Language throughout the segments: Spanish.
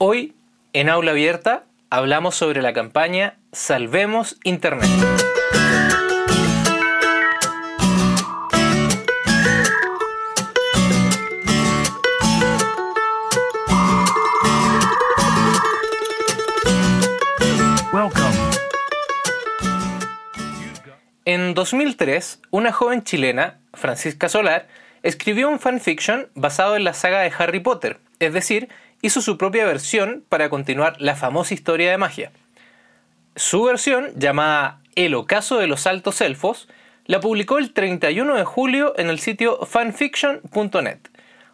Hoy, en Aula Abierta, hablamos sobre la campaña Salvemos Internet. En 2003, una joven chilena, Francisca Solar, escribió un fanfiction basado en la saga de Harry Potter, es decir, hizo su propia versión para continuar la famosa historia de magia. Su versión, llamada El ocaso de los altos elfos, la publicó el 31 de julio en el sitio fanfiction.net,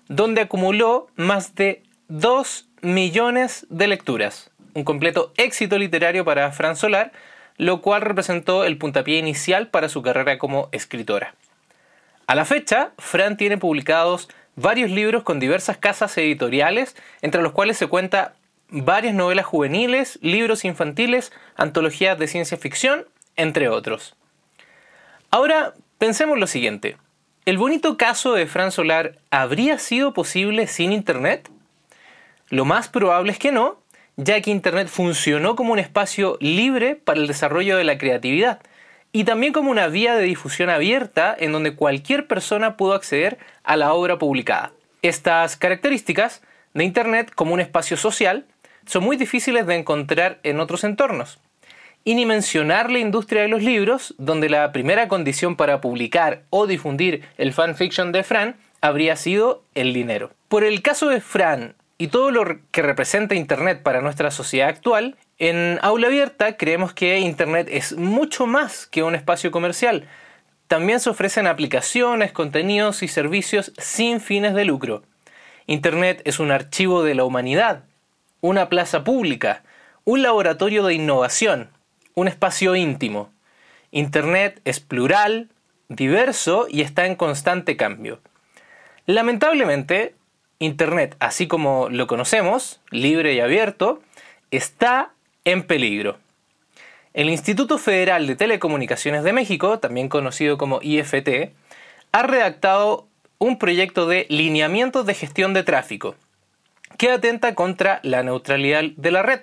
donde acumuló más de 2 millones de lecturas, un completo éxito literario para Fran Solar, lo cual representó el puntapié inicial para su carrera como escritora. A la fecha, Fran tiene publicados varios libros con diversas casas editoriales, entre los cuales se cuenta varias novelas juveniles, libros infantiles, antologías de ciencia ficción, entre otros. Ahora, pensemos lo siguiente. ¿El bonito caso de Fran Solar habría sido posible sin Internet? Lo más probable es que no, ya que Internet funcionó como un espacio libre para el desarrollo de la creatividad y también como una vía de difusión abierta en donde cualquier persona pudo acceder a la obra publicada. Estas características de Internet como un espacio social son muy difíciles de encontrar en otros entornos. Y ni mencionar la industria de los libros, donde la primera condición para publicar o difundir el fanfiction de Fran habría sido el dinero. Por el caso de Fran y todo lo que representa Internet para nuestra sociedad actual, en Aula Abierta creemos que Internet es mucho más que un espacio comercial. También se ofrecen aplicaciones, contenidos y servicios sin fines de lucro. Internet es un archivo de la humanidad, una plaza pública, un laboratorio de innovación, un espacio íntimo. Internet es plural, diverso y está en constante cambio. Lamentablemente, Internet, así como lo conocemos, libre y abierto, está en peligro. El Instituto Federal de Telecomunicaciones de México, también conocido como IFT, ha redactado un proyecto de lineamientos de gestión de tráfico que atenta contra la neutralidad de la red.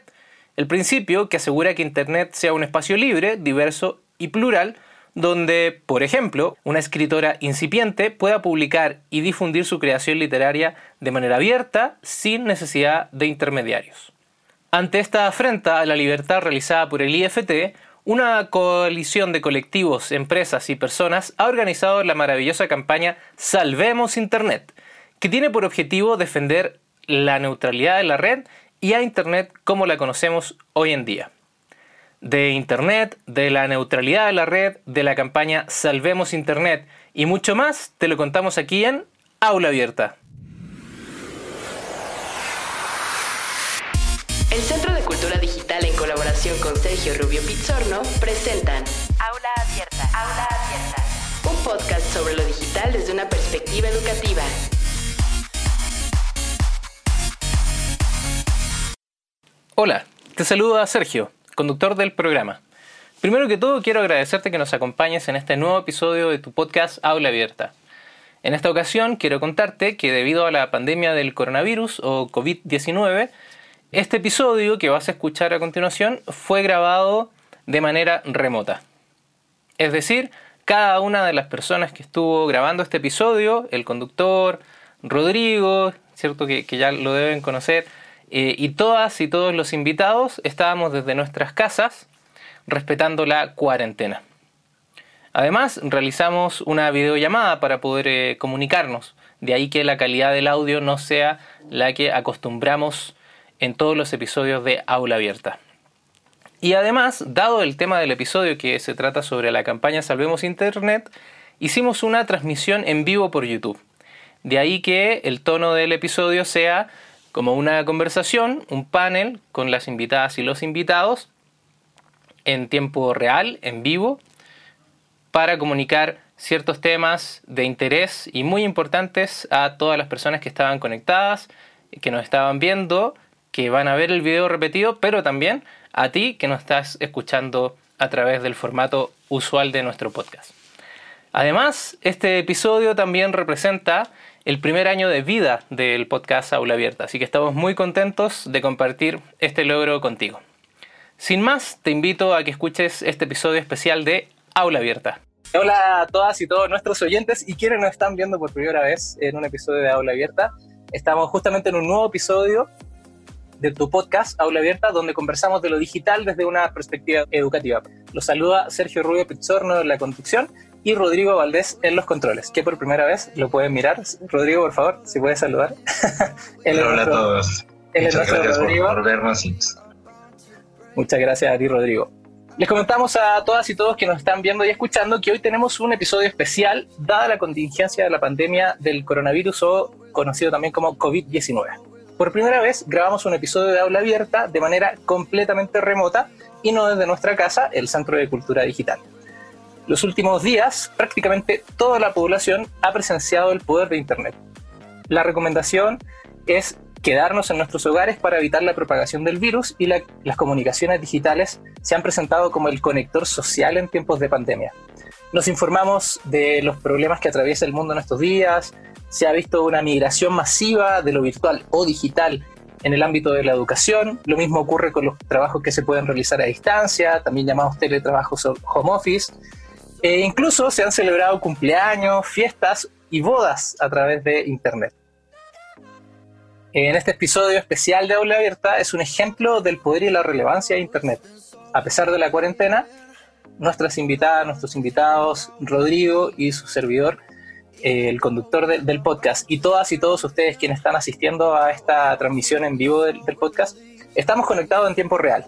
El principio que asegura que Internet sea un espacio libre, diverso y plural, donde, por ejemplo, una escritora incipiente pueda publicar y difundir su creación literaria de manera abierta sin necesidad de intermediarios. Ante esta afrenta a la libertad realizada por el IFT, una coalición de colectivos, empresas y personas ha organizado la maravillosa campaña Salvemos Internet, que tiene por objetivo defender la neutralidad de la red y a Internet como la conocemos hoy en día de Internet, de la neutralidad de la red, de la campaña Salvemos Internet y mucho más, te lo contamos aquí en Aula Abierta. El Centro de Cultura Digital en colaboración con Sergio Rubio Pizzorno presentan Aula Abierta, Aula Abierta, un podcast sobre lo digital desde una perspectiva educativa. Hola, te saluda Sergio conductor del programa. Primero que todo, quiero agradecerte que nos acompañes en este nuevo episodio de tu podcast Aula Abierta. En esta ocasión quiero contarte que debido a la pandemia del coronavirus o COVID-19, este episodio que vas a escuchar a continuación fue grabado de manera remota. Es decir, cada una de las personas que estuvo grabando este episodio, el conductor, Rodrigo, cierto que, que ya lo deben conocer, eh, y todas y todos los invitados estábamos desde nuestras casas respetando la cuarentena. Además, realizamos una videollamada para poder eh, comunicarnos. De ahí que la calidad del audio no sea la que acostumbramos en todos los episodios de Aula Abierta. Y además, dado el tema del episodio que se trata sobre la campaña Salvemos Internet, hicimos una transmisión en vivo por YouTube. De ahí que el tono del episodio sea como una conversación, un panel con las invitadas y los invitados en tiempo real, en vivo, para comunicar ciertos temas de interés y muy importantes a todas las personas que estaban conectadas, que nos estaban viendo, que van a ver el video repetido, pero también a ti que nos estás escuchando a través del formato usual de nuestro podcast. Además, este episodio también representa el primer año de vida del podcast Aula Abierta, así que estamos muy contentos de compartir este logro contigo. Sin más, te invito a que escuches este episodio especial de Aula Abierta. Hola a todas y todos nuestros oyentes y quienes nos están viendo por primera vez en un episodio de Aula Abierta. Estamos justamente en un nuevo episodio de tu podcast Aula Abierta, donde conversamos de lo digital desde una perspectiva educativa. Los saluda Sergio Rubio Pizzorno en la conducción y Rodrigo Valdés en los controles, que por primera vez lo pueden mirar. Rodrigo, por favor, si puedes saludar. Hola a todos. Muchas gracias por, vernos. Muchas gracias a ti, Rodrigo. Les comentamos a todas y todos que nos están viendo y escuchando que hoy tenemos un episodio especial dada la contingencia de la pandemia del coronavirus o conocido también como COVID-19. Por primera vez grabamos un episodio de aula abierta de manera completamente remota y no desde nuestra casa, el Centro de Cultura Digital. Los últimos días, prácticamente toda la población ha presenciado el poder de Internet. La recomendación es quedarnos en nuestros hogares para evitar la propagación del virus y las comunicaciones digitales se han presentado como el conector social en tiempos de pandemia. Nos informamos de los problemas que atraviesa el mundo en estos días, se ha visto una migración masiva de lo virtual o digital en el ámbito de la educación, lo mismo ocurre con los trabajos que se pueden realizar a distancia, también llamados teletrabajos home office, e incluso se han celebrado cumpleaños, fiestas y bodas a través de Internet. En este episodio especial de Aula Abierta es un ejemplo del poder y la relevancia de Internet. A pesar de la cuarentena, nuestras invitadas, nuestros invitados, Rodrigo y su servidor, eh, el conductor del podcast, y todas y todos ustedes quienes están asistiendo a esta transmisión en vivo del, podcast, estamos conectados en tiempo real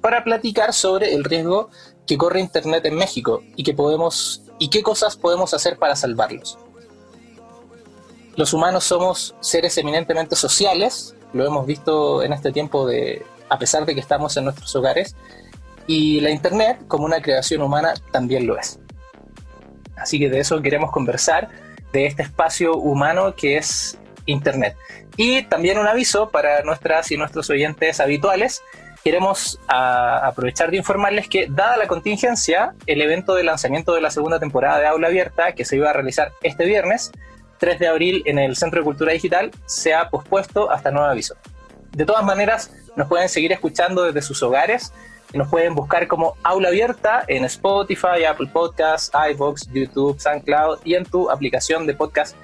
para platicar sobre el riesgo que corre Internet en México y, que podemos, y qué cosas podemos hacer para salvarlos los humanos somos seres eminentemente sociales, lo hemos visto en este tiempo de, a pesar de que estamos en nuestros hogares, y la Internet, como una creación humana, también lo es. Así que de eso queremos conversar, de este espacio humano que es Internet. Y también un aviso para nuestras y nuestros oyentes habituales. Queremos aprovechar de informarles que, dada la contingencia, el evento de lanzamiento de la segunda temporada de Aula Abierta, que se iba a realizar este viernes, 3 de abril en el Centro de Cultura Digital se ha pospuesto hasta nuevo aviso. De todas maneras, nos pueden seguir escuchando desde sus hogares. Nos pueden buscar como Aula Abierta en Spotify, Apple Podcasts, iVoox, YouTube, SoundCloud y en tu aplicación de podcast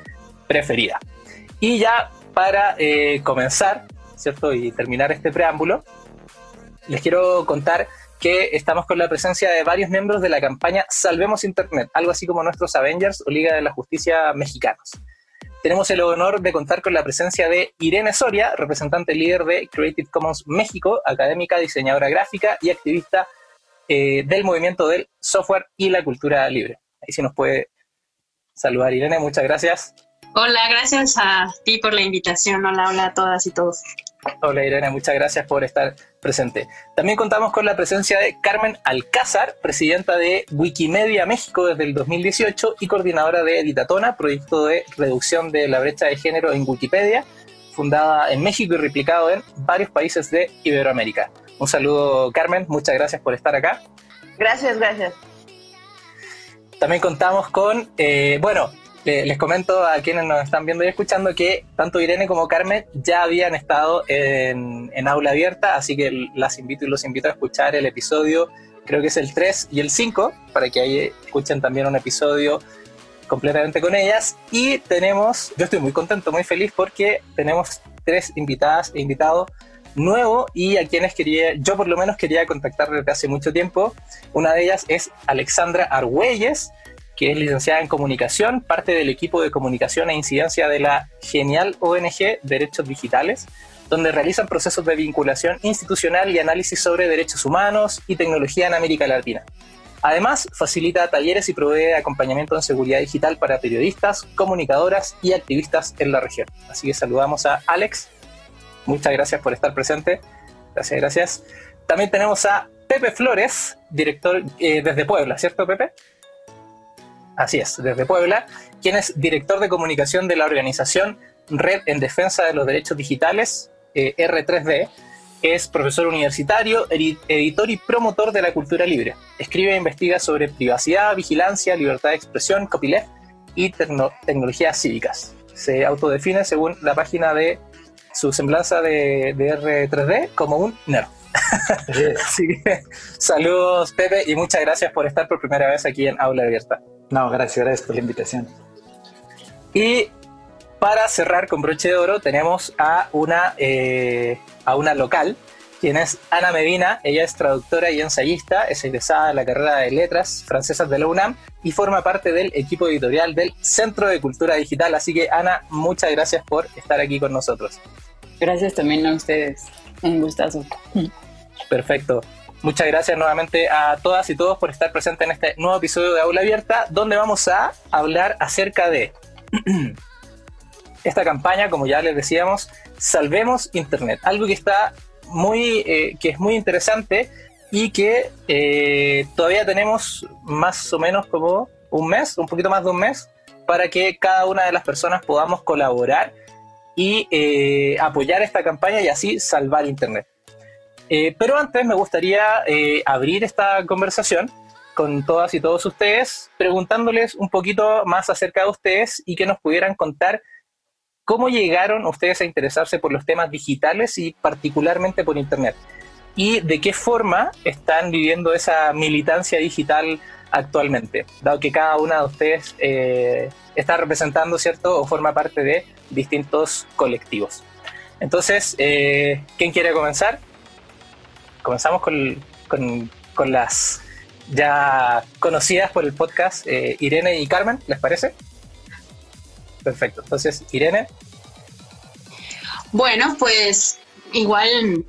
preferida. Y ya para eh, comenzar, ¿cierto? Y terminar este preámbulo, les quiero contar que estamos con la presencia de varios miembros de la campaña Salvemos Internet, algo así como nuestros Avengers o Liga de la Justicia mexicanos. Tenemos el honor de contar con la presencia de Irene Soria, representante líder de Creative Commons México, académica, diseñadora gráfica y activista eh, del movimiento del software y la cultura libre. Ahí sí nos puede saludar Irene, muchas gracias. Hola, gracias a ti por la invitación. Hola, hola a todas y todos. Hola Irene, muchas gracias por estar presente. También contamos con la presencia de Carmen Alcázar, presidenta de Wikimedia México desde el 2018 y coordinadora de Editatona, proyecto de reducción de la brecha de género en Wikipedia, fundada en México y replicado en varios países de Iberoamérica. Un saludo Carmen, muchas gracias por estar acá. Gracias, gracias. También contamos con, eh, bueno, les comento a quienes nos están viendo y escuchando que tanto Irene como Carmen ya habían estado en, aula abierta, así que las invito y los invito a escuchar el episodio, creo que es el 3 y el 5, para que ahí escuchen también un episodio completamente con ellas. Y tenemos, yo estoy muy contento, muy feliz porque tenemos tres invitadas e invitados nuevos y a quienes quería, yo por lo menos quería contactar desde hace mucho tiempo. Una de ellas es Alexandra Argüelles que es licenciada en comunicación, parte del equipo de comunicación e incidencia de la genial ONG Derechos Digitales, donde realizan procesos de vinculación institucional y análisis sobre derechos humanos y tecnología en América Latina. Además, facilita talleres y provee acompañamiento en seguridad digital para periodistas, comunicadoras y activistas en la región. Así que saludamos a Alex. Muchas gracias por estar presente. Gracias, gracias. También tenemos a Pepe Flores, director eh, desde Puebla, ¿cierto, Pepe? Así es, desde Puebla, quien es director de comunicación de la organización Red en Defensa de los Derechos Digitales, eh, R3D. Es profesor universitario, editor y promotor de la cultura libre. Escribe e investiga sobre privacidad, vigilancia, libertad de expresión, copyleft y tecnologías cívicas. se autodefine según la página de su semblanza de, de R3D como un nerd. Así que saludos Pepe y muchas gracias por estar por primera vez aquí en Aula Abierta. No, gracias, gracias por la invitación. Y para cerrar con broche de oro tenemos a una, eh, a una local, quien es Ana Medina. Ella es traductora y ensayista, es egresada de la carrera de Letras Francesas de la UNAM y forma parte del equipo editorial del Centro de Cultura Digital. Así que Ana, muchas gracias por estar aquí con nosotros. Gracias también a ustedes. Un gustazo. Perfecto. Muchas gracias nuevamente a todas y todos por estar presentes en este nuevo episodio de Aula Abierta, donde vamos a hablar acerca de esta campaña, como ya les decíamos, Salvemos Internet, algo que está muy, eh, que es muy interesante y que eh, todavía tenemos más o menos como un mes, un poquito más de un mes, para que cada una de las personas podamos colaborar y eh, apoyar esta campaña y así salvar Internet. Eh, pero antes me gustaría eh, abrir esta conversación con todas y todos ustedes, preguntándoles un poquito más acerca de ustedes y que nos pudieran contar cómo llegaron ustedes a interesarse por los temas digitales y particularmente por Internet. Y de qué forma están viviendo esa militancia digital actualmente, dado que cada una de ustedes eh, está representando, ¿cierto?, o forma parte de distintos colectivos. Entonces, ¿quién quiere comenzar? Comenzamos con, las ya conocidas por el podcast eh, Irene y Carmen, ¿les parece? Perfecto, entonces Irene. Bueno, pues igual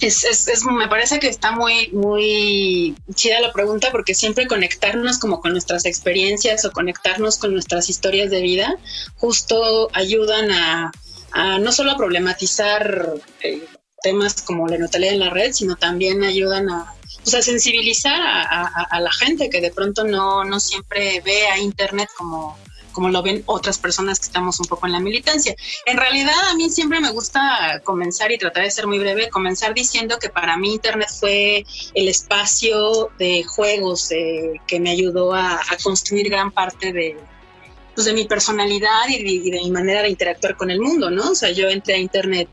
es, me parece que está muy, muy chida la pregunta porque siempre conectarnos como con nuestras experiencias o conectarnos con nuestras historias de vida justo ayudan a, no solo a problematizar eh, temas como la neutralidad en la red, sino también ayudan a, pues, sensibilizar a, la gente que de pronto no, no siempre ve a Internet como, como lo ven otras personas que estamos un poco en la militancia. En realidad a mí siempre me gusta comenzar y tratar de ser muy breve, comenzar diciendo que para mí Internet fue el espacio de juegos eh, que me ayudó a, construir gran parte de, pues, de mi personalidad y de, y de, mi manera de interactuar con el mundo, ¿no? O sea, yo entré a Internet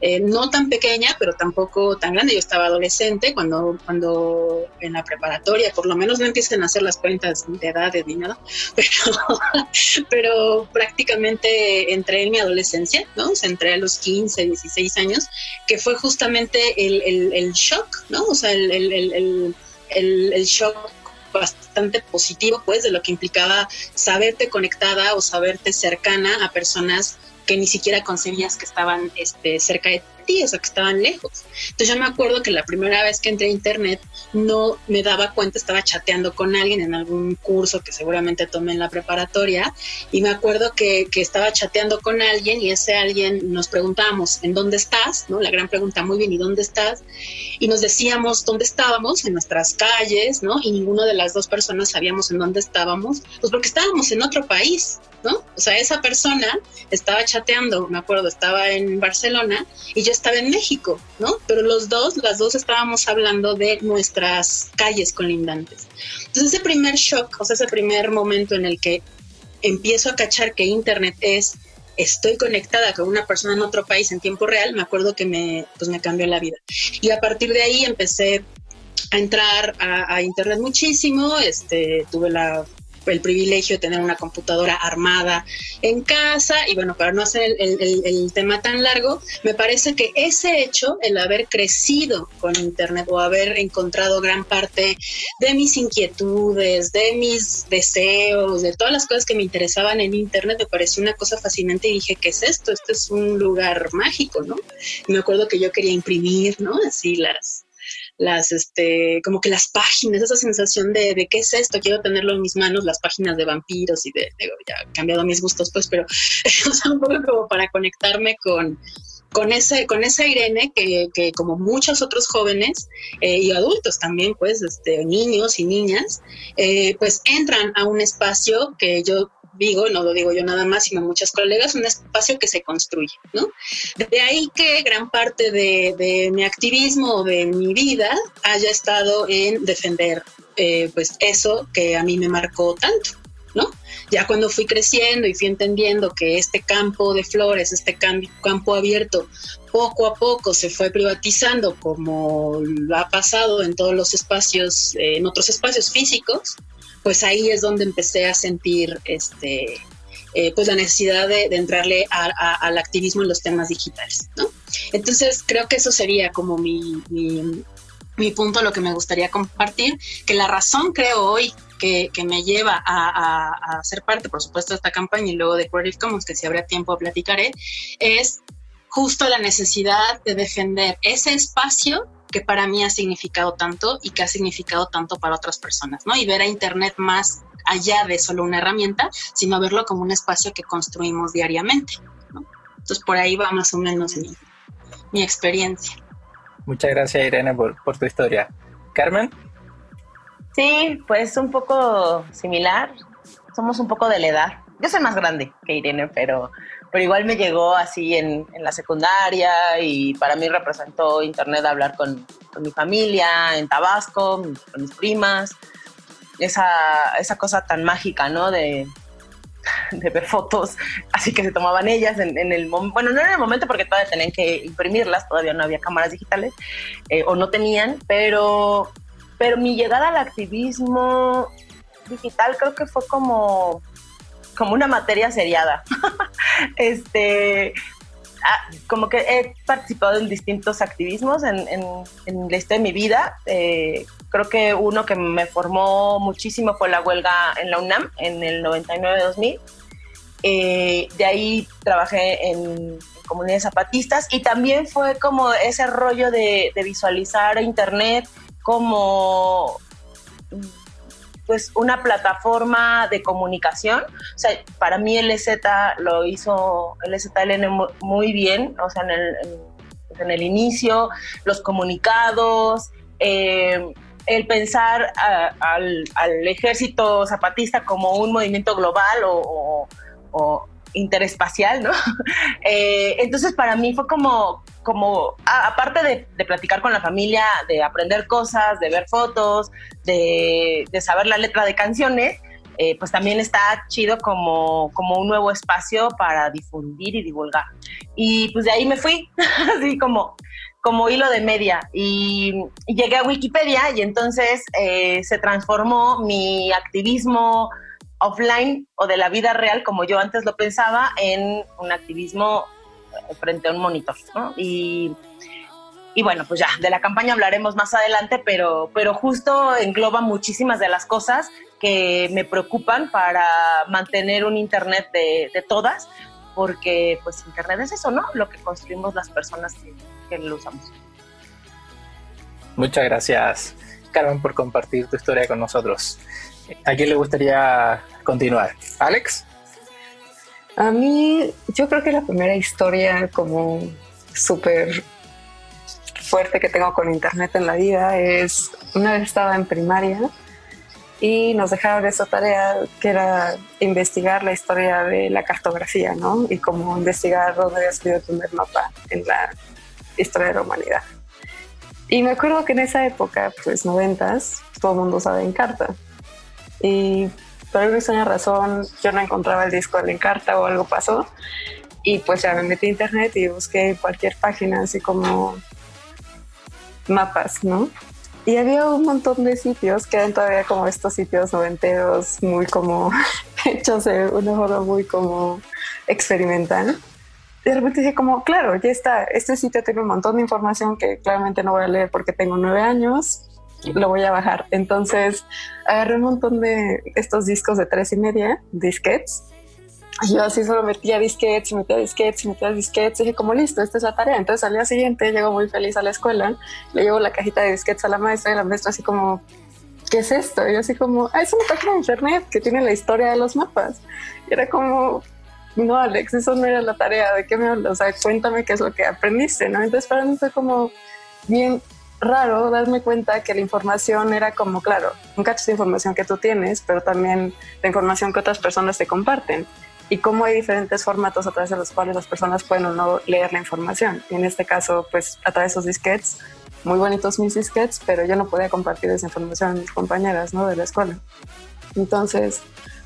eh, no tan pequeña, pero tampoco tan grande. Yo estaba adolescente cuando, cuando en la preparatoria, por lo menos no empiezan a hacer las cuentas de edades ni nada, pero, prácticamente entré en mi adolescencia, ¿no? O sea, entré a los 15, 16 años, que fue justamente el, shock, ¿no? O sea, el shock bastante positivo, pues, de lo que implicaba saberte conectada o saberte cercana a personas que ni siquiera concebías que estaban este, cerca de ti, o sea, que estaban lejos. Entonces yo me acuerdo que la primera vez que entré a internet no me daba cuenta, estaba chateando con alguien en algún curso que seguramente tomé en la preparatoria y me acuerdo que, que estaba chateando con alguien y ese alguien nos preguntábamos, ¿en dónde estás? ¿No? La gran pregunta, muy bien, ¿y dónde estás? Y nos decíamos dónde estábamos, en nuestras calles, ¿no? Y ninguna de las dos personas sabíamos en dónde estábamos, pues porque estábamos en otro país, ¿no? O sea, esa persona estaba chateando, me acuerdo, estaba en Barcelona y yo estaba en México, ¿no? Pero los dos, las dos estábamos hablando de nuestras calles colindantes. Entonces ese primer shock, o sea, ese primer momento en el que empiezo a cachar que Internet es estoy conectada con una persona en otro país en tiempo real, me acuerdo que me, pues me cambió la vida. Y a partir de ahí empecé a entrar a, a, internet muchísimo, este, tuve la el privilegio de tener una computadora armada en casa y bueno, para no hacer el, tema tan largo, me parece que ese hecho, el haber crecido con Internet o haber encontrado gran parte de mis inquietudes, de mis deseos, de todas las cosas que me interesaban en Internet, me pareció una cosa fascinante y dije, ¿qué es esto? Esto es un lugar mágico, ¿no? Me acuerdo que yo quería imprimir, ¿no? Así las las, este, como que las páginas, esa sensación de, de qué es esto, quiero tenerlo en mis manos, las páginas de vampiros y de, ya he cambiado mis gustos, pues, pero un poco como para conectarme con, con ese, con esa Irene que, que como muchos otros jóvenes eh, y adultos también, pues, este, niños y niñas, eh, pues entran a un espacio que yo digo, no lo digo yo nada más, sino muchas colegas, un espacio que se construye, ¿no? De ahí que gran parte de, mi activismo, de mi vida, haya estado en defender, eh, pues, eso que a mí me marcó tanto, ¿no? Ya cuando fui creciendo y fui entendiendo que este campo de flores, este campo abierto, poco a poco se fue privatizando como ha pasado en todos los espacios, en otros espacios físicos, pues ahí es donde empecé a sentir este, eh, pues la necesidad de, entrarle al activismo en los temas digitales, ¿no? Entonces creo que eso sería como mi, mi, punto, lo que me gustaría compartir, que la razón creo hoy que, me lleva a, ser parte, por supuesto, de esta campaña y luego de Creative Commons, que si habrá tiempo platicaré, es justo la necesidad de defender ese espacio que para mí ha significado tanto y que ha significado tanto para otras personas, ¿no? Y ver a Internet más allá de solo una herramienta, sino verlo como un espacio que construimos diariamente, ¿no? Entonces por ahí va más o menos mi, mi experiencia. Muchas gracias Irene por, por tu historia. Carmen. Sí, pues un poco similar. Somos un poco de la edad. Yo soy más grande que Irene, pero, pero igual me llegó así en, en la secundaria y para mí representó Internet hablar con, con mi familia en Tabasco, con mis primas. Esa, esa cosa tan mágica, ¿no? De, de ver fotos, así que se tomaban ellas en, el momento, bueno, no en el momento porque todavía tenían que imprimirlas, todavía no había cámaras digitales, eh, o no tenían, pero, pero mi llegada al activismo digital creo que fue como, como una materia seriada. este, ah, como que he participado en distintos activismos en, en, en la historia de mi vida. Eh, Creo que uno que me formó muchísimo fue la huelga en la UNAM en el 99-2000. Eh, de ahí trabajé en, comunidades zapatistas y también fue como ese rollo de, visualizar Internet como pues una plataforma de comunicación. O sea, para mí el EZ lo hizo el EZLN muy bien, o sea, en el, en, el inicio, los comunicados, eh, el pensar al, ejército zapatista como un movimiento global o, interespacial, ¿no? Eh, entonces para mí fue como, como aparte de, platicar con la familia, de aprender cosas, de ver fotos, de, saber la letra de canciones, eh, pues también está chido como, como un nuevo espacio para difundir y divulgar. Y pues de ahí me fui, así como como hilo de media y, llegué a Wikipedia y entonces eh, se transformó mi activismo offline o de la vida real, como yo antes lo pensaba, en un activismo frente a un monitor. Y, y, bueno, pues ya, de la campaña hablaremos más adelante, pero, pero justo engloba muchísimas de las cosas que me preocupan para mantener un Internet de, de todas, porque pues Internet es eso, ¿no? Lo que construimos las personas que, que lo usamos. Muchas gracias, Carmen, por compartir tu historia con nosotros. ¿A quién le gustaría continuar? ¿Alex? A mí, yo creo que la primera historia como súper fuerte que tengo con Internet en la vida es una vez estaba en primaria y nos dejaron esa tarea que era investigar la historia de la cartografía, ¿no? Y cómo investigar dónde había salido el primer mapa en la historia de la humanidad. Y me acuerdo que en esa época, pues noventas, todo el mundo sabe Encarta. Y por alguna extraña razón yo no encontraba el disco de Encarta o algo pasó. Y pues ya me metí a internet y busqué cualquier página así como mapas, ¿no? Y había un montón de sitios que eran todavía como estos sitios noventeros, muy como hechos de una forma muy como experimental de repente dije como, claro, ya está, este sitio tiene un montón de información que claramente no voy a leer porque tengo nueve años, lo voy a bajar. Entonces agarré un montón de estos discos de tres y media, disquets, y yo así solo metía disquets, metía disquets, metía disquets, y dije como listo, esta es la tarea. Entonces al día siguiente llego muy feliz a la escuela, le llevo la cajita de disquets a la maestra y la maestra así como, ¿qué es esto? Y yo así como, ah, es una página de internet que tiene la historia de los mapas. Y era como, no, Alex, eso no era la tarea, ¿de qué me hablas? O sea, cuéntame qué es lo que aprendiste, ¿no? Entonces para mí fue como bien raro darme cuenta que la información era como, claro, un cacho de información que tú tienes, pero también la información que otras personas te comparten y cómo hay diferentes formatos a través de los cuales las personas pueden o no leer la información. Y en este caso, pues a través de esos disquets, muy bonitos mis disquets, pero yo no podía compartir esa información con mis compañeras, ¿no? De la escuela. Entonces,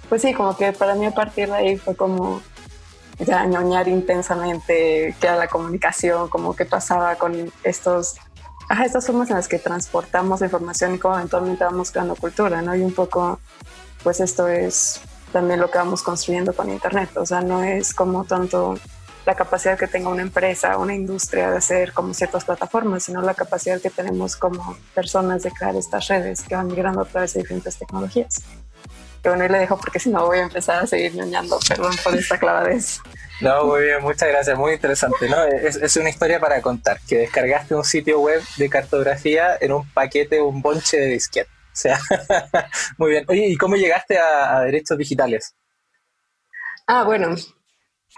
pues sí, como que para mí a partir de ahí fue como ya ñoñar intensamente qué era la comunicación, como qué pasaba con estos, ajá, estas formas en las que transportamos información y cómo eventualmente vamos creando cultura, ¿no? Y un poco, pues esto es también lo que vamos construyendo con Internet, o sea, no es como tanto la capacidad que tenga una empresa, una industria de hacer como ciertas plataformas, sino la capacidad que tenemos como personas de crear estas redes que van migrando a través de diferentes tecnologías. Que bueno, y le dejo porque si no voy a empezar a seguir ñoñando, perdón por esta clavadez. No, muy bien, muchas gracias, muy interesante, ¿no? Es, una historia para contar, que descargaste un sitio web de cartografía en un paquete, un bonche de disquete. O sea, muy bien. Oye, ¿y cómo llegaste a, derechos digitales? Ah, bueno,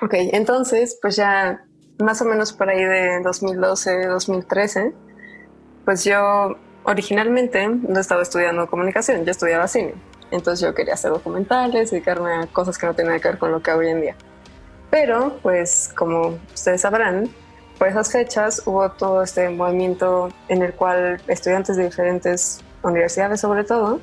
Ok, entonces, pues ya más o menos por ahí de 2012, 2013, pues yo originalmente no estaba estudiando comunicación, yo estudiaba cine. Entonces yo quería hacer documentales, dedicarme a cosas que no tenían que ver con lo que hoy en día. Pero, pues como ustedes sabrán, por esas fechas hubo todo este movimiento en el cual estudiantes de diferentes universidades sobre todo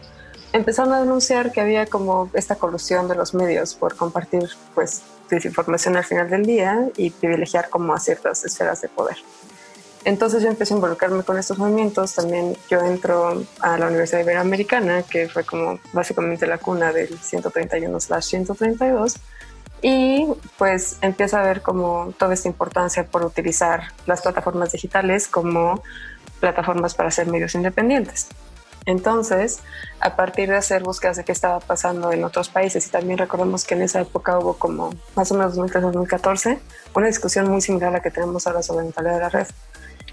empezaron a denunciar que había como esta colusión de los medios por compartir pues desinformación al final del día y privilegiar como a ciertas esferas de poder. Entonces yo empecé a involucrarme con estos movimientos. También yo entro a la Universidad Iberoamericana, que fue como básicamente la cuna del 131/132. Y pues empiezo a ver como toda esta importancia por utilizar las plataformas digitales como plataformas para hacer medios independientes. Entonces, a partir de hacer búsquedas de qué estaba pasando en otros países, y también recordemos que en esa época hubo como más o menos 2013-2014, una discusión muy similar a la que tenemos ahora sobre la mentalidad de la red.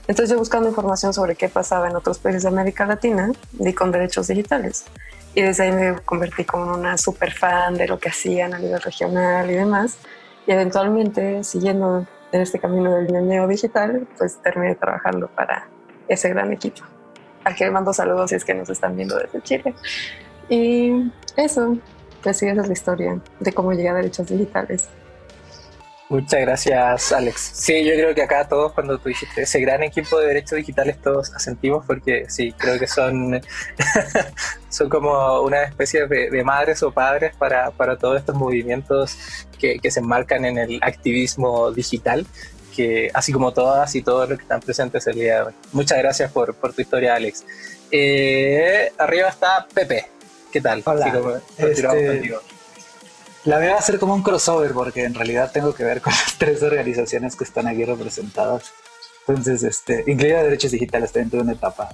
Entonces yo buscando información sobre qué pasaba en otros países de América Latina, di con derechos digitales. Y desde ahí me convertí como una super fan de lo que hacían a nivel regional y demás. Y eventualmente, siguiendo en este camino del niño digital, pues terminé trabajando para ese gran equipo a que mando saludos si es que nos están viendo desde Chile. Y eso, pues sí, esa es la historia de cómo llegué a derechos digitales. Muchas gracias, Alex. Sí, yo creo que acá todos, cuando tú dijiste ese gran equipo de derechos digitales, todos asentimos porque sí, creo que son, son como una especie de, madres o padres para, para todos estos movimientos que, que, se enmarcan en el activismo digital que así como todas y todos los que están presentes el día de hoy. Muchas gracias por, por tu historia, Alex. Eh, arriba está Pepe. ¿Qué tal? Hola. Este, la voy a hacer como un crossover porque en realidad tengo que ver con las tres organizaciones que están aquí representadas. Entonces, este, incluida derechos digitales, también tuve una etapa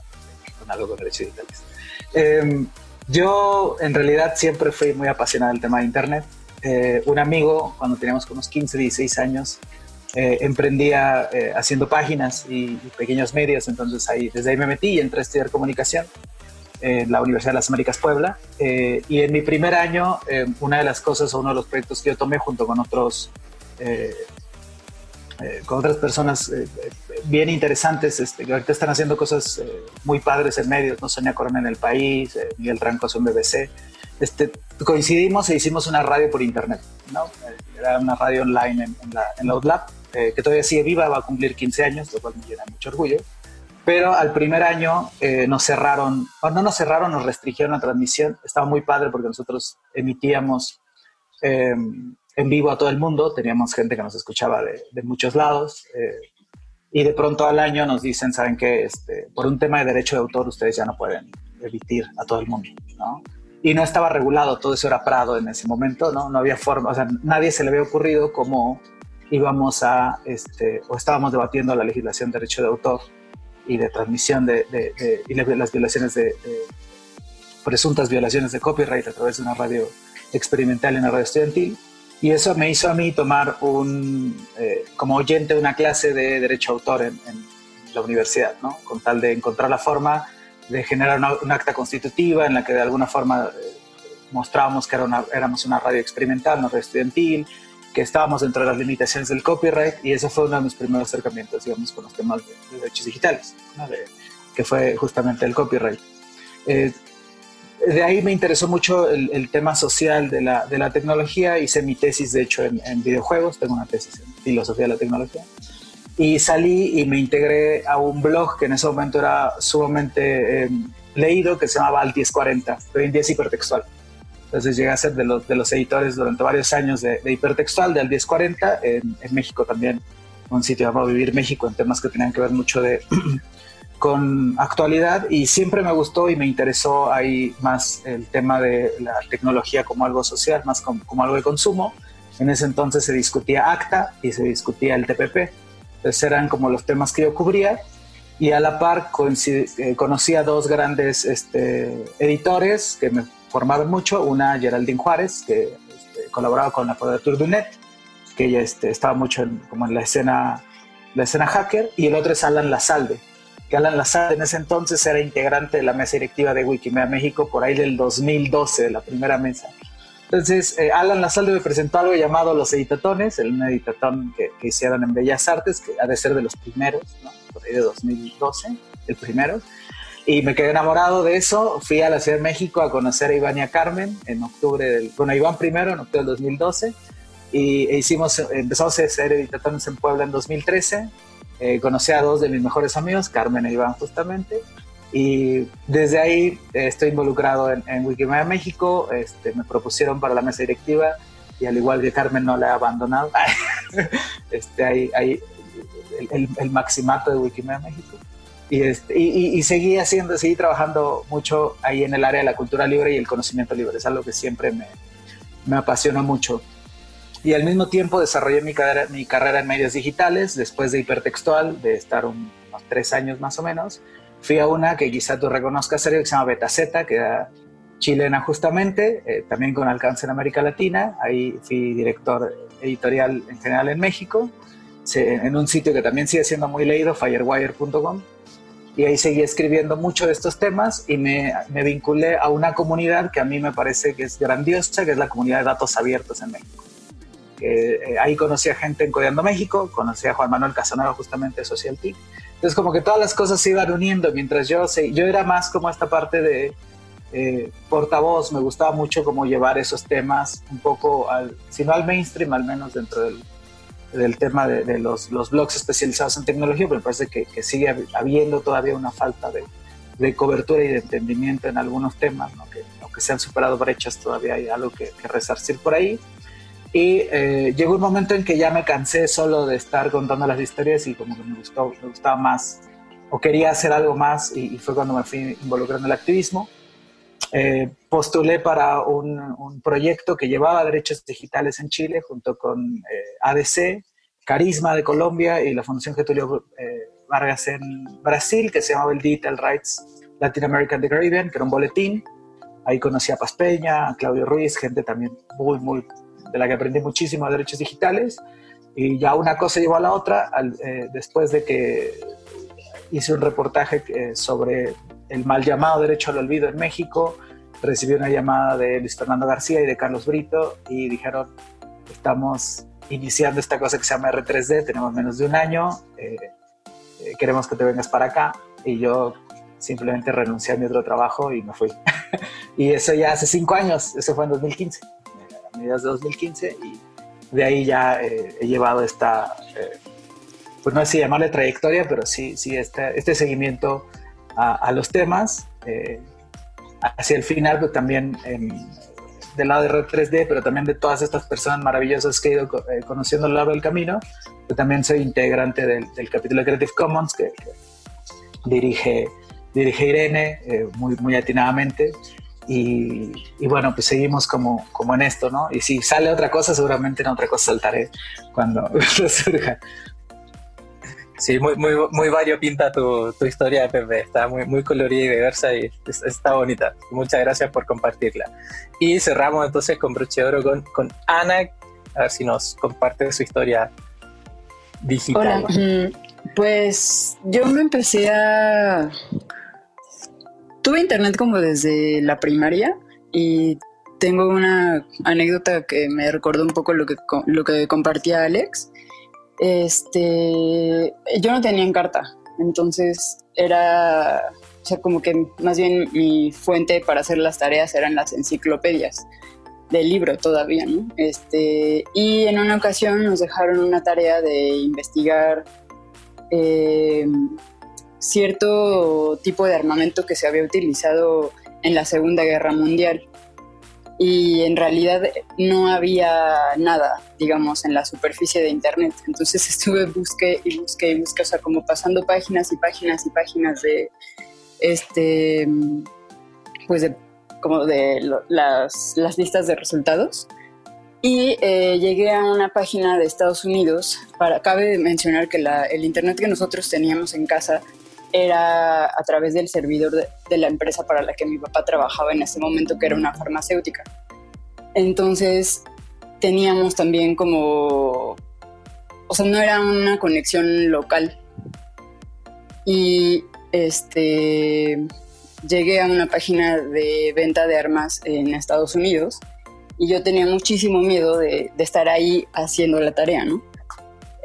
con algo con derechos digitales. Em, yo en realidad siempre fui muy apasionado del tema de Internet. Eh, un amigo, cuando teníamos unos 15, 16 años, eh, emprendía eh, haciendo páginas y, pequeños medios, entonces ahí, desde ahí me metí y entré a estudiar comunicación en la Universidad de las Américas Puebla. Eh, y en mi primer año, una de las cosas o uno de los proyectos que yo tomé junto con otros con otras personas bien interesantes, este, que ahorita están haciendo cosas muy padres en medios, ¿no? Sonia Corona en El País, Miguel Tranco en BBC. Este, coincidimos e hicimos una radio por internet, ¿no? Era una radio online en, en la, en eh, que todavía sigue viva, va a cumplir 15 años, lo cual me llena mucho orgullo. Pero al primer año eh, nos cerraron, o no nos cerraron, nos restringieron la transmisión. Estaba muy padre porque nosotros emitíamos em, en vivo a todo el mundo, teníamos gente que nos escuchaba de, de muchos lados. Eh, y de pronto al año nos dicen, ¿saben qué? Este, por un tema de derecho de autor ustedes ya no pueden emitir a todo el mundo, ¿no? Y no estaba regulado, todo eso era Prado en ese momento, ¿no? No había forma, o sea, nadie se le había ocurrido cómo íbamos a, este, o estábamos debatiendo la legislación de derecho de autor y de transmisión de, de, y las violaciones de, presuntas violaciones de copyright a través de una radio experimental en una radio estudiantil. Y eso me hizo a mí tomar un, eh, como oyente una clase de derecho de autor en, la universidad, ¿no? con tal de encontrar la forma de generar una, acta constitutiva en la que de alguna forma eh, mostrábamos que era una, éramos una radio experimental, una radio estudiantil, que estábamos dentro de las limitaciones del copyright y eso fue uno de mis primeros acercamientos, digamos, con los temas de, derechos digitales, que fue justamente el copyright. Eh, de ahí me interesó mucho el, tema social de la, de la, tecnología, hice mi tesis, de hecho, en, videojuegos, tengo una tesis en filosofía de la tecnología, y salí y me integré a un blog que en ese momento era sumamente eh, leído, que se llamaba Altis 40, hoy en día es hipertextual Entonces llegué a ser de los, de los editores durante varios años de, hipertextual, de Al 1040, en, en México también, un sitio llamado Vivir México, en temas que tenían que ver mucho de con actualidad y siempre me gustó y me interesó ahí más el tema de la tecnología como algo social, más como, algo de consumo. En ese entonces se discutía ACTA y se discutía el TPP. Entonces eran como los temas que yo cubría y a la par eh, conocí a dos grandes este, editores que me formaron mucho. Una, Geraldine Juárez, que este, colaboraba con la Quadrature du Net, que ella este, estaba mucho en, como en la escena, la escena hacker, y el otro es Alan Lazalde, que Alan Lazar en ese entonces era integrante de la mesa directiva de Wikimedia México por ahí del 2012, de la primera mesa. Entonces, eh, Alan Lazalde me presentó algo llamado Los Editatones, el editatón que, que, hicieron en Bellas Artes, que ha de ser de los primeros, ¿no? por ahí de 2012, el primero. Y me quedé enamorado de eso. Fui a la Ciudad de México a conocer a Iván y a Carmen en octubre del. Bueno, Iván primero, en octubre del 2012. Y e hicimos, empezamos a hacer editatones en Puebla en 2013 eh, conocí a dos de mis mejores amigos, Carmen e Iván justamente, y desde ahí eh, estoy involucrado en, Wikimedia México, este, me propusieron para la mesa directiva y al igual que Carmen no la he abandonado, este, hay, hay el, el, maximato de Wikimedia México. Y, este, y, y, seguí haciendo, seguí trabajando mucho ahí en el área de la cultura libre y el conocimiento libre, es algo que siempre me, me apasionó mucho y al mismo tiempo desarrollé mi carrera, mi carrera en medios digitales, después de hipertextual, de estar unos tres años más o menos. Fui a una que quizá tú reconozcas, que se llama Betaceta, que era chilena justamente, eh, también con alcance en América Latina. Ahí fui director editorial en general en México, en un sitio que también sigue siendo muy leído, firewire.com. Y ahí seguí escribiendo mucho de estos temas y me, me vinculé a una comunidad que a mí me parece que es grandiosa, que es la comunidad de datos abiertos en México. Eh, ahí conocí a gente en Codeando México, conocí a Juan Manuel Casanova justamente de Social Team. Entonces como que todas las cosas se iban uniendo mientras yo, yo era más como esta parte de eh, portavoz, me gustaba mucho como llevar esos temas un poco, al, si no al mainstream, al menos dentro del, del tema de, los, los, blogs especializados en tecnología, pero me parece que, sigue habiendo todavía una falta de, de, cobertura y de entendimiento en algunos temas, ¿no? que aunque se han superado brechas, todavía hay algo que, que resarcir por ahí. Y eh, llegó un momento en que ya me cansé solo de estar contando las historias y como que me, gustó, me gustaba más o quería hacer algo más y, fue cuando me fui involucrando en el activismo. Eh, postulé para un, proyecto que llevaba derechos digitales en Chile junto con eh, ADC, Carisma de Colombia y la Fundación Getulio Vargas en Brasil, que se llamaba el Digital Rights Latin American the Caribbean, que era un boletín. Ahí conocí a Paz Peña, a Claudio Ruiz, gente también muy, muy de la que aprendí muchísimo de derechos digitales. Y ya una cosa llevó a la otra, eh, después de que hice un reportaje eh, sobre el mal llamado derecho al olvido en México, recibí una llamada de Luis Fernando García y de Carlos Brito y dijeron, estamos iniciando esta cosa que se llama R3D, tenemos menos de un año, eh, queremos que te vengas para acá. Y yo simplemente renuncié a mi otro trabajo y me fui. y eso ya hace cinco años, eso fue en 2015 mediados de 2015 y de ahí ya eh, he llevado esta, eh, pues no sé si llamarle trayectoria, pero sí, sí este, este seguimiento a, los temas. Eh, hacia el final, pues también del lado de Red 3D, pero también de todas estas personas maravillosas que he ido conociendo a lo largo del camino. Yo también soy integrante del, capítulo de Creative Commons que, dirige, dirige Irene muy, muy atinadamente. Y, bueno, pues seguimos como, como en esto, ¿no? Y si sale otra cosa, seguramente en otra cosa saltaré cuando surja. Sí, muy, muy, muy variopinta tu, tu historia Pepe. Está muy, muy colorida y diversa y está bonita. Muchas gracias por compartirla. Y cerramos entonces con broche de oro con, con Ana, a ver si nos comparte su historia digital. Hola, mm, pues yo me empecé a tuve internet como desde la primaria y tengo una anécdota que me recordó un poco lo que, lo que compartía Alex. Este, yo no tenía carta, entonces era, o sea, como que más bien mi fuente para hacer las tareas eran las enciclopedias del libro todavía, ¿no? Este, y en una ocasión nos dejaron una tarea de investigar eh, cierto tipo de armamento que se había utilizado en la Segunda Guerra Mundial. Y en realidad no había nada, digamos, en la superficie de Internet. Entonces estuve busqué y busqué y busqué, o sea, como pasando páginas y páginas y páginas de, este, pues de, como de las, las listas de resultados. Y eh, llegué a una página de Estados Unidos. Para, cabe mencionar que la, el Internet que nosotros teníamos en casa era a través del servidor de, la empresa para la que mi papá trabajaba en ese momento, que era una farmacéutica. Entonces teníamos también como, o sea, no era una conexión local. Y este, llegué a una página de venta de armas en Estados Unidos y yo tenía muchísimo miedo de, de estar ahí haciendo la tarea, ¿no?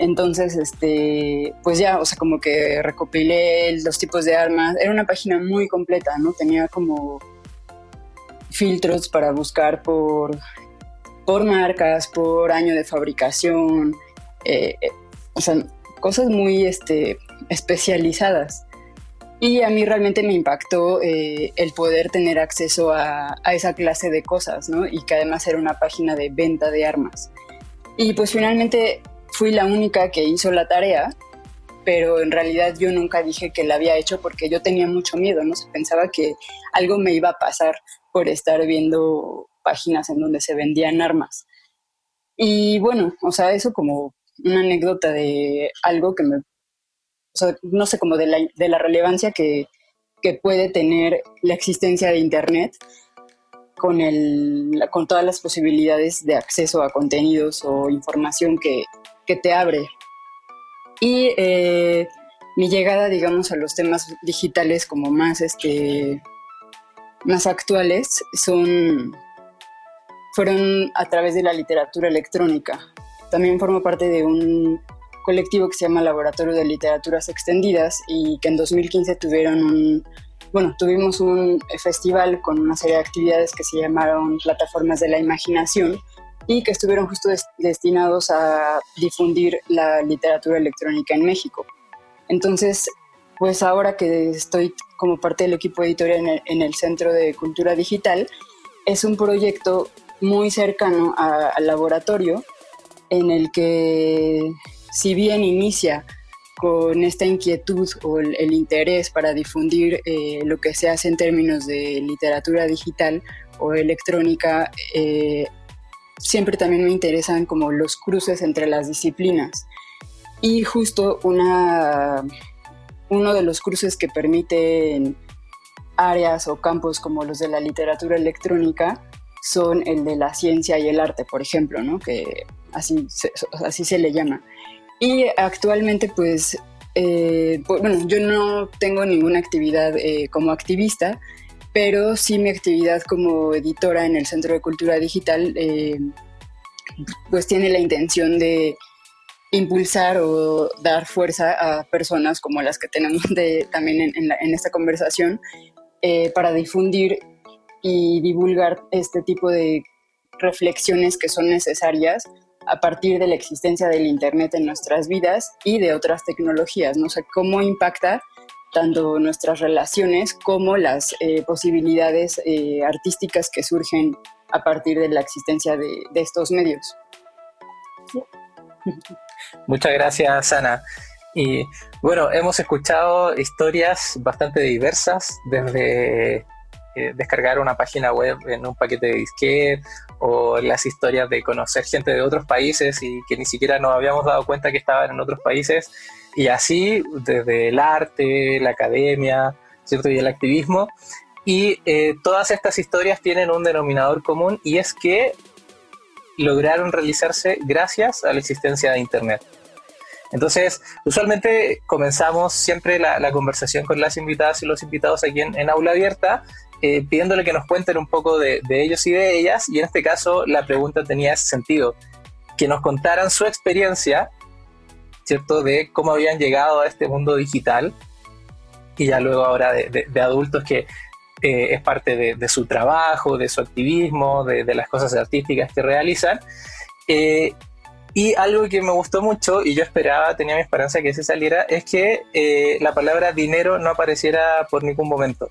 Entonces, este, pues ya, o sea, como que recopilé los tipos de armas. Era una página muy completa, ¿no? Tenía como filtros para buscar por, por marcas, por año de fabricación, eh, eh, o sea, cosas muy este, especializadas. Y a mí realmente me impactó eh, el poder tener acceso a, a, esa clase de cosas, ¿no? Y que además era una página de venta de armas. Y pues finalmente fui la única que hizo la tarea, pero en realidad yo nunca dije que la había hecho porque yo tenía mucho miedo, ¿no? Se pensaba que algo me iba a pasar por estar viendo páginas en donde se vendían armas. Y bueno, o sea, eso como una anécdota de algo que me, o sea, no sé, como de la, de la relevancia que, que puede tener la existencia de Internet con, el, con todas las posibilidades de acceso a contenidos o información que, que te abre. Y eh, mi llegada, digamos, a los temas digitales como más, este, más actuales son, fueron a través de la literatura electrónica. También formo parte de un colectivo que se llama Laboratorio de Literaturas Extendidas y que en 2015 tuvieron un, bueno, tuvimos un festival con una serie de actividades que se llamaron Plataformas de la Imaginación, y que estuvieron justo destinados a difundir la literatura electrónica en México. Entonces, pues ahora que estoy como parte del equipo editorial en el, Centro de Cultura Digital, es un proyecto muy cercano al laboratorio en el que si bien inicia con esta inquietud o el, interés para difundir eh, lo que se hace en términos de literatura digital o electrónica eh, siempre también me interesan como los cruces entre las disciplinas. Y justo una, uno de los cruces que permiten áreas o campos como los de la literatura electrónica son el de la ciencia y el arte, por ejemplo, ¿no? que así se, así se le llama. Y actualmente, pues, eh, bueno, yo no tengo ninguna actividad eh, como activista, pero sí mi actividad como editora en el Centro de Cultura Digital eh, pues tiene la intención de impulsar o dar fuerza a personas como las que tenemos de, también en, esta conversación eh, para difundir y divulgar este tipo de reflexiones que son necesarias a partir de la existencia del Internet en nuestras vidas y de otras tecnologías, no sé cómo impacta tanto nuestras relaciones como las eh, posibilidades eh, artísticas que surgen a partir de la existencia de, estos medios. Muchas gracias, Ana. Y bueno, hemos escuchado historias bastante diversas, desde eh, descargar una página web en un paquete de disquete o las historias de conocer gente de otros países y que ni siquiera nos habíamos dado cuenta que estaban en otros países y así, desde el arte, la academia, ¿cierto? Y el activismo. Y eh, todas estas historias tienen un denominador común y es que lograron realizarse gracias a la existencia de Internet. Entonces, usualmente comenzamos siempre la, conversación con las invitadas y los invitados aquí en, Aula Abierta, eh, pidiéndole que nos cuenten un poco de, de, ellos y de ellas, y en este caso la pregunta tenía ese sentido, que nos contaran su experiencia ¿cierto? De cómo habían llegado a este mundo digital y ya luego ahora de, adultos que eh, es parte de, su trabajo, de su activismo, de, las cosas artísticas que realizan. Eh, y algo que me gustó mucho y yo esperaba, tenía mi esperanza que se saliera, es que eh, la palabra dinero no apareciera por ningún momento.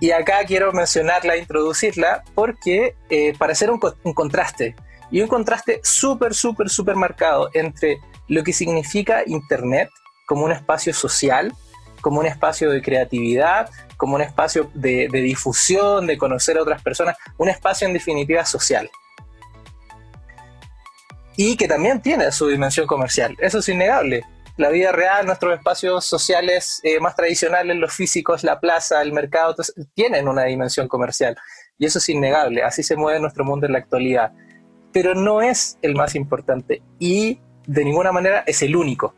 y acá quiero mencionarla, introducirla, porque eh, para hacer un, un contraste, y un contraste súper, súper, súper marcado entre lo que significa Internet como un espacio social, como un espacio de creatividad, como un espacio de, difusión, de conocer a otras personas, un espacio en definitiva social. Y que también tiene su dimensión comercial, eso es innegable. La vida real, nuestros espacios sociales eh, más tradicionales, los físicos, la plaza, el mercado, tienen una dimensión comercial. Y eso es innegable, así se mueve nuestro mundo en la actualidad. Pero no es el más importante y de ninguna manera es el único.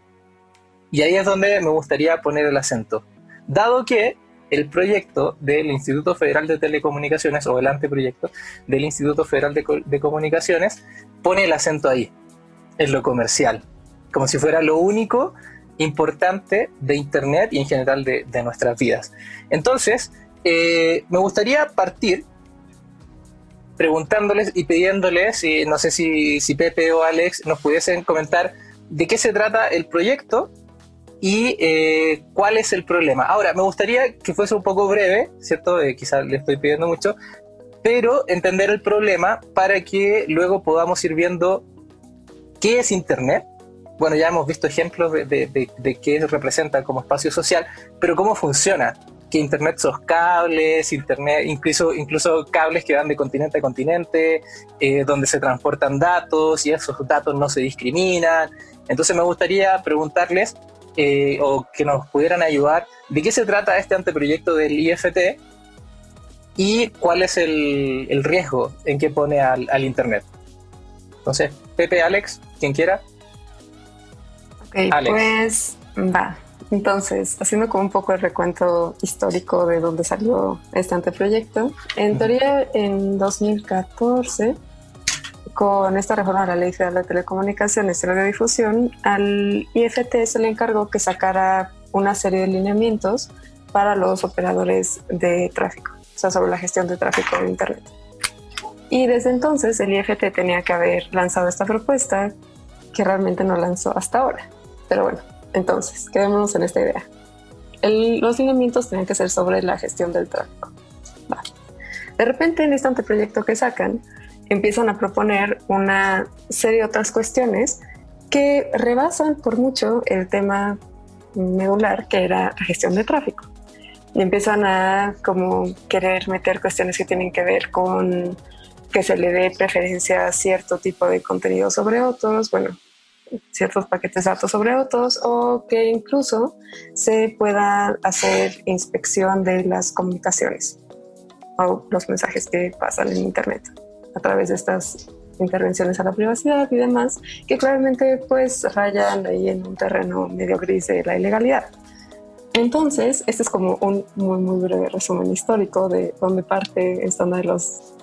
Y ahí es donde me gustaría poner el acento. Dado que el proyecto del Instituto Federal de Telecomunicaciones o el anteproyecto del Instituto Federal de, Comunicaciones pone el acento ahí, en lo comercial, como si fuera lo único importante de Internet y en general de, nuestras vidas. Entonces, eh, me gustaría partir preguntándoles y pidiéndoles, y no sé si, si Pepe o Alex nos pudiesen comentar de qué se trata el proyecto y eh, cuál es el problema. Ahora, me gustaría que fuese un poco breve, ¿cierto? Eh, quizás le estoy pidiendo mucho, pero entender el problema para que luego podamos ir viendo qué es Internet. Bueno, ya hemos visto ejemplos de, de, de qué representa como espacio social, pero cómo funciona que Internet son cables, Internet, incluso, incluso cables que van de continente a continente, eh, donde se transportan datos y esos datos no se discriminan. Entonces me gustaría preguntarles eh, o que nos pudieran ayudar de qué se trata este anteproyecto del IFT y cuál es el, el riesgo en que pone al, al, Internet. Entonces, Pepe, Alex, quien quiera. Ok, pues va. Entonces, haciendo como un poco el recuento histórico de dónde salió este anteproyecto, en teoría en 2014, con esta reforma de la Ley Federal de Telecomunicaciones y Radiodifusión, al IFT se le encargó que sacara una serie de lineamientos para los operadores de tráfico, o sea, sobre la gestión de tráfico de Internet. Y desde entonces el IFT tenía que haber lanzado esta propuesta que realmente no lanzó hasta ahora. Pero bueno, entonces, quedémonos en esta idea. los lineamientos tienen que ser sobre la gestión del tráfico. De repente, en este anteproyecto que sacan, empiezan a proponer una serie de otras cuestiones que rebasan por mucho el tema medular que era la gestión de tráfico. Y empiezan a como querer meter cuestiones que tienen que ver con que se le dé preferencia a cierto tipo de contenido sobre otros, bueno, ciertos paquetes de datos sobre otros o que incluso se pueda hacer inspección de las comunicaciones o los mensajes que pasan en Internet a través de estas intervenciones a la privacidad y demás, que claramente pues rayan ahí en un terreno medio gris de la ilegalidad. Entonces, este es como un muy, muy breve resumen histórico de dónde parte esta de los,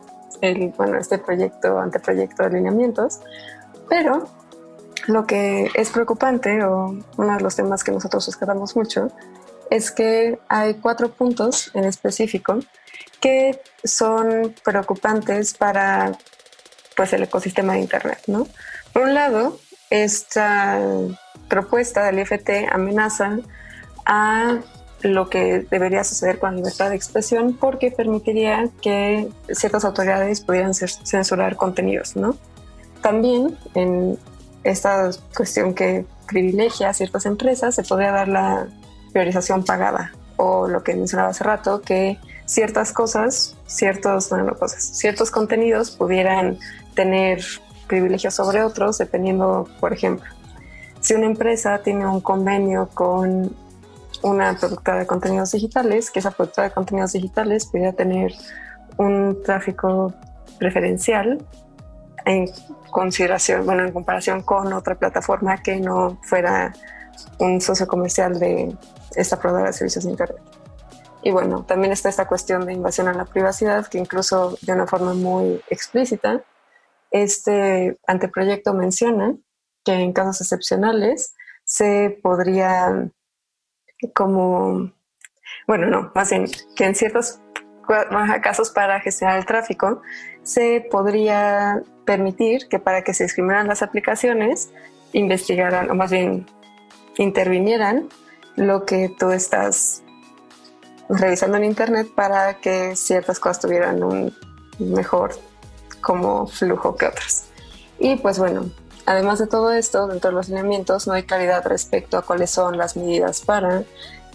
el, bueno, este proyecto, anteproyecto de alineamientos, pero lo que es preocupante, o uno de los temas que nosotros rescatamos mucho, es que hay cuatro puntos en específico que son preocupantes para pues, el ecosistema de Internet. ¿no? Por un lado, esta propuesta del IFT amenaza a lo que debería suceder con la libertad de expresión porque permitiría que ciertas autoridades pudieran censurar contenidos, ¿no? También en esta cuestión que privilegia a ciertas empresas, se podría dar la priorización pagada. O lo que mencionaba hace rato, que ciertas cosas, ciertos, cosas, ciertos contenidos pudieran tener privilegios sobre otros, dependiendo, por ejemplo, si una empresa tiene un convenio con una productora de contenidos digitales, que esa productora de contenidos digitales pudiera tener un tráfico preferencial en consideración, bueno, en comparación con otra plataforma que no fuera un socio comercial de esta proveedora de servicios de Internet. Y bueno, también está esta cuestión de invasión a la privacidad, que incluso de una forma muy explícita, este anteproyecto menciona que en casos excepcionales se podría como, bueno, no, más bien que en ciertos casos para gestionar el tráfico, se podría permitir que para que se discriminaran las aplicaciones, investigaran, o más bien intervinieran lo que tú estás revisando en internet para que ciertas cosas tuvieran un mejor como flujo que otras. Y pues bueno, además de todo esto, dentro de los lineamientos no hay claridad respecto a cuáles son las medidas para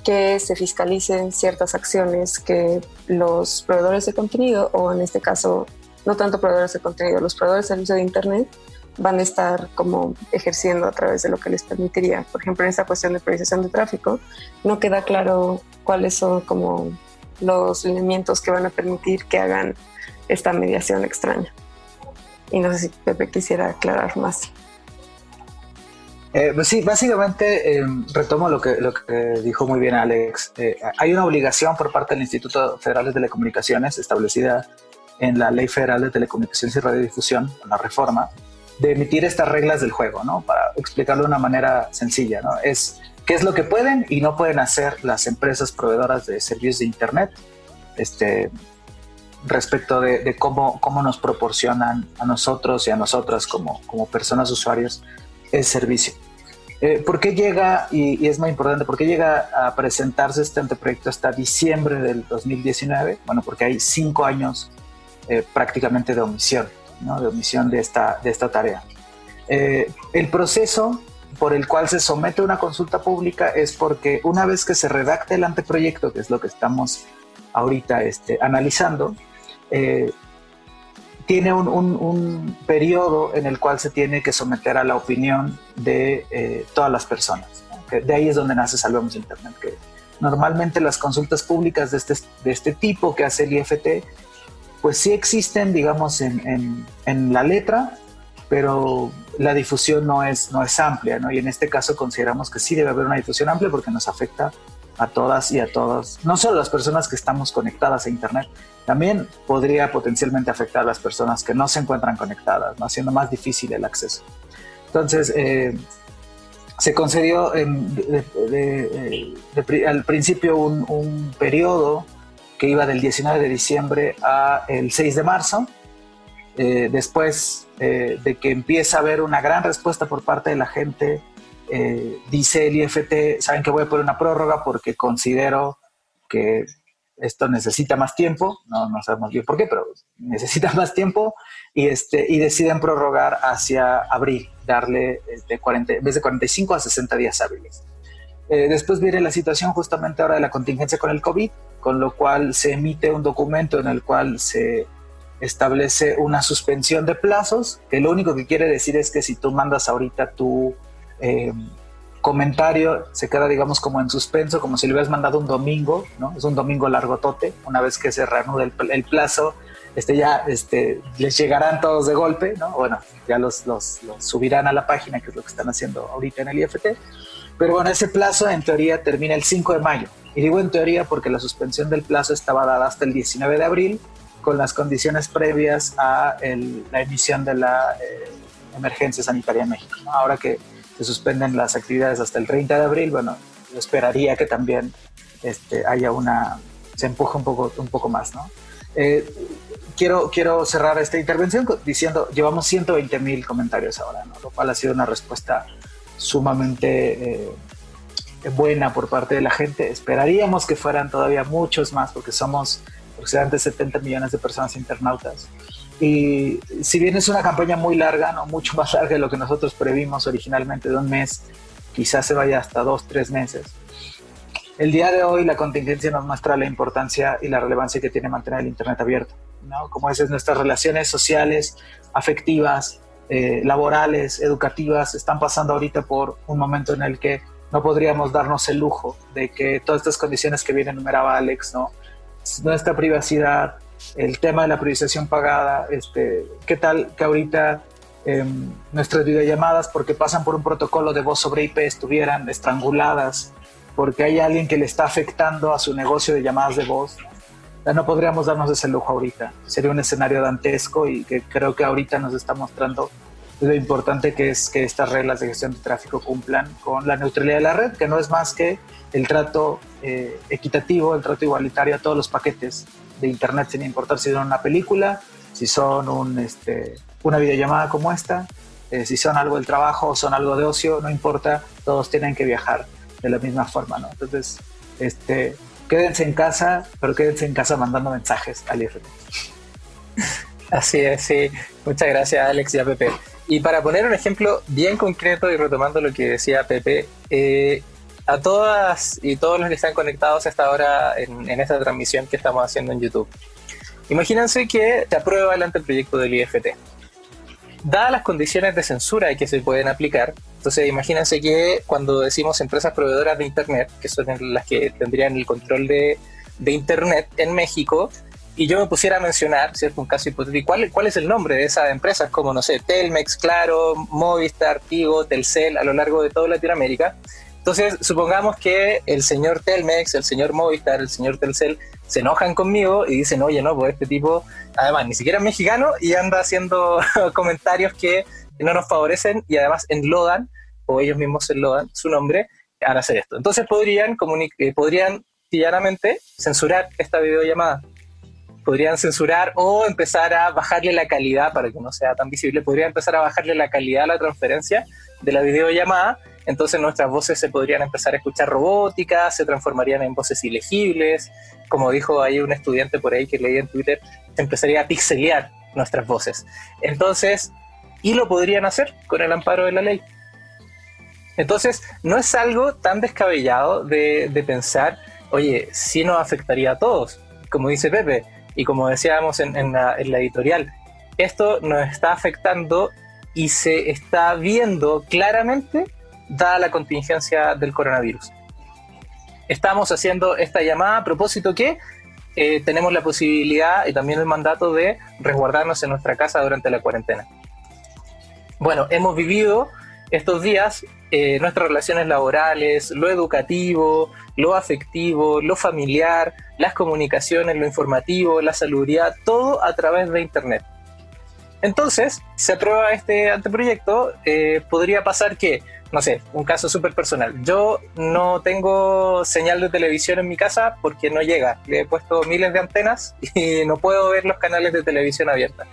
que se fiscalicen ciertas acciones que los proveedores de contenido, o en este caso, no tanto proveedores de contenido, los proveedores de servicio de Internet, van a estar como ejerciendo a través de lo que les permitiría. Por ejemplo, en esta cuestión de priorización de tráfico, no queda claro cuáles son como los lineamientos que van a permitir que hagan esta mediación extraña. Y no sé si Pepe quisiera aclarar más. Eh, pues sí, básicamente eh, retomo lo que, lo que dijo muy bien Alex. Eh, hay una obligación por parte del Instituto Federal de Telecomunicaciones establecida en la Ley Federal de Telecomunicaciones y Radiodifusión, la reforma, de emitir estas reglas del juego, ¿no? Para explicarlo de una manera sencilla, ¿no? Es qué es lo que pueden y no pueden hacer las empresas proveedoras de servicios de Internet este, respecto de, cómo, cómo nos proporcionan a nosotros y a nosotras como, como personas usuarios el servicio. Eh, ¿Por qué llega, y, es muy importante, por qué llega a presentarse este anteproyecto hasta diciembre del 2019? Bueno, porque hay cinco años eh, prácticamente de omisión, ¿no? de omisión de esta, de esta tarea. Eh, el proceso por el cual se somete una consulta pública es porque una vez que se redacte el anteproyecto, que es lo que estamos ahorita este, analizando, eh, tiene un, periodo en el cual se tiene que someter a la opinión de todas las personas. De ahí es donde nace Salvemos Internet, que normalmente las consultas públicas de este, de este tipo que hace el IFT, pues sí existen, digamos, en, la letra, pero la difusión no es, no es amplia, ¿no? Y en este caso consideramos que sí debe haber una difusión amplia porque nos afecta a todas y a todos, no solo las personas que estamos conectadas a Internet, también podría potencialmente afectar a las personas que no se encuentran conectadas, haciendo más difícil el acceso. Entonces, eh, se concedió al principio un, periodo que iba del 19 de diciembre a el 6 de marzo. Eh, después eh, de que empieza a haber una gran respuesta por parte de la gente, dice el IFT, saben que voy a poner una prórroga porque considero que esto necesita más tiempo, no, no sabemos bien por qué, pero necesita más tiempo y, este, y deciden prorrogar hacia abril, darle eh, de 40, en vez de 45 a 60 días hábiles. Eh, después viene la situación justamente ahora de la contingencia con el COVID, con lo cual se emite un documento en el cual se establece una suspensión de plazos, que lo único que quiere decir es que si tú mandas ahorita tu... Eh, comentario se queda, digamos, como en suspenso, como si le hubieras mandado un domingo, ¿no? Es un domingo largotote, una vez que se reanude el, plazo, este ya este, les llegarán todos de golpe, ¿no? Bueno, ya los, los, subirán a la página, que es lo que están haciendo ahorita en el IFT. Pero bueno, ese plazo en teoría termina el 5 de mayo. Y digo en teoría porque la suspensión del plazo estaba dada hasta el 19 de abril, con las condiciones previas a la emisión de la eh, emergencia sanitaria en México. Ahora que se suspenden las actividades hasta el 30 de abril, bueno, esperaría que también este, haya una, se empuje un poco, un poco más, ¿no? Eh, quiero, quiero cerrar esta intervención diciendo, llevamos 120 mil comentarios ahora, ¿no? Lo cual ha sido una respuesta sumamente eh, buena por parte de la gente. Esperaríamos que fueran todavía muchos más, porque somos aproximadamente 70 millones de personas internautas. Y si bien es una campaña muy larga, no mucho más larga de lo que nosotros previmos originalmente de un mes, quizás se vaya hasta dos, tres meses. El día de hoy la contingencia nos muestra la importancia y la relevancia que tiene mantener el Internet abierto. ¿no? Como dices, nuestras relaciones sociales, afectivas, eh, laborales, educativas, están pasando ahorita por un momento en el que no podríamos darnos el lujo de que todas estas condiciones que bien enumeraba Alex, ¿no? nuestra privacidad, el tema de la priorización pagada, este, qué tal que ahorita em, nuestras videollamadas, porque pasan por un protocolo de voz sobre IP, estuvieran estranguladas, porque hay alguien que le está afectando a su negocio de llamadas de voz. Podríamos darnos ese lujo ahorita. Sería un escenario dantesco y que creo que ahorita nos está mostrando lo importante que es que estas reglas de gestión de tráfico cumplan con la neutralidad de la red, que no es más que el trato eh, equitativo, el trato igualitario a todos los paquetes de Internet, sin importar si son una película, si son un, este, una videollamada como esta, eh, si son algo del trabajo o son algo de ocio, no importa, todos tienen que viajar de la misma forma, ¿no? Entonces, este, quédense en casa, pero quédense en casa mandando mensajes al IFT. Así es, sí. Muchas gracias, Alex y a Pepe. Y para poner un ejemplo bien concreto y retomando lo que decía Pepe, eh, a todas y todos los que están conectados hasta ahora en, esta transmisión que estamos haciendo en YouTube. Imagínense que se aprueba el anteproyecto del IFT. Dadas las condiciones de censura que se pueden aplicar, entonces imagínense que cuando decimos empresas proveedoras de Internet, que son las que tendrían el control de, de Internet en México, y yo me pusiera a mencionar, ¿cierto? Un caso hipotético, ¿cuál, ¿cuál es el nombre de esas empresas? Como, no sé, Telmex, Claro, Movistar, Tigo, Telcel, a lo largo de toda Latinoamérica. Entonces, supongamos que el señor Telmex, el señor Movistar, el señor Telcel se enojan conmigo y dicen, oye, no, pues este tipo, además, ni siquiera es mexicano y anda haciendo comentarios que no nos favorecen y además enlodan, o ellos mismos enlodan su nombre, al hacer esto. Entonces podrían, eh, podrían llanamente censurar esta videollamada. Podrían censurar o empezar a bajarle la calidad para que no sea tan visible, podrían empezar a bajarle la calidad a la transferencia de la videollamada, entonces nuestras voces se podrían empezar a escuchar robóticas, se transformarían en voces ilegibles, como dijo ahí un estudiante por ahí que leí en Twitter, empezaría a pixelear nuestras voces. Entonces, y lo podrían hacer con el amparo de la ley. Entonces, no es algo tan descabellado de, pensar, oye, sí nos afectaría a todos. Como dice Pepe, y como decíamos en, la, editorial, esto nos está afectando y se está viendo claramente dada la contingencia del coronavirus. Estamos haciendo esta llamada a propósito que eh, tenemos la posibilidad y también el mandato de resguardarnos en nuestra casa durante la cuarentena. Bueno, hemos vivido estos días eh, nuestras relaciones laborales, lo educativo, lo afectivo, lo familiar, las comunicaciones, lo informativo, la salubridad, todo a través de Internet. Entonces, se aprueba este anteproyecto, eh, podría pasar que, no sé, un caso súper personal. Yo no tengo señal de televisión en mi casa porque no llega. Le he puesto miles de antenas y no puedo ver los canales de televisión abierta.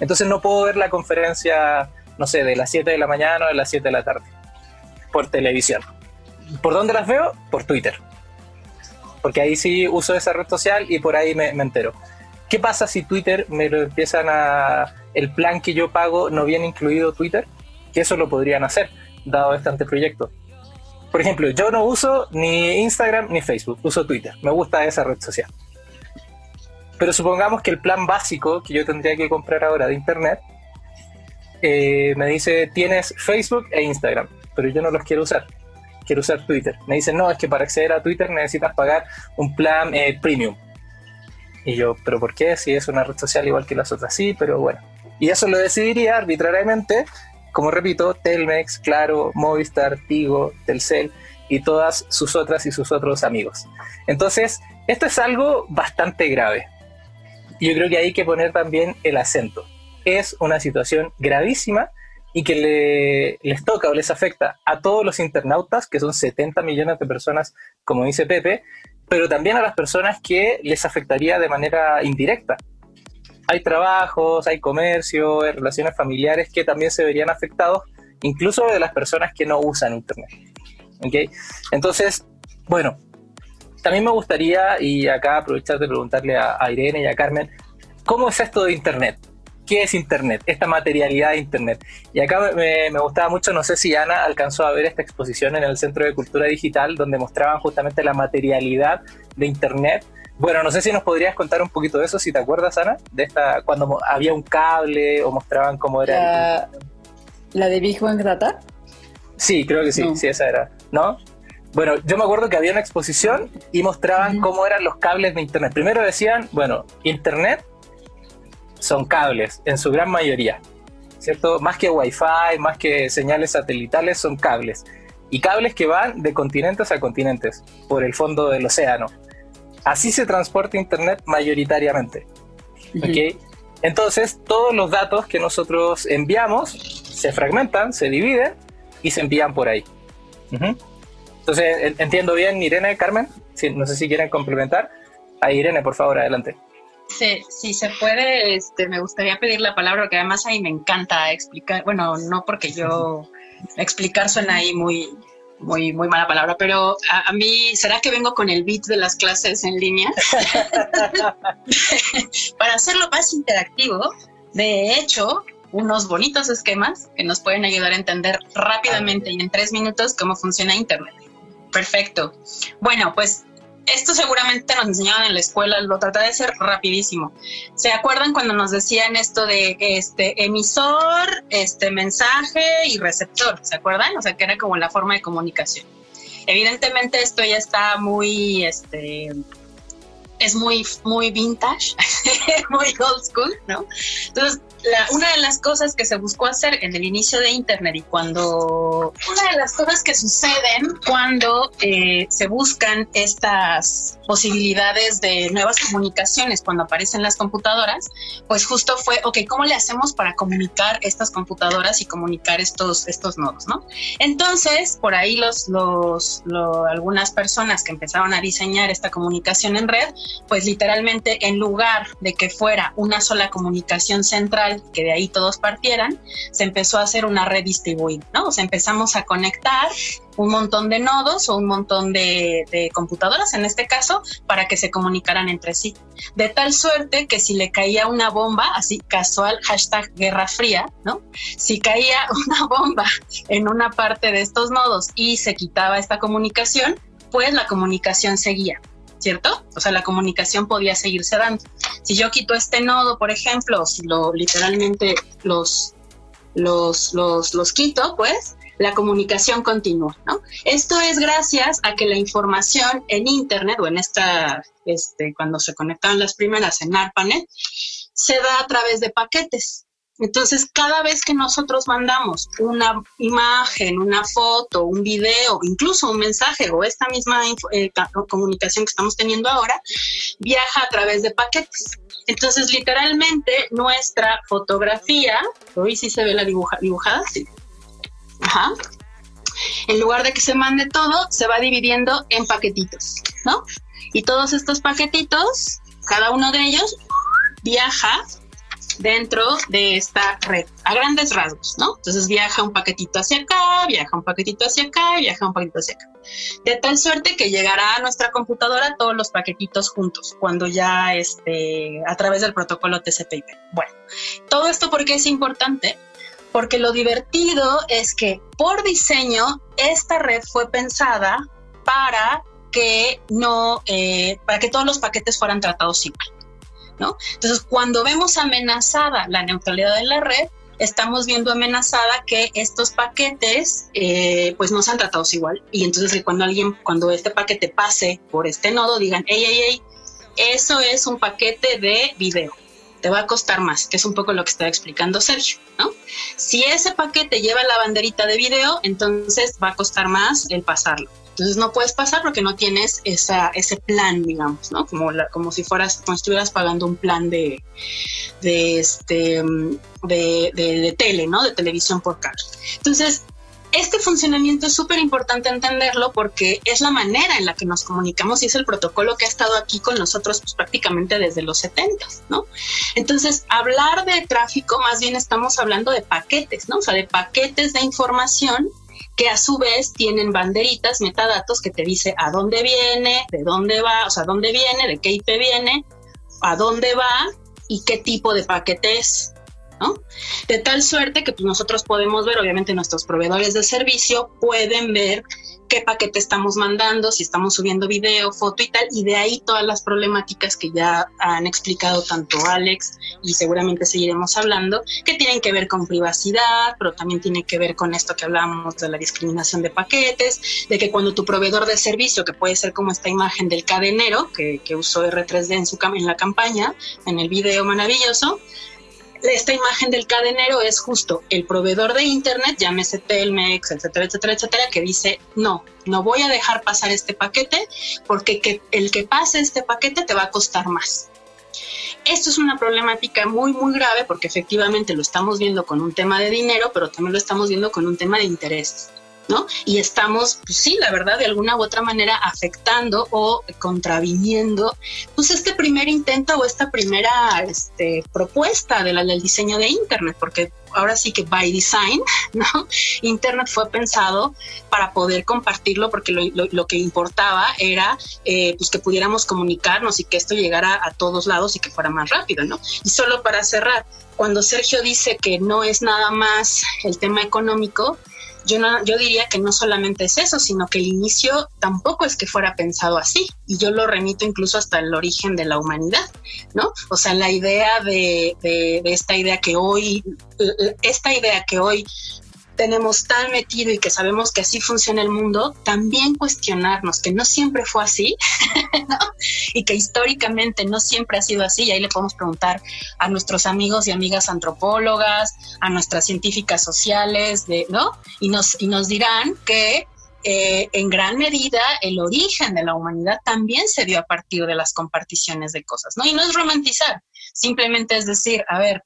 Entonces no puedo ver la conferencia, no sé, de las 7 de la mañana o de las 7 de la tarde por televisión. ¿Por dónde las veo? Por Twitter. Porque ahí sí uso esa red social y por ahí me, entero. ¿Qué pasa si Twitter me lo empiezan a... el plan que yo pago no viene incluido Twitter? Que eso lo podrían hacer, dado este anteproyecto. Por ejemplo, yo no uso ni Instagram ni Facebook, uso Twitter. Me gusta esa red social. Pero supongamos que el plan básico que yo tendría que comprar ahora de Internet eh, me dice tienes Facebook e Instagram pero yo no los quiero usar. Quiero usar Twitter. Me dicen, no, es que para acceder a Twitter necesitas pagar un plan eh, premium. Y yo, ¿pero por qué? Si es una red social igual que las otras, sí, pero bueno. Y eso lo decidiría arbitrariamente, como repito, Telmex, Claro, Movistar, Tigo, Telcel y todas sus otras y sus otros amigos. Entonces, esto es algo bastante grave. Yo creo que hay que poner también el acento. Es una situación gravísima y que les toca o les afecta a todos los internautas, que son 70 millones de personas, como dice Pepe, pero también a las personas que les afectaría de manera indirecta. Hay trabajos, hay comercio, hay relaciones familiares que también se verían afectados, incluso de las personas que no usan Internet. ¿Okay? Entonces, bueno, también me gustaría, y acá aprovechar de preguntarle a, a Irene y a Carmen, ¿cómo es esto de Internet? qué es Internet, esta materialidad de Internet. Y acá me, gustaba mucho, no sé si Ana alcanzó a ver esta exposición en el Centro de Cultura Digital, donde mostraban justamente la materialidad de Internet. Bueno, no sé si nos podrías contar un poquito de eso, si te acuerdas, Ana, de esta, cuando había un cable o mostraban cómo era. La, ¿la de Big Bang Data? Sí, creo que sí, sí, esa era. ¿No? Bueno, yo me acuerdo que había una exposición y mostraban cómo eran los cables de Internet. Primero decían, bueno, Internet son cables, en su gran mayoría, ¿cierto? Más que wifi, más que señales satelitales, son cables. Y cables que van de continentes a continentes, por el fondo del océano. Así se transporta Internet mayoritariamente. Entonces, todos los datos que nosotros enviamos se fragmentan, se dividen y se envían por ahí. Entonces, entiendo bien, Irene, Carmen, no sé si quieren complementar. A Irene, por favor, adelante si se puede, este, me gustaría pedir la palabra, porque además a mí me encanta explicar, bueno, no porque yo explicar suena ahí muy, muy, muy mala palabra, pero a, mí, ¿será que vengo con el beat de las clases en línea? Para hacerlo más interactivo, de hecho, unos bonitos esquemas que nos pueden ayudar a entender rápidamente y en tres minutos cómo funciona Internet. Perfecto. Bueno, pues esto seguramente nos enseñaban en la escuela, lo trataré de ser rapidísimo. ¿Se acuerdan cuando nos decían esto de este emisor, este mensaje y receptor? ¿Se acuerdan? O sea, que era como la forma de comunicación. Evidentemente esto ya está muy este es muy muy vintage, muy old school, ¿no? Entonces, una de las cosas que se buscó hacer en el inicio de Internet y cuando una de las cosas que suceden cuando eh, se buscan estas posibilidades de nuevas comunicaciones cuando aparecen las computadoras, pues justo fue, ok, ¿cómo le hacemos para comunicar estas computadoras y comunicar estos, estos nodos, no? Entonces, por ahí los, los, algunas personas que empezaron a diseñar esta comunicación en red, pues literalmente en lugar de que fuera una sola comunicación central, que de ahí todos partieran, se empezó a hacer una red distribuida, ¿no? O sea, empezamos a conectar un montón de nodos o un montón de, computadoras, en este caso, para que se comunicaran entre sí. De tal suerte que si le caía una bomba, así casual, hashtag Guerra Fría, ¿no? Si caía una bomba en una parte de estos nodos y se quitaba esta comunicación, pues la comunicación seguía. ¿Cierto? O sea, la comunicación podía seguirse dando. Si yo quito este nodo, por ejemplo, si lo literalmente los, los, los, los quito, pues la comunicación continúa, ¿no? Esto es gracias a que la información en Internet o en esta, este, cuando se conectaron las primeras en ARPANET, se da a través de paquetes. Entonces, cada vez que nosotros mandamos una imagen, una foto, un video, incluso un mensaje o esta misma eh, comunicación que estamos teniendo ahora, viaja a través de paquetes. Entonces, literalmente, nuestra fotografía, hoy sí se ve la dibujada, sí, Ajá. En lugar de que se mande todo, se va dividiendo en paquetitos, ¿no? Y todos estos paquetitos, cada uno de ellos viaja dentro de esta red, a grandes rasgos, ¿no? Entonces viaja un paquetito hacia acá, viaja un paquetito hacia acá, viaja un paquetito hacia acá. De tal suerte que llegará a nuestra computadora todos los paquetitos juntos, cuando ya este, a través del protocolo TCP/IP. Bueno, todo esto porque es importante, porque lo divertido es que por diseño esta red fue pensada para que no, eh, para que todos los paquetes fueran tratados igual, ¿no? Entonces, cuando vemos amenazada la neutralidad de la red, estamos viendo amenazada que estos paquetes eh, pues no sean tratados igual y entonces cuando alguien cuando este paquete pase por este nodo digan hey hey hey eso es un paquete de video te va a costar más, que es un poco lo que estaba explicando Sergio, ¿no? Si ese paquete lleva la banderita de video, entonces va a costar más el pasarlo. Entonces no puedes pasar porque no tienes esa, ese plan, digamos, ¿no? Como, la, como si fueras, como estuvieras pagando un plan de, de este, de, de, de tele, ¿no? De televisión por cable. Entonces, este funcionamiento es súper importante entenderlo porque es la manera en la que nos comunicamos y es el protocolo que ha estado aquí con nosotros pues, prácticamente desde los 70, ¿no? Entonces, hablar de tráfico, más bien estamos hablando de paquetes, ¿no? O sea, de paquetes de información que a su vez tienen banderitas, metadatos que te dice a dónde viene, de dónde va, o sea, dónde viene, de qué IP viene, a dónde va y qué tipo de paquete es. De tal suerte que pues, nosotros podemos ver, obviamente nuestros proveedores de servicio pueden ver qué paquete estamos mandando, si estamos subiendo video, foto y tal, y de ahí todas las problemáticas que ya han explicado tanto Alex y seguramente seguiremos hablando, que tienen que ver con privacidad, pero también tiene que ver con esto que hablamos de la discriminación de paquetes, de que cuando tu proveedor de servicio, que puede ser como esta imagen del cadenero que, que usó R3D en, su, en la campaña, en el video maravilloso, esta imagen del cadenero es justo el proveedor de Internet, llámese Telmex, etcétera, etcétera, etcétera, que dice, no, no voy a dejar pasar este paquete porque el que pase este paquete te va a costar más. Esto es una problemática muy, muy grave porque efectivamente lo estamos viendo con un tema de dinero, pero también lo estamos viendo con un tema de intereses. ¿No? Y estamos, pues sí, la verdad, de alguna u otra manera afectando o contraviniendo, pues este primer intento o esta primera este, propuesta del diseño de Internet, porque ahora sí que by design, ¿no? Internet fue pensado para poder compartirlo porque lo, que importaba era eh, pues que pudiéramos comunicarnos y que esto llegara a todos lados y que fuera más rápido, ¿no? Y solo para cerrar, cuando Sergio dice que no es nada más el tema económico, yo, yo diría que no solamente es eso, sino que el inicio tampoco es que fuera pensado así. Y yo lo remito incluso hasta el origen de la humanidad, ¿no? O sea, la idea de, de esta idea que hoy, esta idea que hoy tenemos tan metido y que sabemos que así funciona el mundo, también cuestionarnos que no siempre fue así y que históricamente no siempre ha sido así. Y ahí le podemos preguntar a nuestros amigos y amigas antropólogas, a nuestras científicas sociales, de, ¿no? Y nos, y nos dirán que eh, en gran medida el origen de la humanidad también se dio a partir de las comparticiones de cosas, ¿no? Y no es romantizar, simplemente es decir, a ver,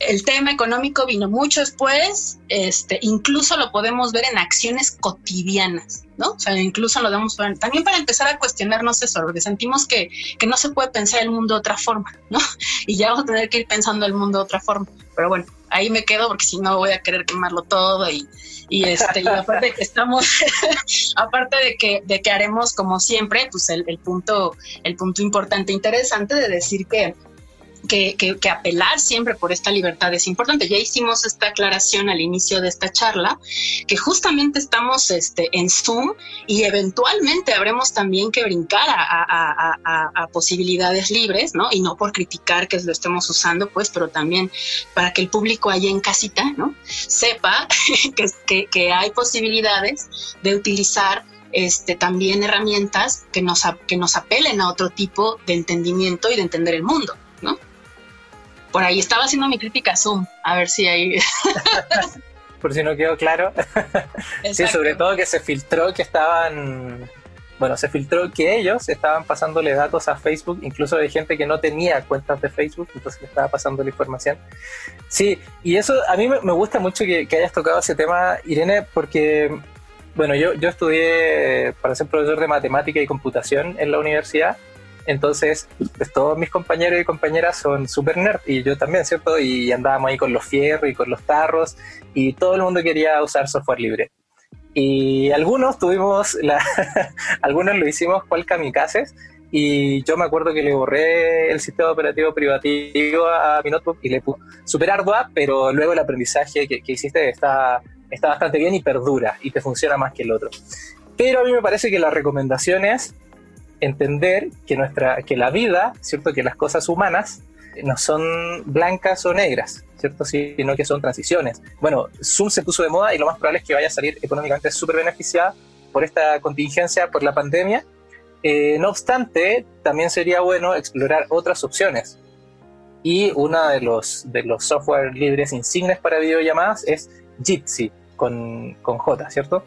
el tema económico vino mucho después, este, incluso lo podemos ver en acciones cotidianas, ¿no? O sea, incluso lo damos también para empezar a cuestionarnos eso, porque sentimos que, que, no se puede pensar el mundo de otra forma, ¿no? Y ya vamos a tener que ir pensando el mundo de otra forma. Pero bueno, ahí me quedo porque si no voy a querer quemarlo todo y, y este, y aparte de que estamos, aparte de que, de que haremos como siempre, pues el, el punto, el punto importante, interesante de decir que que, que, apelar siempre por esta libertad es importante. Ya hicimos esta aclaración al inicio de esta charla, que justamente estamos este, en Zoom y eventualmente habremos también que brincar a, a, posibilidades libres, ¿no? Y no por criticar que lo estemos usando, pues, pero también para que el público allá en casita, ¿no? Sepa que, que, hay posibilidades de utilizar este, también herramientas que nos, que nos apelen a otro tipo de entendimiento y de entender el mundo, ¿no? Por ahí estaba haciendo mi crítica Zoom, a ver si ahí... por si no quedó claro. sí, sobre todo que se filtró que estaban... Bueno, se filtró que ellos estaban pasándole datos a Facebook, incluso de gente que no tenía cuentas de Facebook, entonces le estaba pasando la información. Sí, y eso a mí me gusta mucho que, que hayas tocado ese tema, Irene, porque, bueno, yo, yo estudié para ser profesor de matemática y computación en la universidad entonces, pues, todos mis compañeros y compañeras son super nerd y yo también, ¿cierto? Y andábamos ahí con los fierros y con los tarros y todo el mundo quería usar software libre. Y algunos tuvimos, la algunos lo hicimos cual kamikazes y yo me acuerdo que le borré el sistema operativo privativo a mi notebook y le puse super ardua, pero luego el aprendizaje que, que hiciste está, está bastante bien y perdura y te funciona más que el otro. Pero a mí me parece que la recomendación es entender que, nuestra, que la vida, ¿cierto? que las cosas humanas no son blancas o negras, ¿cierto? sino que son transiciones. Bueno, Zoom se puso de moda y lo más probable es que vaya a salir económicamente súper beneficiada por esta contingencia, por la pandemia. Eh, no obstante, también sería bueno explorar otras opciones. Y uno de los, de los software libres insignes para videollamadas es Jitsi, con, con J, ¿cierto?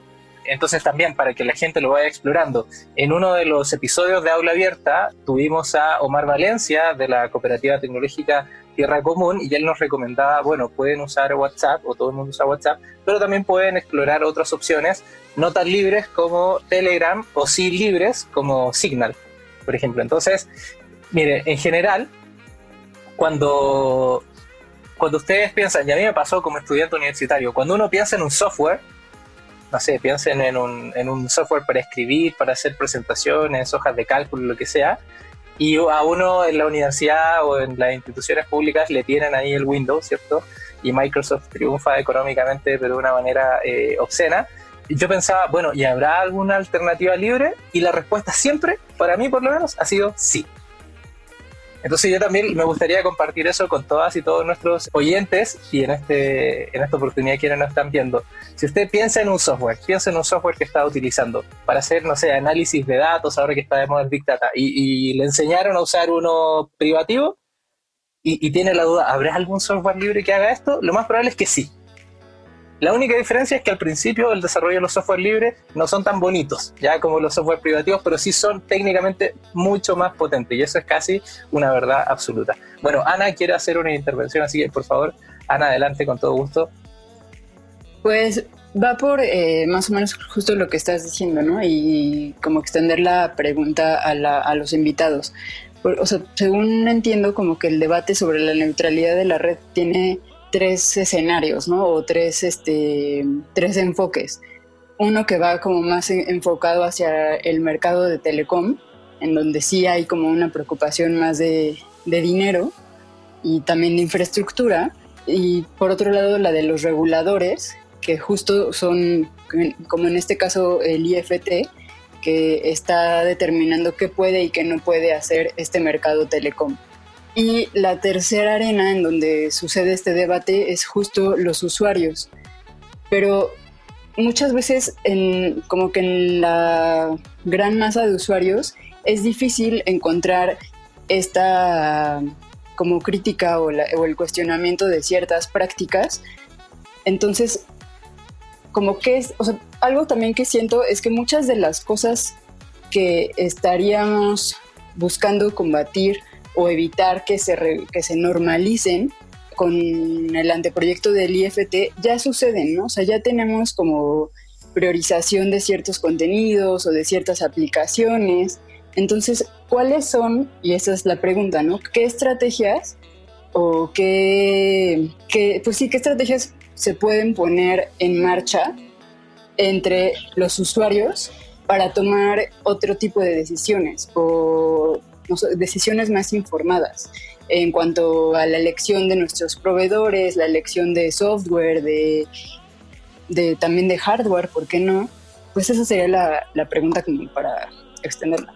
Entonces también para que la gente lo vaya explorando. En uno de los episodios de Aula Abierta tuvimos a Omar Valencia de la Cooperativa Tecnológica Tierra Común y él nos recomendaba, bueno, pueden usar WhatsApp o todo el mundo usa WhatsApp, pero también pueden explorar otras opciones no tan libres como Telegram o sí libres como Signal, por ejemplo. Entonces, mire, en general, cuando, cuando ustedes piensan, y a mí me pasó como estudiante universitario, cuando uno piensa en un software, no sé, piensen en un, en un software para escribir, para hacer presentaciones, hojas de cálculo, lo que sea, y a uno en la universidad o en las instituciones públicas le tienen ahí el Windows, ¿cierto? Y Microsoft triunfa económicamente, pero de una manera eh, obscena. Y yo pensaba, bueno, ¿y habrá alguna alternativa libre? Y la respuesta siempre, para mí por lo menos, ha sido sí. Entonces yo también me gustaría compartir eso con todas y todos nuestros oyentes y en, este, en esta oportunidad quienes nos están viendo. Si usted piensa en un software, piensa en un software que está utilizando para hacer, no sé, análisis de datos ahora que está de moda el Big Data y, le enseñaron a usar uno privativo y, y tiene la duda, ¿habrá algún software libre que haga esto? Lo más probable es que sí la única diferencia es que al principio el desarrollo de los software libres no son tan bonitos, ya como los software privativos, pero sí son técnicamente mucho más potentes y eso es casi una verdad absoluta. Bueno, Ana quiere hacer una intervención, así que por favor, Ana, adelante con todo gusto. Pues va por eh, más o menos justo lo que estás diciendo, ¿no? Y como extender la pregunta a, los invitados. o sea, según entiendo, como que el debate sobre la neutralidad de la red tiene tres escenarios, ¿no? O tres, este, tres enfoques. Uno que va como más enfocado hacia el mercado de telecom, en donde sí hay como una preocupación más de, de dinero y también de infraestructura. Y por otro lado, la de los reguladores, que justo son, como en este caso, el IFT, que está determinando qué puede y qué no puede hacer este mercado telecom. Y la tercera arena en donde sucede este debate es justo los usuarios. Pero muchas veces, en, como que en la gran masa de usuarios, es difícil encontrar esta como crítica o, el cuestionamiento de ciertas prácticas. Entonces, como que es, algo también que siento es que muchas de las cosas que estaríamos buscando combatir o evitar que se, que se normalicen con el anteproyecto del IFT ya suceden, ¿no? O sea, ya tenemos como priorización de ciertos contenidos o de ciertas aplicaciones. Entonces, ¿cuáles son, y esa es la pregunta, ¿no? ¿Qué estrategias o qué, qué pues sí, qué estrategias se pueden poner en marcha entre los usuarios para tomar otro tipo de decisiones o decisiones más informadas en cuanto a la elección de nuestros proveedores, la elección de software, de, también de hardware, ¿por qué no? Pues esa sería la, pregunta para extenderla.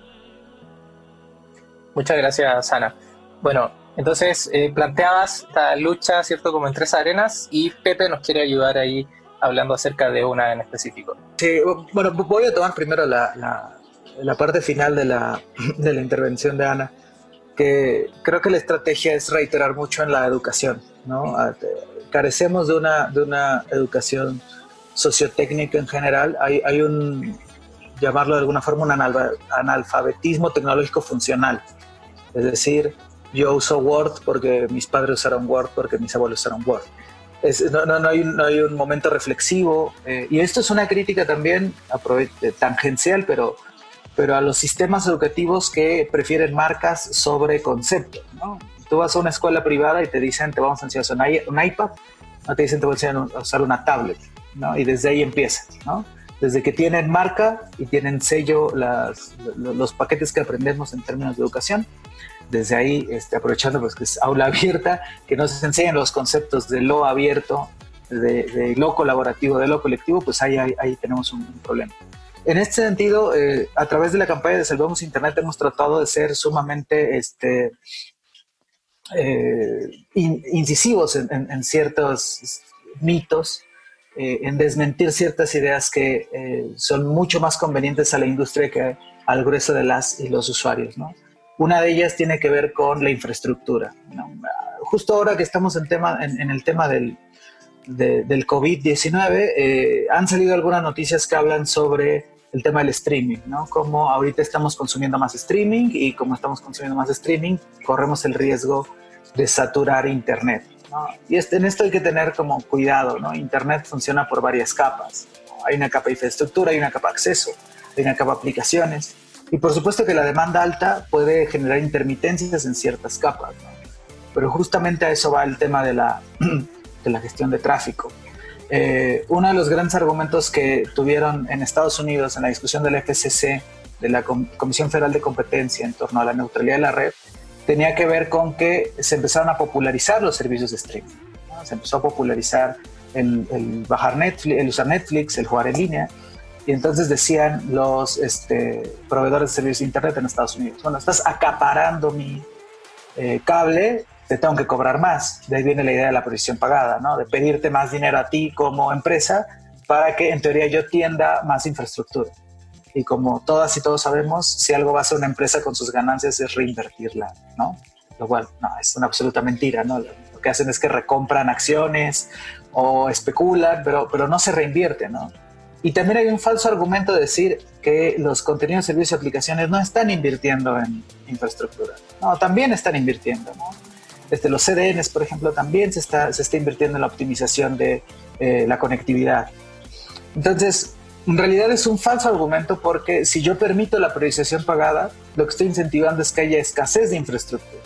Muchas gracias, Ana. Bueno, entonces eh, planteabas esta lucha, ¿cierto? Como en tres arenas y Pepe nos quiere ayudar ahí hablando acerca de una en específico. Sí, bueno, voy a tomar primero la la parte final de la, de la intervención de Ana, que creo que la estrategia es reiterar mucho en la educación, ¿no? Carecemos de una, de una educación sociotécnica en general. Hay, hay un, llamarlo de alguna forma, un analfabetismo tecnológico funcional. Es decir, yo uso Word porque mis padres usaron Word, porque mis abuelos usaron Word. no, no, no, hay, no, hay, un momento reflexivo. Eh, y esto es una crítica también tangencial, pero pero a los sistemas educativos que prefieren marcas sobre conceptos. ¿no? Tú vas a una escuela privada y te dicen, te vamos a enseñar un iPad, no te dicen, te voy a enseñar a usar una tablet, ¿no? y desde ahí empieza. ¿no? Desde que tienen marca y tienen sello las, los paquetes que aprendemos en términos de educación, desde ahí, este, aprovechando pues, que es aula abierta, que nos enseñan los conceptos de lo abierto, de, lo colaborativo, de lo colectivo, pues ahí, ahí, tenemos un problema. En este sentido, eh, a través de la campaña de Salvemos Internet hemos tratado de ser sumamente este, eh, incisivos en, ciertos mitos, eh, en desmentir ciertas ideas que son mucho más convenientes a la industria que al grueso de las y los usuarios. Una de ellas tiene que ver con la infraestructura. Justo ahora que estamos en, el tema del COVID-19, han salido algunas noticias que hablan sobre el tema del streaming, ¿no? Como ahorita estamos consumiendo más streaming y como estamos consumiendo más streaming, corremos el riesgo de saturar Internet. ¿no? Y en esto hay que tener como cuidado, ¿no? Internet funciona por varias capas. Hay una capa de infraestructura, hay una capa de acceso, hay una capa de aplicaciones. Y por supuesto que la demanda alta puede generar intermitencias en ciertas capas, ¿no? Pero justamente a eso va el tema de la, de la gestión de tráfico. Eh, uno de los grandes argumentos que tuvieron en Estados Unidos en la discusión del FCC, de la Comisión Federal de Competencia en torno a la neutralidad de la red, tenía que ver con que se empezaron a popularizar los servicios de streaming. Se empezó a popularizar el, bajar Netflix, el usar Netflix, el jugar en línea. Y entonces decían los este, proveedores de servicios de Internet en Estados Unidos, bueno, estás acaparando mi eh, cable, te tengo que cobrar más. De ahí viene la idea de la provisión pagada, ¿no? De pedirte más dinero a ti como empresa para que en teoría yo tienda más infraestructura. Y como todas y todos sabemos, si algo va a hacer una empresa con sus ganancias es reinvertirla, ¿no? Lo cual, no, es una absoluta mentira, ¿no? Lo que hacen es que recompran acciones o especulan, pero, pero no se reinvierte, ¿no? Y también hay un falso argumento de decir que los contenidos, servicios y aplicaciones no están invirtiendo en infraestructura. No, también están invirtiendo, ¿no? Desde los CDNs, por ejemplo, también se está, se está invirtiendo en la optimización de eh, la conectividad. Entonces, en realidad es un falso argumento porque si yo permito la priorización pagada, lo que estoy incentivando es que haya escasez de infraestructura.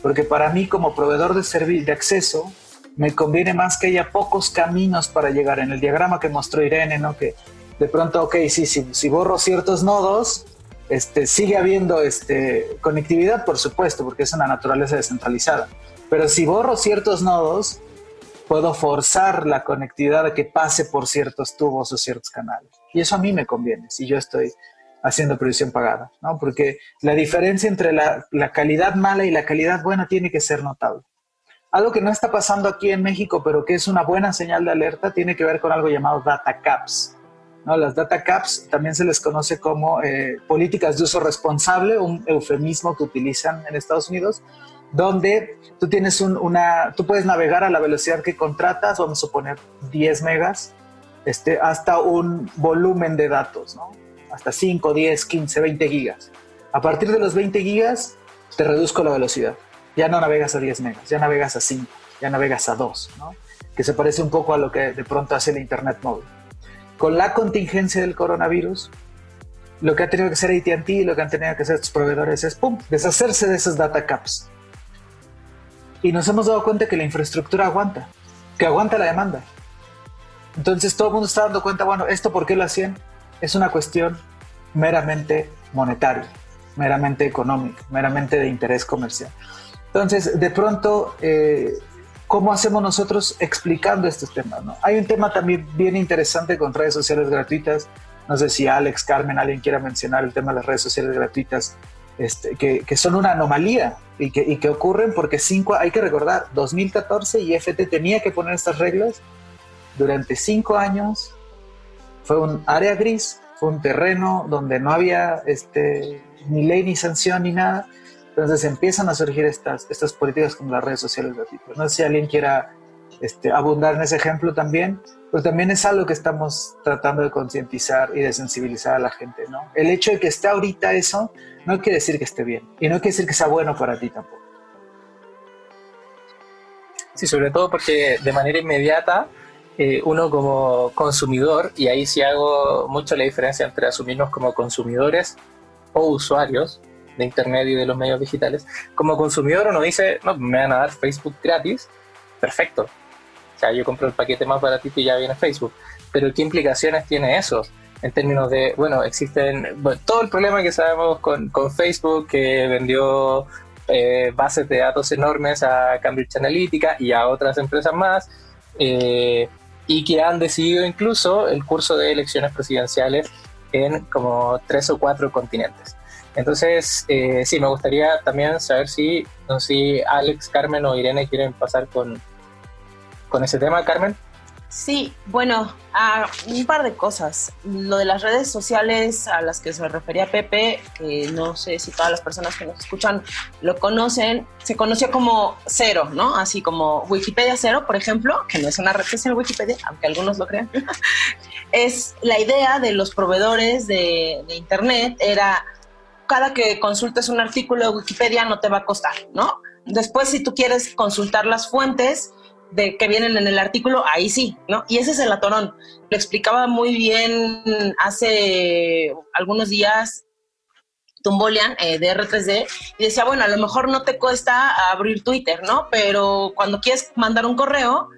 Porque para mí como proveedor de servicio de acceso, me conviene más que haya pocos caminos para llegar. En el diagrama que mostró Irene, ¿no? Que de pronto, ok, sí, sí si borro ciertos nodos, este, sigue habiendo este, conectividad, por supuesto, porque es una naturaleza descentralizada. Pero si borro ciertos nodos, puedo forzar la conectividad a que pase por ciertos tubos o ciertos canales. Y eso a mí me conviene, si yo estoy haciendo producción pagada, ¿no? Porque la diferencia entre la calidad mala y la calidad buena tiene que ser notable. Algo que no está pasando aquí en México, pero que es una buena señal de alerta, tiene que ver con algo llamado data caps. ¿No? Las data caps también se les conoce como eh, políticas de uso responsable, un eufemismo que utilizan en Estados Unidos, donde tú tienes una, tú puedes navegar a la velocidad que contratas, vamos a suponer 10 megas, este, hasta un volumen de datos, hasta 5, 10, 15, 20 gigas. A partir de los 20 gigas, te reduzco la velocidad ya no navegas a 10 megas, ya navegas a 5, ya navegas a 2, ¿no? que se parece un poco a lo que de pronto hace el Internet móvil. Con la contingencia del coronavirus, lo que ha tenido que hacer ATT lo que han tenido que hacer sus proveedores es ¡pum! deshacerse de esos data caps. Y nos hemos dado cuenta que la infraestructura aguanta, que aguanta la demanda. Entonces todo el mundo está dando cuenta, bueno, ¿esto por qué lo hacían? Es una cuestión meramente monetaria, meramente económica, meramente de interés comercial. Entonces, de pronto, eh, ¿cómo hacemos nosotros explicando estos temas? ¿no? Hay un tema también bien interesante con redes sociales gratuitas. No sé si Alex, Carmen, alguien quiera mencionar el tema de las redes sociales gratuitas, este, que, que, son una anomalía y que, y que ocurren porque cinco, hay que recordar, 2014 y FT tenía que poner estas reglas durante cinco años. Fue un área gris, fue un terreno donde no había este, ni ley ni sanción ni nada entonces empiezan a surgir estas, estas políticas como las redes sociales gratuitas. No sé si alguien quiera este, abundar en ese ejemplo también, pero también es algo que estamos tratando de concientizar y de sensibilizar a la gente, ¿no? El hecho de que esté ahorita eso no quiere decir que esté bien y no quiere decir que sea bueno para ti tampoco. Sí, sobre todo porque de manera inmediata eh, uno como consumidor, y ahí sí hago mucho la diferencia entre asumirnos como consumidores o usuarios, de Internet y de los medios digitales, como consumidor uno dice, no, me van a dar Facebook gratis, perfecto. O sea, yo compro el paquete más baratito y ya viene Facebook. Pero ¿qué implicaciones tiene eso? En términos de, bueno, existen todo el problema que sabemos con, con Facebook, que vendió eh, bases de datos enormes a Cambridge Analytica y a otras empresas más, eh, y que han decidido incluso el curso de elecciones presidenciales en como tres o cuatro continentes. Entonces, eh, sí, me gustaría también saber si, no Alex, Carmen o Irene quieren pasar con, con ese tema, Carmen. Sí, bueno, un par de cosas. Lo de las redes sociales a las que se refería Pepe, que no sé si todas las personas que nos escuchan lo conocen, se conoció como cero, ¿no? Así como Wikipedia cero, por ejemplo, que no es una red social Wikipedia, aunque algunos lo crean, es la idea de los proveedores de Internet, era cada que consultes un artículo de Wikipedia no te va a costar, ¿no? Después, si tú quieres consultar las fuentes de que vienen en el artículo, ahí sí, ¿no? Y ese es el atorón. Lo explicaba muy bien hace algunos días Tumbolian eh, de R3D y decía, bueno, a lo mejor no te cuesta abrir Twitter, ¿no? Pero cuando quieres mandar un correo,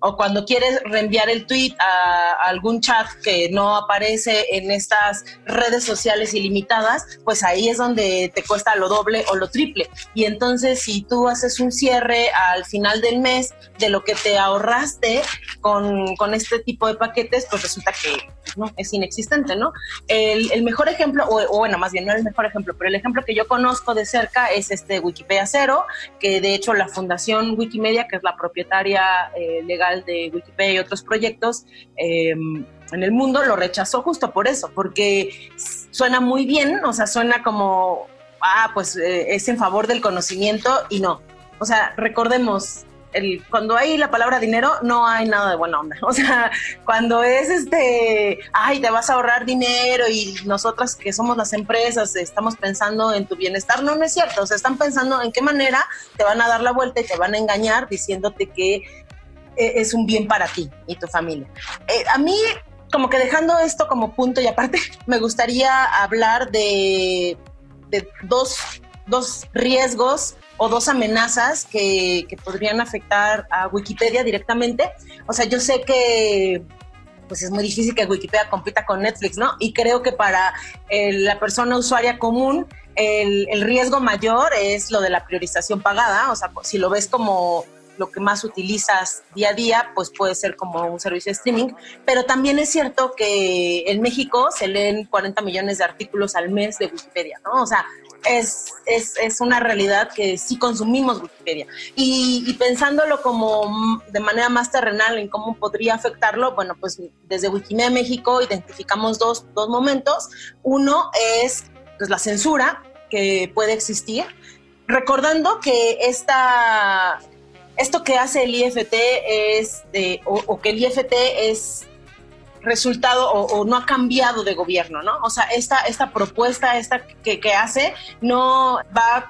o cuando quieres reenviar el tweet a, algún chat que no aparece en estas redes sociales ilimitadas, pues ahí es donde te cuesta lo doble o lo triple. Y entonces si tú haces un cierre al final del mes de lo que te ahorraste con, con este tipo de paquetes, pues resulta que no es inexistente, ¿no? El, el mejor ejemplo, o, o, bueno, más bien no el mejor ejemplo, pero el ejemplo que yo conozco de cerca es este Wikipedia Cero, que de hecho la Fundación Wikimedia, que es la propietaria eh, legal de Wikipedia y otros proyectos em, en el mundo, lo rechazó justo por eso, porque suena muy bien, o sea, suena como, ah, pues eh, es en favor del conocimiento y no. O sea, recordemos, el, cuando hay la palabra dinero, no hay nada de buena onda. O sea, cuando es este, ay, te vas a ahorrar dinero y nosotras que somos las empresas estamos pensando en tu bienestar, no, no es cierto. O sea, están pensando en qué manera te van a dar la vuelta y te van a engañar diciéndote que es un bien para ti y tu familia. Eh, a mí como que dejando esto como punto y aparte, me gustaría hablar de, dos, dos riesgos o dos amenazas que, que, podrían afectar a Wikipedia directamente. O sea, yo sé que pues es muy difícil que Wikipedia compita con Netflix, ¿no? Y creo que para eh, la persona usuaria común el, el, riesgo mayor es lo de la priorización pagada, o sea, si lo ves como lo que más utilizas día a día, pues puede ser como un servicio de streaming, pero también es cierto que en México se leen 40 millones de artículos al mes de Wikipedia, ¿no? O sea, es, es, es una realidad que sí consumimos Wikipedia. Y, y, pensándolo como de manera más terrenal en cómo podría afectarlo, bueno, pues desde Wikimedia México identificamos dos, dos momentos. Uno es pues, la censura que puede existir, recordando que esta, esto que hace el IFT es, o, o que el IFT es resultado o, no ha cambiado de gobierno, ¿no? O sea, esta, esta propuesta esta que, que hace no va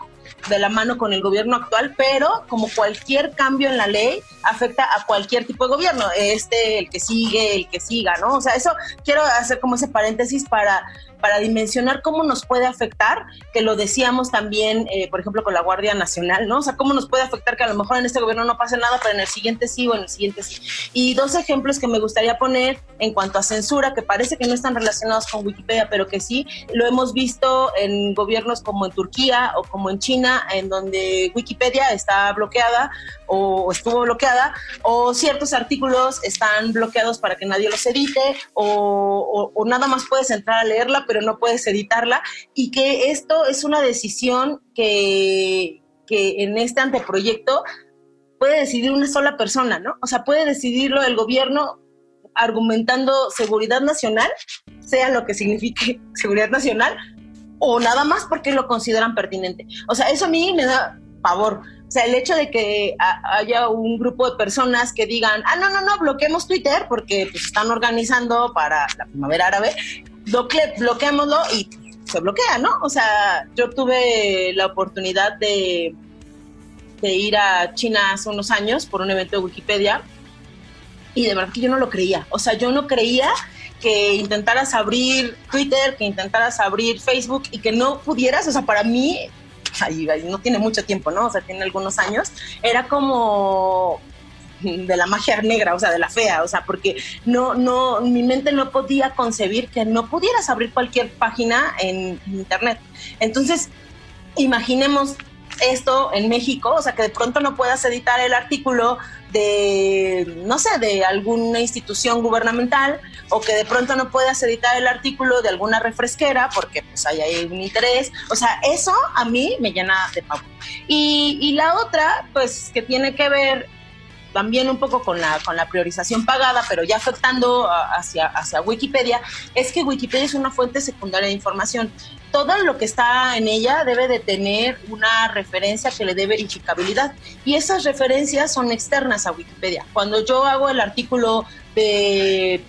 de la mano con el gobierno actual, pero como cualquier cambio en la ley afecta a cualquier tipo de gobierno, este, el que sigue, el que siga, ¿no? O sea, eso quiero hacer como ese paréntesis para para dimensionar cómo nos puede afectar, que lo decíamos también, eh, por ejemplo, con la Guardia Nacional, ¿no? O sea, cómo nos puede afectar que a lo mejor en este gobierno no pase nada, pero en el siguiente sí o en el siguiente sí. Y dos ejemplos que me gustaría poner en cuanto a censura, que parece que no están relacionados con Wikipedia, pero que sí, lo hemos visto en gobiernos como en Turquía o como en China, en donde Wikipedia está bloqueada o estuvo bloqueada, o ciertos artículos están bloqueados para que nadie los edite, o, o nada más puedes entrar a leerla, pero no puedes editarla, y que esto es una decisión que, que en este anteproyecto puede decidir una sola persona, ¿no? O sea, puede decidirlo el gobierno argumentando seguridad nacional, sea lo que signifique seguridad nacional, o nada más porque lo consideran pertinente. O sea, eso a mí me da pavor. O sea, el hecho de que haya un grupo de personas que digan, ah, no, no, no, bloqueemos Twitter porque pues, están organizando para la primavera árabe, bloque, bloqueémoslo y se bloquea, ¿no? O sea, yo tuve la oportunidad de, de ir a China hace unos años por un evento de Wikipedia y de verdad que yo no lo creía. O sea, yo no creía que intentaras abrir Twitter, que intentaras abrir Facebook y que no pudieras, o sea, para mí no tiene mucho tiempo, ¿no? O sea, tiene algunos años, era como de la magia negra, o sea, de la fea, o sea, porque no, no, mi mente no podía concebir que no pudieras abrir cualquier página en internet. Entonces, imaginemos esto en México, o sea, que de pronto no puedas editar el artículo de, no sé, de alguna institución gubernamental o que de pronto no puedas editar el artículo de alguna refresquera porque pues hay, hay un interés. O sea, eso a mí me llena de pavor. Y, y la otra, pues que tiene que ver también un poco con la, con la priorización pagada, pero ya afectando hacia, hacia Wikipedia, es que Wikipedia es una fuente secundaria de información. Todo lo que está en ella debe de tener una referencia que le dé verificabilidad y esas referencias son externas a Wikipedia. Cuando yo hago el artículo de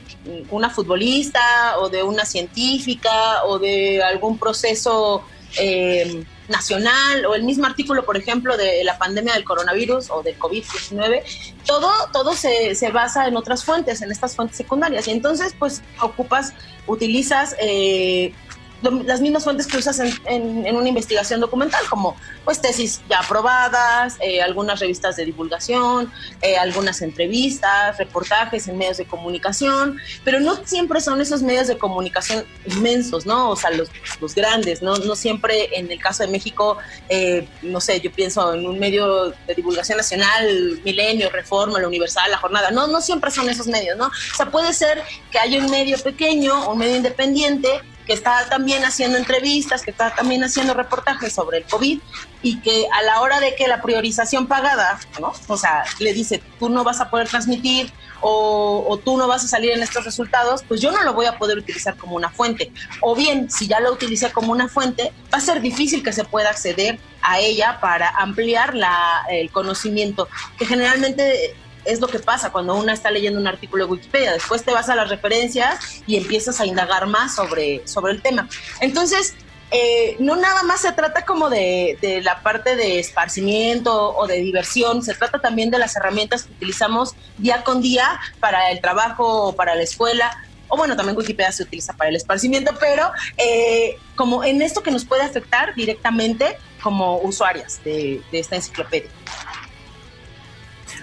una futbolista o de una científica o de algún proceso eh, nacional o el mismo artículo, por ejemplo, de la pandemia del coronavirus o del COVID-19, todo, todo se, se, basa en otras fuentes, en estas fuentes secundarias. Y entonces, pues, ocupas, utilizas eh, las mismas fuentes que usas en, una investigación documental, como pues tesis ya aprobadas, eh, algunas revistas de divulgación, eh, algunas entrevistas, reportajes en medios de comunicación, pero no siempre son esos medios de comunicación inmensos, ¿no? O sea, los, los grandes, ¿no? No siempre en el caso de México, eh, no sé, yo pienso en un medio de divulgación nacional, Milenio, Reforma, La Universal, La Jornada, no, no siempre son esos medios, ¿no? O sea, puede ser que haya un medio pequeño, un medio independiente, que está también haciendo entrevistas, que está también haciendo reportajes sobre el COVID y que a la hora de que la priorización pagada, ¿no? O sea, le dice, tú no vas a poder transmitir o, o, tú no vas a salir en estos resultados, pues yo no lo voy a poder utilizar como una fuente. O bien, si ya lo utilicé como una fuente, va a ser difícil que se pueda acceder a ella para ampliar la, el conocimiento, que generalmente es lo que pasa cuando una está leyendo un artículo de Wikipedia. Después te vas a las referencias y empiezas a indagar más sobre, sobre el tema. Entonces, eh, no nada más se trata como de, de, la parte de esparcimiento o de diversión, se trata también de las herramientas que utilizamos día con día para el trabajo o para la escuela o bueno, también Wikipedia se utiliza para el esparcimiento, pero eh, como en esto que nos puede afectar directamente como usuarias de, esta enciclopedia.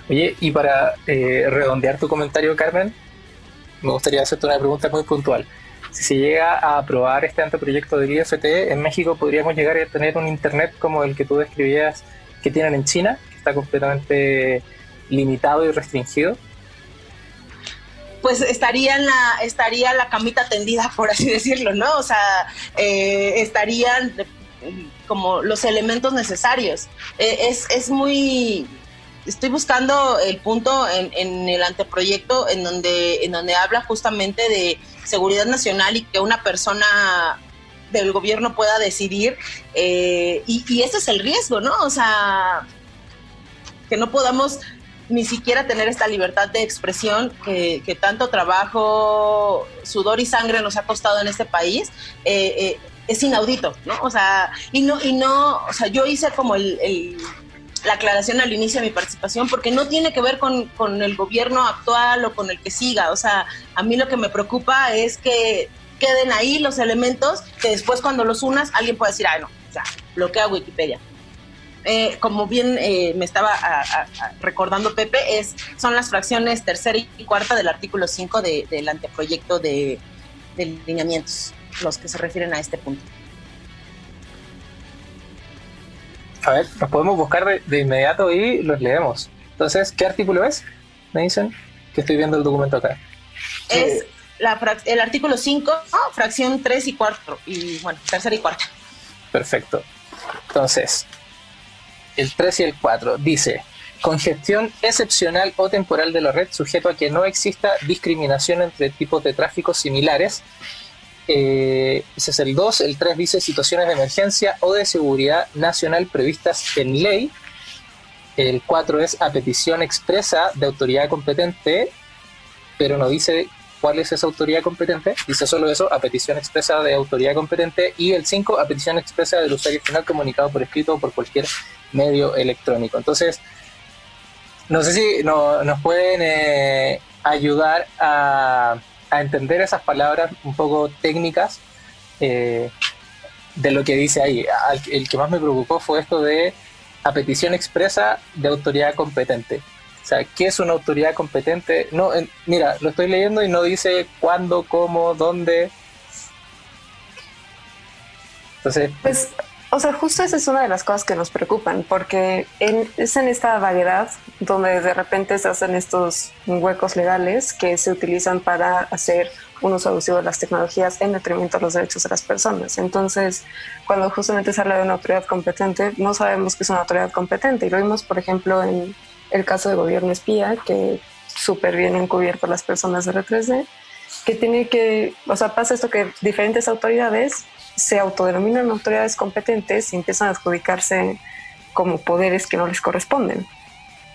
Oye, y para eh, redondear tu comentario, Carmen, me gustaría hacerte una pregunta muy puntual. Si se llega a aprobar este anteproyecto del IFT, en México podríamos llegar a tener un Internet como el que tú describías que tienen en China, que está completamente limitado y restringido pues estaría la, estaría la camita tendida, por así decirlo, ¿no? O sea, eh, estarían como los elementos necesarios. Eh, es, es muy, estoy buscando el punto en, en, el anteproyecto en donde, en donde habla justamente de seguridad nacional y que una persona del gobierno pueda decidir. Eh, y, ese es el riesgo, ¿no? O sea, que no podamos ni siquiera tener esta libertad de expresión que, tanto trabajo, sudor y sangre nos ha costado en este país, eh, eh, es inaudito, ¿no? O sea, y no, y no, o sea, yo hice como el, la aclaración al inicio de mi participación porque no tiene que ver con, con el gobierno actual o con el que siga, o sea, a mí lo que me preocupa es que queden ahí los elementos que después cuando los unas alguien puede decir, ay no, o sea, bloquea Wikipedia. Eh, como bien eh, me estaba recordando Pepe, es, son las fracciones tercera y cuarta del artículo 5 del anteproyecto de, lineamientos, los que se refieren a este punto. A ver, nos podemos buscar de, inmediato y los leemos. Entonces, ¿qué artículo es? Me dicen que estoy viendo el documento acá. Es el artículo 5, fracción 3 y 4, y bueno, tercera y cuarta. Perfecto. Entonces, el 3 y el 4. Dice, congestión excepcional o temporal de la red sujeto a que no exista discriminación entre tipos de tráfico similares. Eh, ese es el 2. El 3 dice situaciones de emergencia o de seguridad nacional previstas en ley. El 4 es a petición expresa de autoridad competente, pero no dice cuál es esa autoridad competente. Dice solo eso, a petición expresa de autoridad competente. Y el 5, a petición expresa del usuario final comunicado por escrito o por cualquier medio electrónico. Entonces, no sé si nos pueden eh, ayudar a, entender esas palabras un poco técnicas eh, de lo que dice ahí. el que más me preocupó fue esto de a petición expresa de autoridad competente. O sea, ¿qué es una autoridad competente? No, mira, lo estoy leyendo y no dice cuándo, cómo, dónde. Entonces, pues o sea, justo esa es una de las cosas que nos preocupan, porque es en esta variedad donde de repente se hacen estos huecos legales que se utilizan para hacer un uso abusivo de las tecnologías en detrimento de los derechos de las personas. Entonces, cuando justamente se habla de una autoridad competente, no sabemos que es una autoridad competente. Y lo vimos, por ejemplo, en el caso de gobierno espía, que súper bien encubierto las personas de R3D, que tiene que, o sea, pasa esto que diferentes autoridades se autodenominan autoridades competentes y empiezan a adjudicarse como poderes que no les corresponden.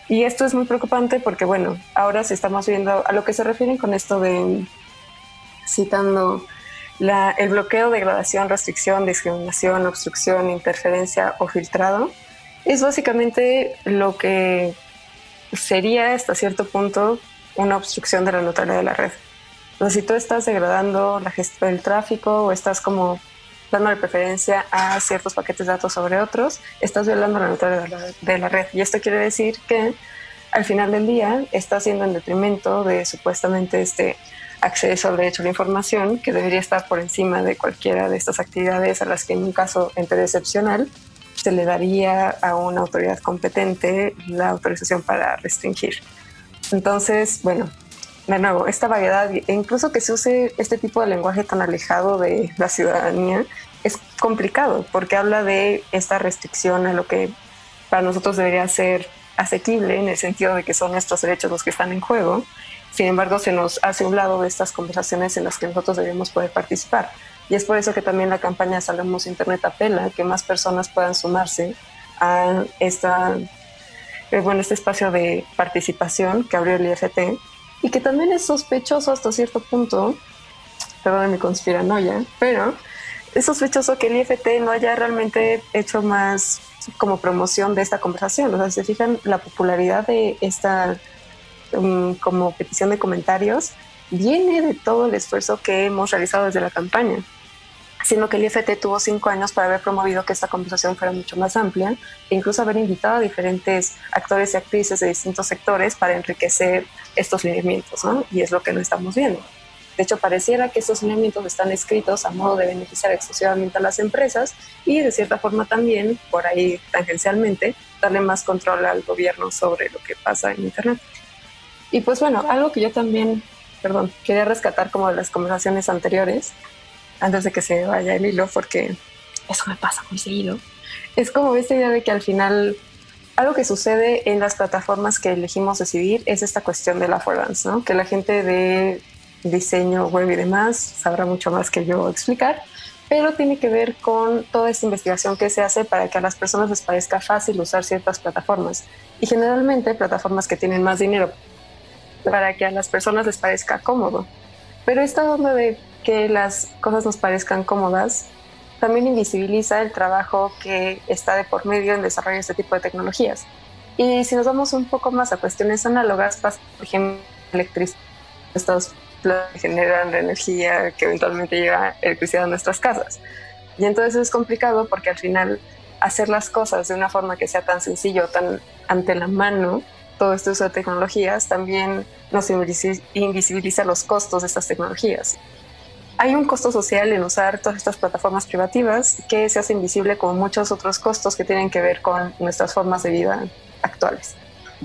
Y esto es muy preocupante porque, bueno, ahora se estamos viendo a lo que se refieren con esto de, citando, el bloqueo, degradación, restricción, discriminación, obstrucción, interferencia o filtrado, es básicamente lo que sería hasta cierto punto una obstrucción de la neutralidad de la red. Entonces, si tú estás degradando la del tráfico o estás como dando preferencia a ciertos paquetes de datos sobre otros, estás violando la neutralidad de la, red. Y esto quiere decir que al final del día está siendo en detrimento de supuestamente este acceso al derecho a la información, que debería estar por encima de cualquiera de estas actividades a las que en un caso entre excepcional se le daría a una autoridad competente la autorización para restringir. Entonces, bueno, de nuevo, esta variedad, e incluso que se use este tipo de lenguaje tan alejado de la ciudadanía, es complicado porque habla de esta restricción a lo que para nosotros debería ser asequible en el sentido de que son nuestros derechos los que están en juego. Sin embargo, se nos hace un lado de estas conversaciones en las que nosotros debemos poder participar. Y es por eso que también la campaña Salvemos Internet apela a que más personas puedan sumarse a esta, eh, bueno, este espacio de participación que abrió el IFT y que también es sospechoso hasta cierto punto, perdón mi conspiranoia, pero es sospechoso que el IFT no haya realmente hecho más como promoción de esta conversación. O sea, si se fijan la popularidad de esta um, como petición de comentarios viene de todo el esfuerzo que hemos realizado desde la campaña sino que el IFT tuvo cinco años para haber promovido que esta conversación fuera mucho más amplia e incluso haber invitado a diferentes actores y actrices de distintos sectores para enriquecer estos lineamientos, ¿no? Y es lo que no estamos viendo. De hecho, pareciera que estos lineamientos están escritos a modo de beneficiar exclusivamente a las empresas y de cierta forma también, por ahí tangencialmente, darle más control al gobierno sobre lo que pasa en Internet. Y pues bueno, algo que yo también, perdón, quería rescatar como de las conversaciones anteriores antes de que se vaya el hilo, porque eso me pasa muy seguido. Es como esta idea de que al final algo que sucede en las plataformas que elegimos decidir es esta cuestión de la affordance, ¿no? Que la gente de diseño web y demás sabrá mucho más que yo explicar, pero tiene que ver con toda esta investigación que se hace para que a las personas les parezca fácil usar ciertas plataformas y generalmente plataformas que tienen más dinero para que a las personas les parezca cómodo. Pero esta onda de que las cosas nos parezcan cómodas, también invisibiliza el trabajo que está de por medio en desarrollar este tipo de tecnologías. Y si nos vamos un poco más a cuestiones análogas, por ejemplo, electricidad, estos generan la energía que eventualmente llega electricidad a nuestras casas. Y entonces es complicado porque al final hacer las cosas de una forma que sea tan sencillo, tan ante la mano, todo este uso de tecnologías, también nos invisibiliza los costos de estas tecnologías hay un costo social en usar todas estas plataformas privativas que se hace invisible como muchos otros costos que tienen que ver con nuestras formas de vida actuales.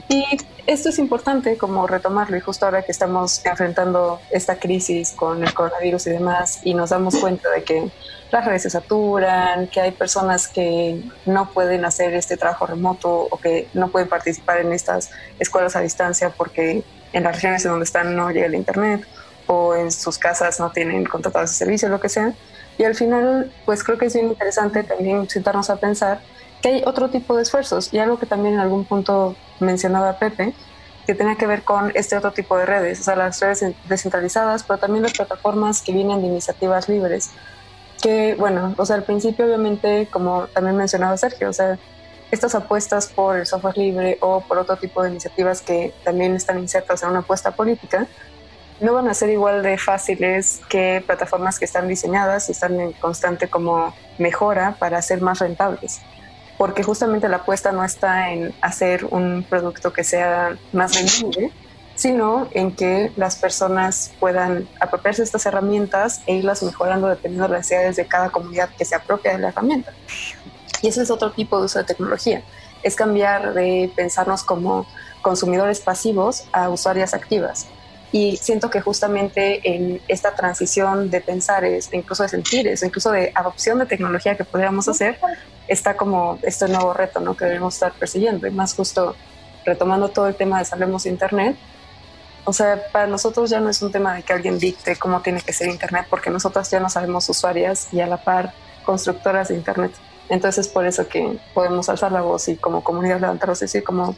Y esto es importante como retomarlo y justo ahora que estamos enfrentando esta crisis con el coronavirus y demás y nos damos cuenta de que las redes se saturan, que hay personas que no pueden hacer este trabajo remoto o que no pueden participar en estas escuelas a distancia porque en las regiones en donde están no llega el internet o en sus casas no tienen contratados de servicio, lo que sea. Y al final, pues creo que es bien interesante también sentarnos a pensar que hay otro tipo de esfuerzos y algo que también en algún punto mencionaba Pepe, que tiene que ver con este otro tipo de redes, o sea, las redes descentralizadas, pero también las plataformas que vienen de iniciativas libres. Que, bueno, o sea, al principio obviamente, como también mencionaba Sergio, o sea, estas apuestas por el software libre o por otro tipo de iniciativas que también están insertas en una apuesta política, no van a ser igual de fáciles que plataformas que están diseñadas y están en constante como mejora para ser más rentables. Porque justamente la apuesta no está en hacer un producto que sea más vendible, sino en que las personas puedan apropiarse de estas herramientas e irlas mejorando dependiendo de las necesidades de cada comunidad que se apropia de la herramienta. Y ese es otro tipo de uso de tecnología. Es cambiar de pensarnos como consumidores pasivos a usuarias activas y siento que justamente en esta transición de pensares, incluso de sentires, incluso de adopción de tecnología que podríamos hacer, está como este nuevo reto ¿no? que debemos estar persiguiendo. Y más justo retomando todo el tema de Salvemos Internet, o sea, para nosotros ya no es un tema de que alguien dicte cómo tiene que ser Internet, porque nosotras ya no sabemos usuarias y a la par constructoras de Internet. Entonces es por eso que podemos alzar la voz y como comunidad levantarnos y decir como,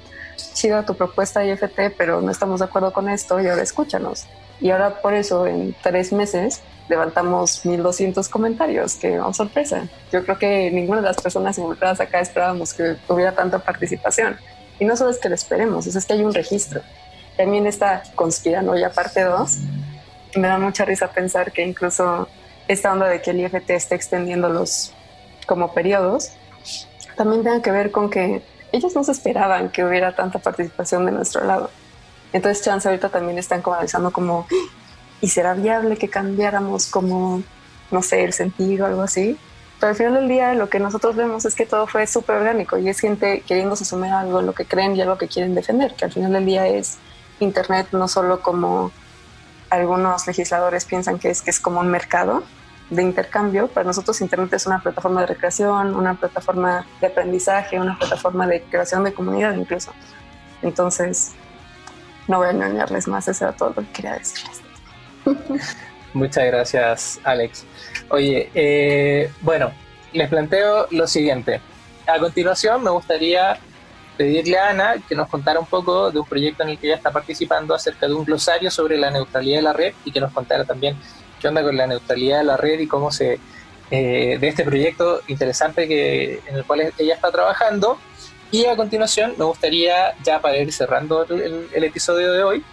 chido tu propuesta IFT, pero no estamos de acuerdo con esto y ahora escúchanos. Y ahora por eso en tres meses levantamos 1200 comentarios, que oh, sorpresa. Yo creo que ninguna de las personas involucradas acá esperábamos que hubiera tanta participación. Y no solo es que lo esperemos, es que hay un registro. También está Conspiranoia parte 2. Me da mucha risa pensar que incluso esta onda de que el IFT esté extendiendo los como periodos, también tenga que ver con que ellos no se esperaban que hubiera tanta participación de nuestro lado. Entonces, chance ahorita también están como analizando como, ¿y será viable que cambiáramos como, no sé, el sentido o algo así? Pero al final del día lo que nosotros vemos es que todo fue súper orgánico y es gente queriéndose sumar algo lo que creen y algo que quieren defender, que al final del día es Internet no solo como algunos legisladores piensan que es, que es como un mercado, de intercambio. Para nosotros Internet es una plataforma de recreación, una plataforma de aprendizaje, una plataforma de creación de comunidad incluso. Entonces, no voy a engañarles más, eso era todo lo que quería decirles. Muchas gracias, Alex. Oye, eh, bueno, les planteo lo siguiente. A continuación, me gustaría pedirle a Ana que nos contara un poco de un proyecto en el que ella está participando acerca de un glosario sobre la neutralidad de la red y que nos contara también qué onda con la neutralidad de la red y cómo se eh, de este proyecto interesante que, en el cual ella está trabajando. Y a continuación me gustaría, ya para ir cerrando el, episodio de hoy,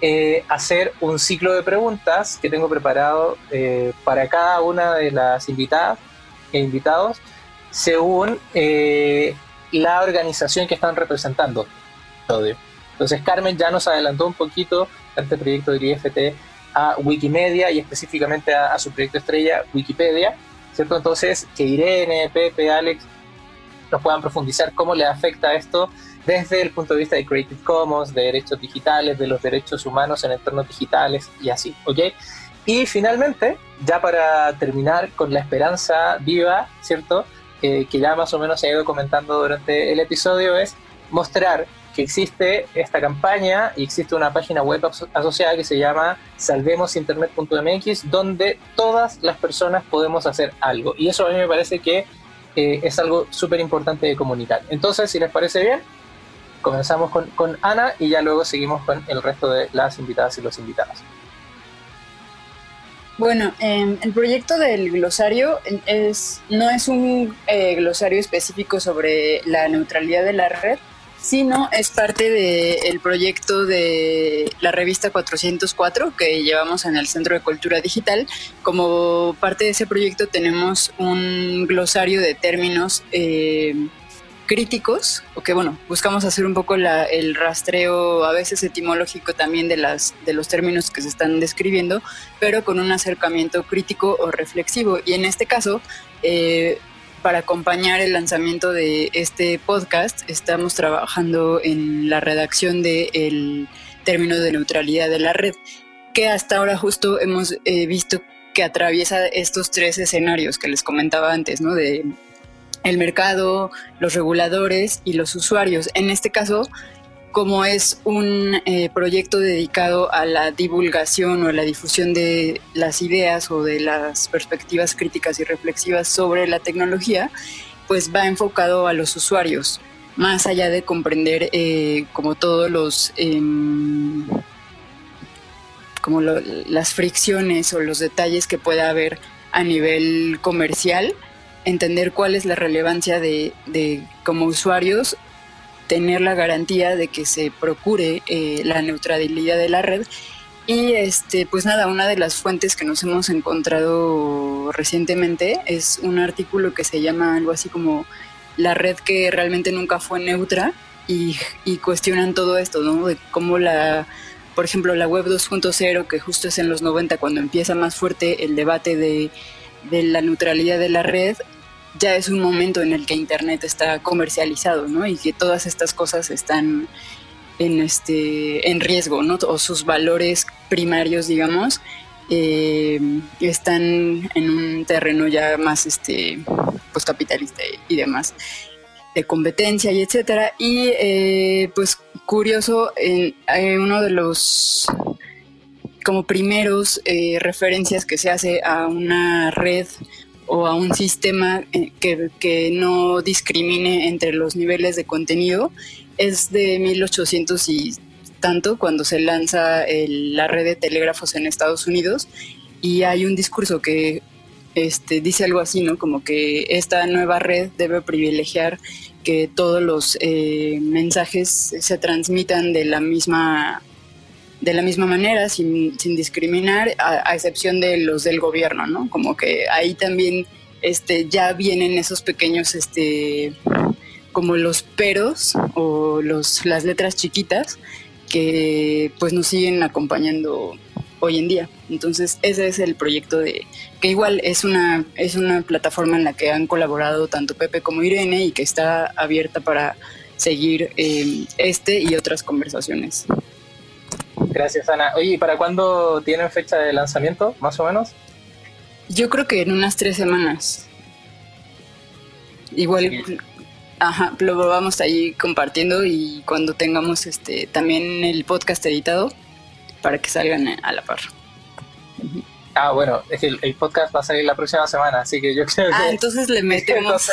eh, hacer un ciclo de preguntas que tengo preparado eh, para cada una de las invitadas e invitados según eh, la organización que están representando. Entonces Carmen ya nos adelantó un poquito este proyecto del IFT a Wikimedia y específicamente a, su proyecto estrella Wikipedia, ¿cierto? Entonces que Irene, Pepe, Alex nos puedan profundizar cómo le afecta esto desde el punto de vista de Creative Commons, de derechos digitales, de los derechos humanos en entornos digitales y así, ¿ok? Y finalmente, ya para terminar con la esperanza viva, ¿cierto? que ya más o menos se ha ido comentando durante el episodio, es mostrar que existe esta campaña y existe una página web asociada que se llama salvemosinternet.mx, donde todas las personas podemos hacer algo. Y eso a mí me parece que eh, es algo súper importante de comunicar. Entonces, si les parece bien, comenzamos con, con, Ana y ya luego seguimos con el resto de las invitadas y los invitados. Bueno, em, el proyecto del glosario es, no es un eh, glosario específico sobre la neutralidad de la red, sino es parte del proyecto de la revista 404 que llevamos en el Centro de Cultura Digital. Como parte de ese proyecto tenemos un glosario de términos eh, críticos, o que bueno, buscamos hacer un poco el rastreo a veces etimológico también de, las, de los términos que se están describiendo, pero con un acercamiento crítico o reflexivo. Y en este caso, eh, para acompañar el lanzamiento de este podcast, estamos trabajando en la redacción del término de neutralidad de la red, que hasta ahora justo hemos eh, visto que atraviesa estos tres escenarios que les comentaba antes, ¿no? De el mercado, los reguladores y los usuarios. En este caso, como es un eh, proyecto dedicado a la divulgación o a la difusión de las ideas o de las perspectivas críticas y reflexivas sobre la tecnología, pues va enfocado a los usuarios, más allá de comprender eh, como todos los... Em, como las fricciones o los detalles que pueda haber a nivel comercial, entender cuál es la relevancia de, como usuarios tener la garantía de que se procure eh, la neutralidad de la red. Y este pues nada una de las fuentes que nos hemos encontrado recientemente es un artículo que se llama algo así como la red que realmente nunca fue neutra y, y cuestionan todo esto no de cómo la por ejemplo la web 2.0 que justo es en los 90 cuando empieza más fuerte el debate de de la neutralidad de la red, ya es un momento en el que Internet está comercializado, ¿no? Y que todas estas cosas están en, este, en riesgo, ¿no? O sus valores primarios, digamos, eh, están en un terreno ya más este, pues, capitalista y demás de competencia y etcétera y eh, pues curioso en, uno de los como primeros eh, referencias que se hace a una red o a un sistema eh, que, no discrimine entre los niveles de contenido es de 1800 y tanto cuando se lanza la red de telégrafos en Estados Unidos y hay un discurso que este, dice algo así, ¿no? Como que esta nueva red debe privilegiar que todos los eh, mensajes se transmitan de la misma de la misma manera, sin, sin discriminar, a, excepción de los del gobierno, ¿no? Como que ahí también este, ya vienen esos pequeños, este, como los peros o los, las letras chiquitas que pues nos siguen acompañando hoy en día. Entonces ese es el proyecto de que igual es una es una plataforma en la que han colaborado tanto Pepe como Irene y que está abierta para seguir eh, este y otras conversaciones. Gracias, Ana. Oye, ¿y para cuándo tienen fecha de lanzamiento, más o menos? Yo creo que en unas tres semanas. Igual, ajá, lo vamos ahí compartiendo y cuando tengamos este también el podcast editado para que salgan a la par. Ah, bueno, es que el, podcast va a salir la próxima semana, así que yo creo ah, entonces le metemos.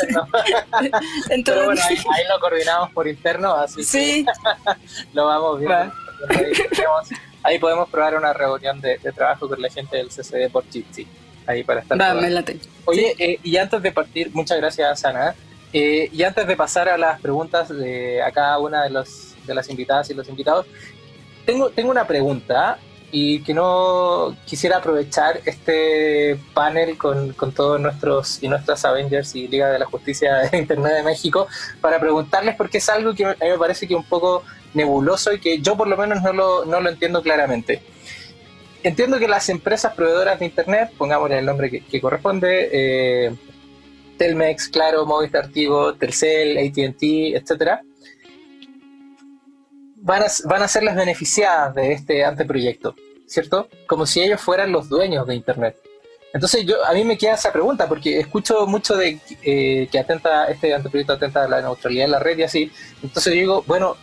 entonces, Pero bueno, ahí, lo coordinamos por interno, así sí. lo vamos viendo. Ahí, podemos probar una reunión de, trabajo con la gente del CCD por Jitsi. Ahí para estar. Va, me late. Oye, eh, y antes de partir, muchas gracias, Ana. Eh, y antes de pasar a las preguntas de a cada una de, los, de las invitadas y los invitados, tengo, tengo una pregunta y que no quisiera aprovechar este panel con, con, todos nuestros y nuestras Avengers y Liga de la Justicia de Internet de México para preguntarles porque es algo que a mí me parece que un poco nebuloso y que yo por lo menos no lo, no lo entiendo claramente. Entiendo que las empresas proveedoras de Internet, pongámosle el nombre que, corresponde, eh, Telmex, Claro, Movistar, Tigo, Telcel, ATT, etcétera, van a, van a ser las beneficiadas de este anteproyecto, ¿cierto? Como si ellos fueran los dueños de Internet. Entonces yo a mí me queda esa pregunta porque escucho mucho de eh, que atenta este anteproyecto atenta a la neutralidad de la red y así. Entonces digo, bueno,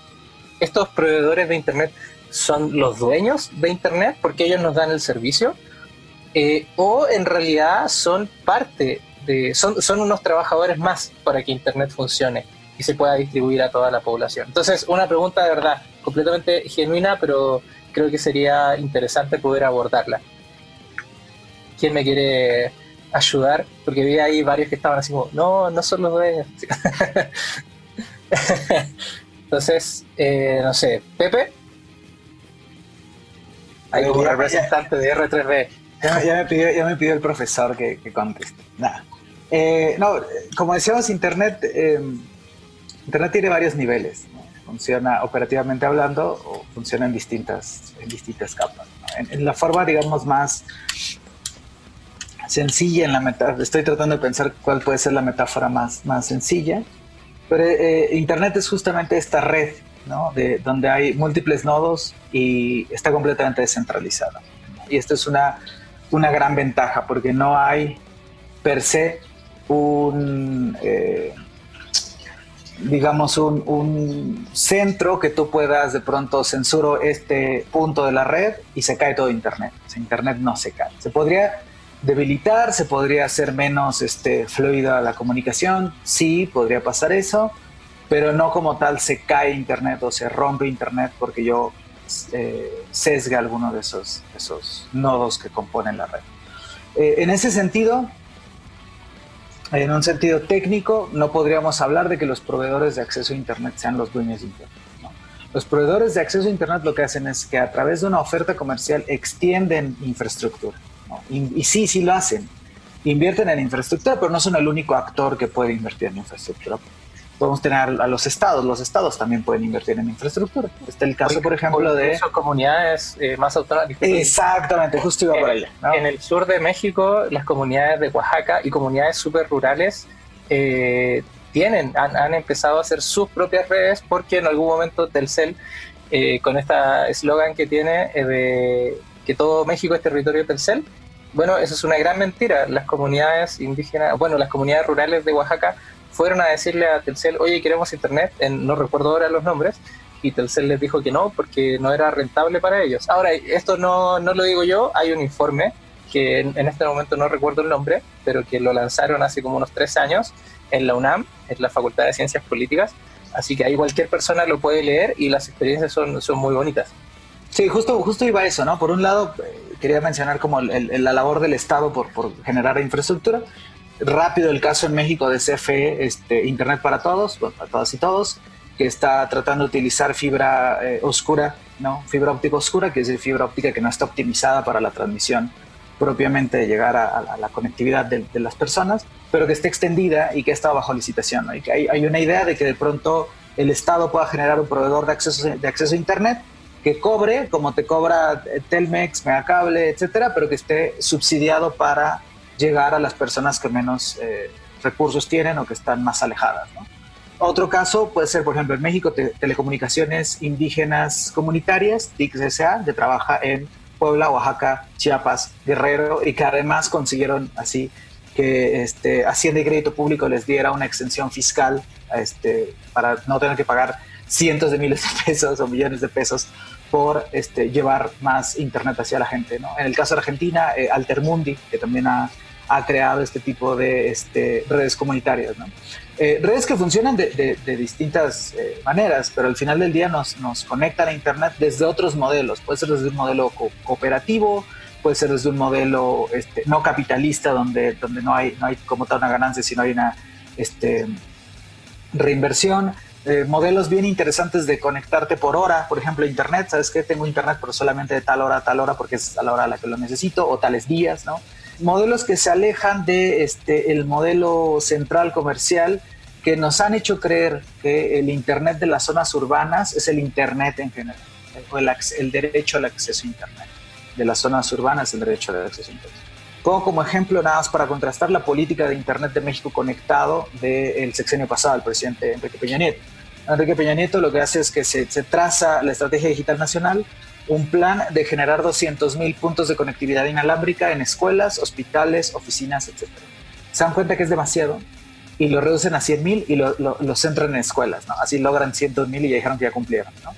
estos proveedores de internet son los dueños de internet porque ellos nos dan el servicio eh, o en realidad son parte de son, son unos trabajadores más para que internet funcione y se pueda distribuir a toda la población. Entonces, una pregunta de verdad completamente genuina, pero creo que sería interesante poder abordarla. ¿Quién me quiere ayudar? Porque vi ahí varios que estaban así como, no, no son los dueños. Entonces, eh, no sé, Pepe. Hay un representante de R3B. Ya, me pidió, ya me pidió el profesor que, conteste. Nada. Eh, no, como decíamos, Internet em, Internet tiene varios niveles. Funciona operativamente hablando o funciona en distintas, en distintas capas. En, la forma, digamos, más sencilla, en la metáfora, estoy tratando de pensar cuál puede ser la metáfora más, más sencilla, pero eh, Internet es justamente esta red, ¿no? De, donde hay múltiples nodos y está completamente descentralizada. Y esto es una, una gran ventaja porque no hay per se un... Eh, digamos, un, centro que tú puedas de pronto censuro este punto de la red y se cae todo Internet. Internet no se cae. Se podría debilitar, se podría hacer menos este, fluida la comunicación, sí, podría pasar eso, pero no como tal se cae Internet o se rompe Internet porque yo eh, sesga alguno de esos, esos nodos que componen la red. Eh, en ese sentido, en un sentido técnico, no podríamos hablar de que los proveedores de acceso a Internet sean los dueños de Internet. Los proveedores de acceso a Internet lo que hacen es que a través de una oferta comercial extienden infraestructura. Y, y, sí, sí lo hacen. Invierten en infraestructura, pero no son el único actor que puede invertir en infraestructura podemos tener a los estados. Los estados también pueden invertir en infraestructura. Está el caso, por ejemplo, de... comunidades eh, más autónomas. Exactamente, justo iba por allá. En el sur de México, las comunidades de Oaxaca y comunidades súper rurales eh, tienen, han, empezado a hacer sus propias redes porque en algún momento Telcel, eh, con este eslogan que tiene de que todo México es territorio de Telcel, bueno, eso es una gran mentira. Las comunidades indígenas, bueno, las comunidades rurales de Oaxaca fueron a decirle a Telcel, oye, queremos internet, no recuerdo ahora los nombres, y Telcel les dijo que no, porque no era rentable para ellos. Ahora, esto no, no lo digo yo, hay un informe que en, este momento no recuerdo el nombre, pero que lo lanzaron hace como unos tres años en la UNAM, en la Facultad de Ciencias Políticas, así que ahí cualquier persona lo puede leer y las experiencias son, son muy bonitas. Sí, justo, justo iba eso, ¿no? Por un lado, eh, quería mencionar como la labor del Estado por, generar infraestructura, rápido el caso en México de CFE, este, Internet para Todos, para todas y todos, que está tratando de utilizar fibra eh, oscura, ¿no? Fibra óptica oscura, que es decir, fibra óptica que no está optimizada para la transmisión propiamente de llegar a, la conectividad de, las personas, pero que esté extendida y que está bajo licitación. Y que hay, hay, una idea de que de pronto el Estado pueda generar un proveedor de acceso, de acceso a Internet que cobre, como te cobra Telmex, Megacable, etcétera, pero que esté subsidiado para llegar a las personas que menos eh, recursos tienen o que están más alejadas. Otro caso puede ser, por ejemplo, en México, Telecomunicaciones Indígenas Comunitarias, TICSA, que trabaja en Puebla, Oaxaca, Chiapas, Guerrero, y que además consiguieron así que este, Hacienda y Crédito Público les diera una extensión fiscal este, para no tener que pagar cientos de miles de pesos o millones de pesos por este, llevar más Internet hacia la gente. ¿no? En el caso de Argentina, eh, Altermundi, que también ha ha creado este tipo de este, redes comunitarias. ¿no? Eh, redes que funcionan de, de, distintas eh, maneras, pero al final del día nos, nos conectan a Internet desde otros modelos. Puede ser desde un modelo cooperativo, puede ser desde un modelo este, no capitalista, donde, donde no, hay, no hay como tal una ganancia, sino hay una este, reinversión. Eh, modelos bien interesantes de conectarte por hora, por ejemplo, internet, ¿sabes qué? Tengo internet, pero solamente de tal hora a tal hora porque es a la hora a la que lo necesito, o tales días, ¿no? Modelos que se alejan de este, el modelo central comercial que nos han hecho creer que el internet de las zonas urbanas es el internet en general, o el, el derecho al acceso a internet de las zonas urbanas, el derecho al acceso a internet. Pongo como ejemplo, nada más para contrastar la política de Internet de México conectado del sexenio pasado, el presidente Enrique Peña Nieto. Enrique Peña Nieto lo que hace es que se, traza la estrategia digital nacional, un plan de generar 200.000 puntos de conectividad inalámbrica en escuelas, hospitales, oficinas, etc. Se dan cuenta que es demasiado y lo reducen a 100.000 y lo, lo, centran en escuelas, ¿no? Así logran 100.000 y ya dijeron que ya cumplieron, ¿no?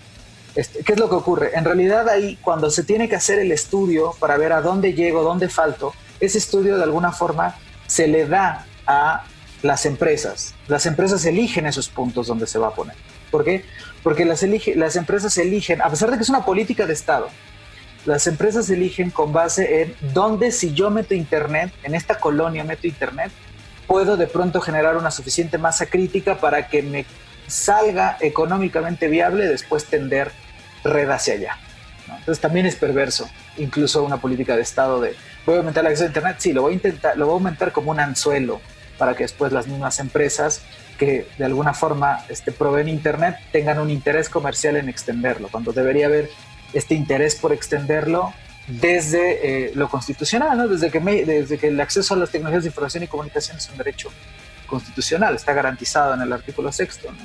Este, ¿Qué es lo que ocurre? En realidad ahí, cuando se tiene que hacer el estudio para ver a dónde llego, dónde falto, ese estudio de alguna forma se le da a las empresas. Las empresas eligen esos puntos donde se va a poner. ¿Por qué? Porque las, las empresas eligen, a pesar de que es una política de Estado, las empresas eligen con base en dónde si yo meto Internet, en esta colonia meto Internet, puedo de pronto generar una suficiente masa crítica para que me salga económicamente viable después tender red hacia allá. Entonces también es perverso, incluso una política de Estado de voy a aumentar el acceso a Internet, sí, lo voy a intentar, lo voy a aumentar como un anzuelo para que después las mismas empresas que de alguna forma este, proveen Internet tengan un interés comercial en extenderlo, cuando debería haber este interés por extenderlo desde eh, lo constitucional, ¿no? desde, que desde que el acceso a las tecnologías de información y comunicación es un derecho constitucional, está garantizado en el artículo sexto. ¿no?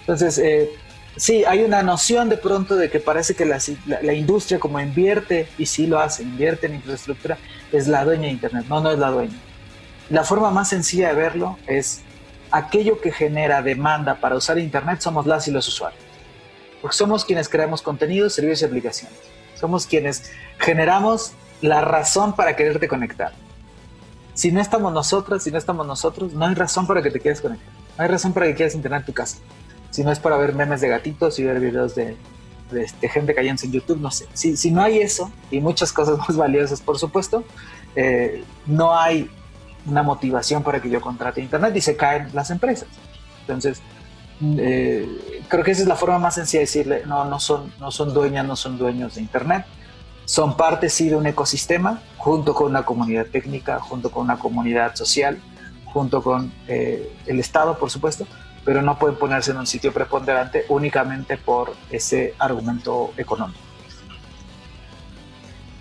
Entonces, eh, sí, hay una noción de pronto de que parece que la, la, industria como invierte, y sí lo hace, invierte en infraestructura, es la dueña de Internet. No, no es la dueña. La forma más sencilla de verlo es aquello que genera demanda para usar Internet somos las y los usuarios. Porque somos quienes creamos contenidos, servicios y aplicaciones. Somos quienes generamos la razón para quererte conectar. Si no estamos nosotras, si no estamos nosotros, no hay razón para que te quieras conectar. No hay razón para que quieras Internet tu casa si no es para ver memes de gatitos y ver videos de, de, este, gente cayéndose en YouTube, no sé. Si, si, no hay eso, y muchas cosas más valiosas, por supuesto, eh, no hay una motivación para que yo contrate Internet y se caen las empresas. Entonces, eh, creo que esa es la forma más sencilla de decirle, no, no son, no son dueñas, no son dueños de Internet. Son parte, sí, de un ecosistema, junto con una comunidad técnica, junto con una comunidad social, junto con eh, el Estado, por supuesto, pero no pueden ponerse en un sitio preponderante únicamente por ese argumento económico.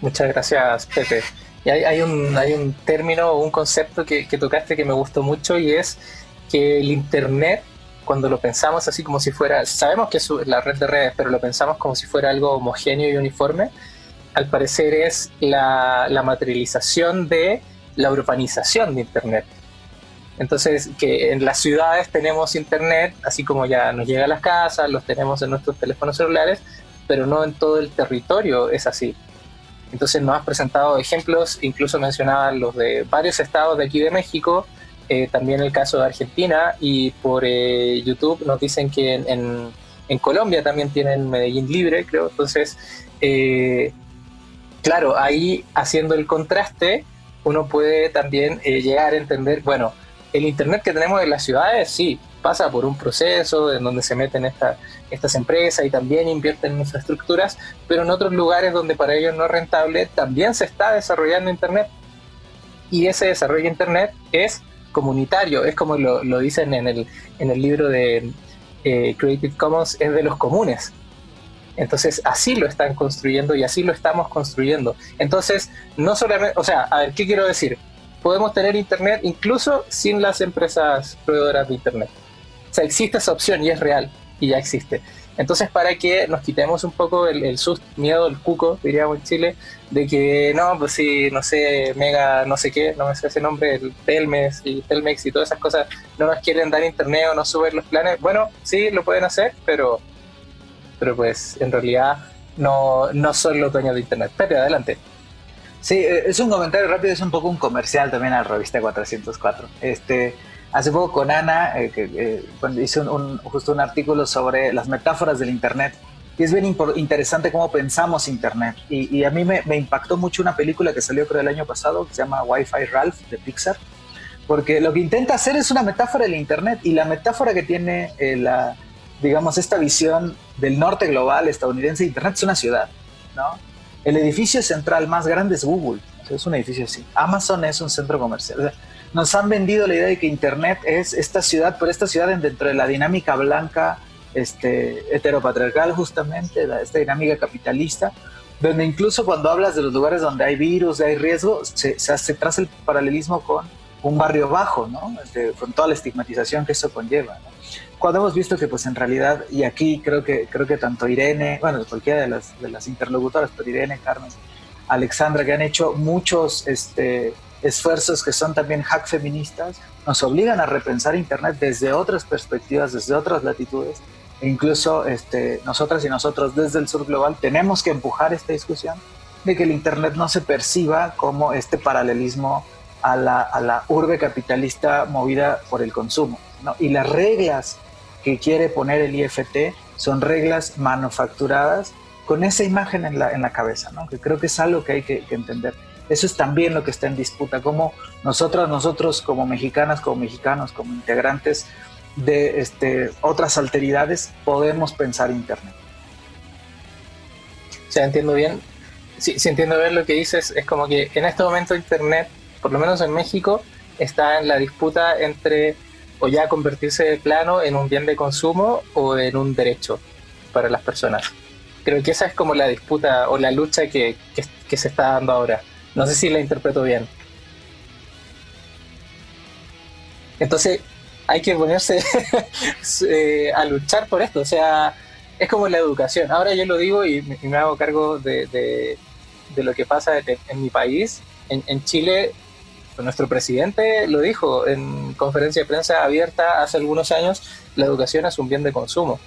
Muchas gracias, Pepe. Hay, un, hay un término o un concepto que, tocaste que me gustó mucho y es que el Internet, cuando lo pensamos así como si fuera, sabemos que es la red de redes, pero lo pensamos como si fuera algo homogéneo y uniforme, al parecer es la, la materialización de la urbanización de Internet. Entonces, que en las ciudades tenemos internet, así como ya nos llega a las casas, los tenemos en nuestros teléfonos celulares, pero no en todo el territorio es así. Entonces nos has presentado ejemplos, incluso mencionaban los de varios estados de aquí de México, eh, también el caso de Argentina, y por eh, YouTube nos dicen que en, en, Colombia también tienen Medellín libre, creo. Entonces, eh, claro, ahí haciendo el contraste, uno puede también llegar a entender, bueno, el Internet que tenemos en las ciudades, sí, pasa por un proceso en donde se meten estas empresas y también invierten en infraestructuras, pero en otros lugares donde para ellos no es rentable, también se está desarrollando Internet. Y ese desarrollo de Internet es comunitario, es como lo, dicen en el, en el libro de eh, Creative Commons, es de los comunes. Entonces, así lo están construyendo y así lo estamos construyendo. Entonces, no solamente, o sea, a ver, ¿qué quiero decir? podemos tener Internet incluso sin las empresas proveedoras de Internet. O sea, existe esa opción y es real y ya existe. Entonces, para que nos quitemos un poco el, el miedo, el cuco, diríamos en Chile, de que no, pues sí, no sé, Mega, no sé qué, no me sé ese nombre, el Telmex y Telmex y todas esas cosas, no nos quieren dar internet o no suben los planes. Bueno, sí, lo pueden hacer, pero, pero pues en realidad no, no son los dueños de internet. Pepe, adelante. Sí, eh, es un comentario rápido, es un poco un comercial también a la revista 404. Este, hace poco con Ana, eh, eh, hice un, justo un artículo sobre las metáforas del Internet. Y es bien interesante cómo pensamos Internet. Y, a mí me, impactó mucho una película que salió creo el año pasado, que se llama Wi-Fi Ralph de Pixar. Porque lo que intenta hacer es una metáfora del Internet. Y la metáfora que tiene la, digamos, esta visión del norte global estadounidense, Internet es una ciudad, ¿no? El edificio central más grande es Google, es un edificio así. Amazon es un centro comercial. Nos han vendido la idea de que Internet es esta ciudad, pero esta ciudad dentro de la dinámica blanca, este, heteropatriarcal justamente, esta dinámica capitalista, donde incluso cuando hablas de los lugares donde hay virus, hay riesgo, se, se, traza el paralelismo con un barrio bajo, ¿no? Este, con toda la estigmatización que eso conlleva. Cuando hemos visto que, pues en realidad, y aquí creo que, creo que tanto Irene, bueno, cualquiera de las, de las interlocutoras, pero Irene, Carmen, Alexandra, que han hecho muchos este, esfuerzos que son también hack feministas, nos obligan a repensar Internet desde otras perspectivas, desde otras latitudes, e incluso este, nosotras y nosotros desde el sur global tenemos que empujar esta discusión de que el Internet no se perciba como este paralelismo a la, urbe capitalista movida por el consumo. Y las reglas que quiere poner el IFT son reglas manufacturadas con esa imagen en la, cabeza, ¿no? que creo que es algo que hay que entender. Eso es también lo que está en disputa, como nosotras, nosotros como mexicanas, como mexicanos, como integrantes de este, otras alteridades, podemos pensar Internet. O entiendo bien. Sí, si entiendo bien lo que dices, es como que en este momento Internet, por lo menos en México, está en la disputa entre o ya convertirse de plano en un bien de consumo o en un derecho para las personas. Creo que esa es como la disputa o la lucha que, que se está dando ahora. No sé si la interpreto bien. Entonces, hay que ponerse eh, a luchar por esto. O sea, es como la educación. Ahora yo lo digo y me, hago cargo de, de, lo que pasa en, mi país. En, Chile, nuestro presidente lo dijo en conferencia de prensa abierta hace algunos años, la educación es un bien de consumo.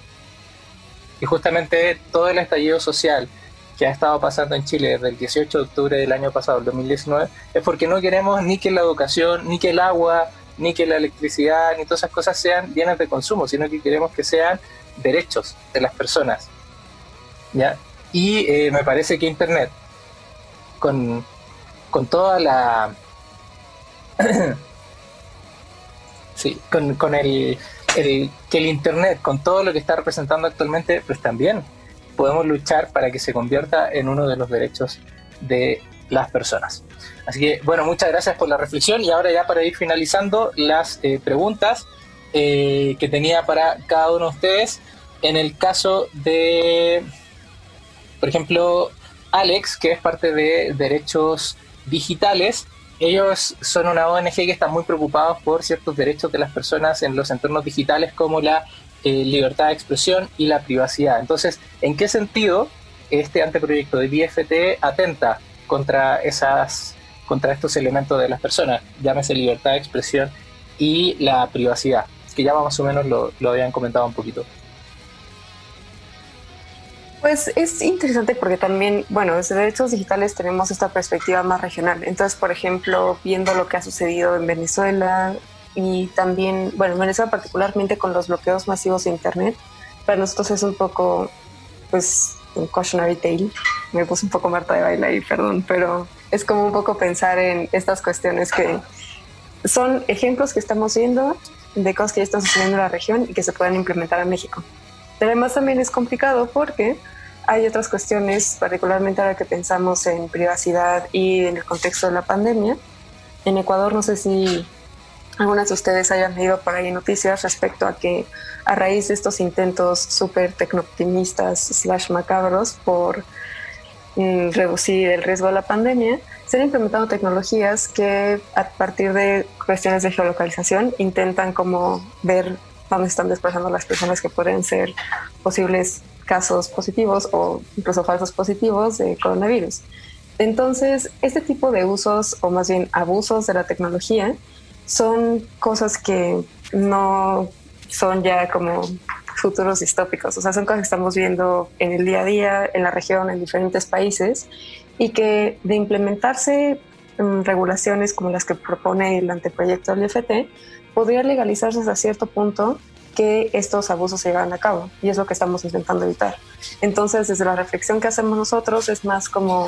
Y justamente todo el estallido social que ha estado pasando en Chile desde el 18 de octubre del año pasado, el 2019, es porque no queremos ni que la educación, ni que el agua, ni que la electricidad, ni todas esas cosas sean bienes de consumo, sino que queremos que sean derechos de las personas. ¿ya? Y eh, me parece que Internet, con, con toda la... sí, con, con el, el, que el Internet, con todo lo que está representando actualmente, pues también podemos luchar para que se convierta en uno de los derechos de las personas. Así que, bueno, muchas gracias por la reflexión y ahora ya para ir finalizando las eh, preguntas eh, que tenía para cada uno de ustedes. En el caso de, por ejemplo, Alex, que es parte de Derechos Digitales, ellos son una ONG que está muy preocupados por ciertos derechos de las personas en los entornos digitales como la eh, libertad de expresión y la privacidad. Entonces, ¿en qué sentido este anteproyecto de BFT atenta contra esas contra estos elementos de las personas, llámese libertad de expresión y la privacidad, que ya más o menos lo, lo habían comentado un poquito. Pues es interesante porque también, bueno, desde derechos digitales tenemos esta perspectiva más regional. Entonces, por ejemplo, viendo lo que ha sucedido en Venezuela y también, bueno, en Venezuela particularmente con los bloqueos masivos de Internet, para nosotros es un poco, pues, un cautionary tale. Me puse un poco Marta de baile ahí, perdón, pero es como un poco pensar en estas cuestiones que son ejemplos que estamos viendo de cosas que ya están sucediendo en la región y que se pueden implementar en México. Pero además también es complicado porque hay otras cuestiones, particularmente ahora que pensamos en privacidad y en el contexto de la pandemia. En Ecuador no sé si algunas de ustedes hayan leído por ahí noticias respecto a que a raíz de estos intentos súper tecnooptimistas slash macabros por mm, reducir el riesgo de la pandemia, se han implementado tecnologías que a partir de cuestiones de geolocalización intentan como ver dónde están desplazando las personas que pueden ser posibles casos positivos o incluso falsos positivos de coronavirus. Entonces, este tipo de usos o más bien abusos de la tecnología son cosas que no son ya como futuros distópicos, o sea, son cosas que estamos viendo en el día a día, en la región, en diferentes países, y que de implementarse mm, regulaciones como las que propone el anteproyecto del IFT, podría legalizarse hasta cierto punto que estos abusos se llevan a cabo, y es lo que estamos intentando evitar. Entonces, desde la reflexión que hacemos nosotros, es más como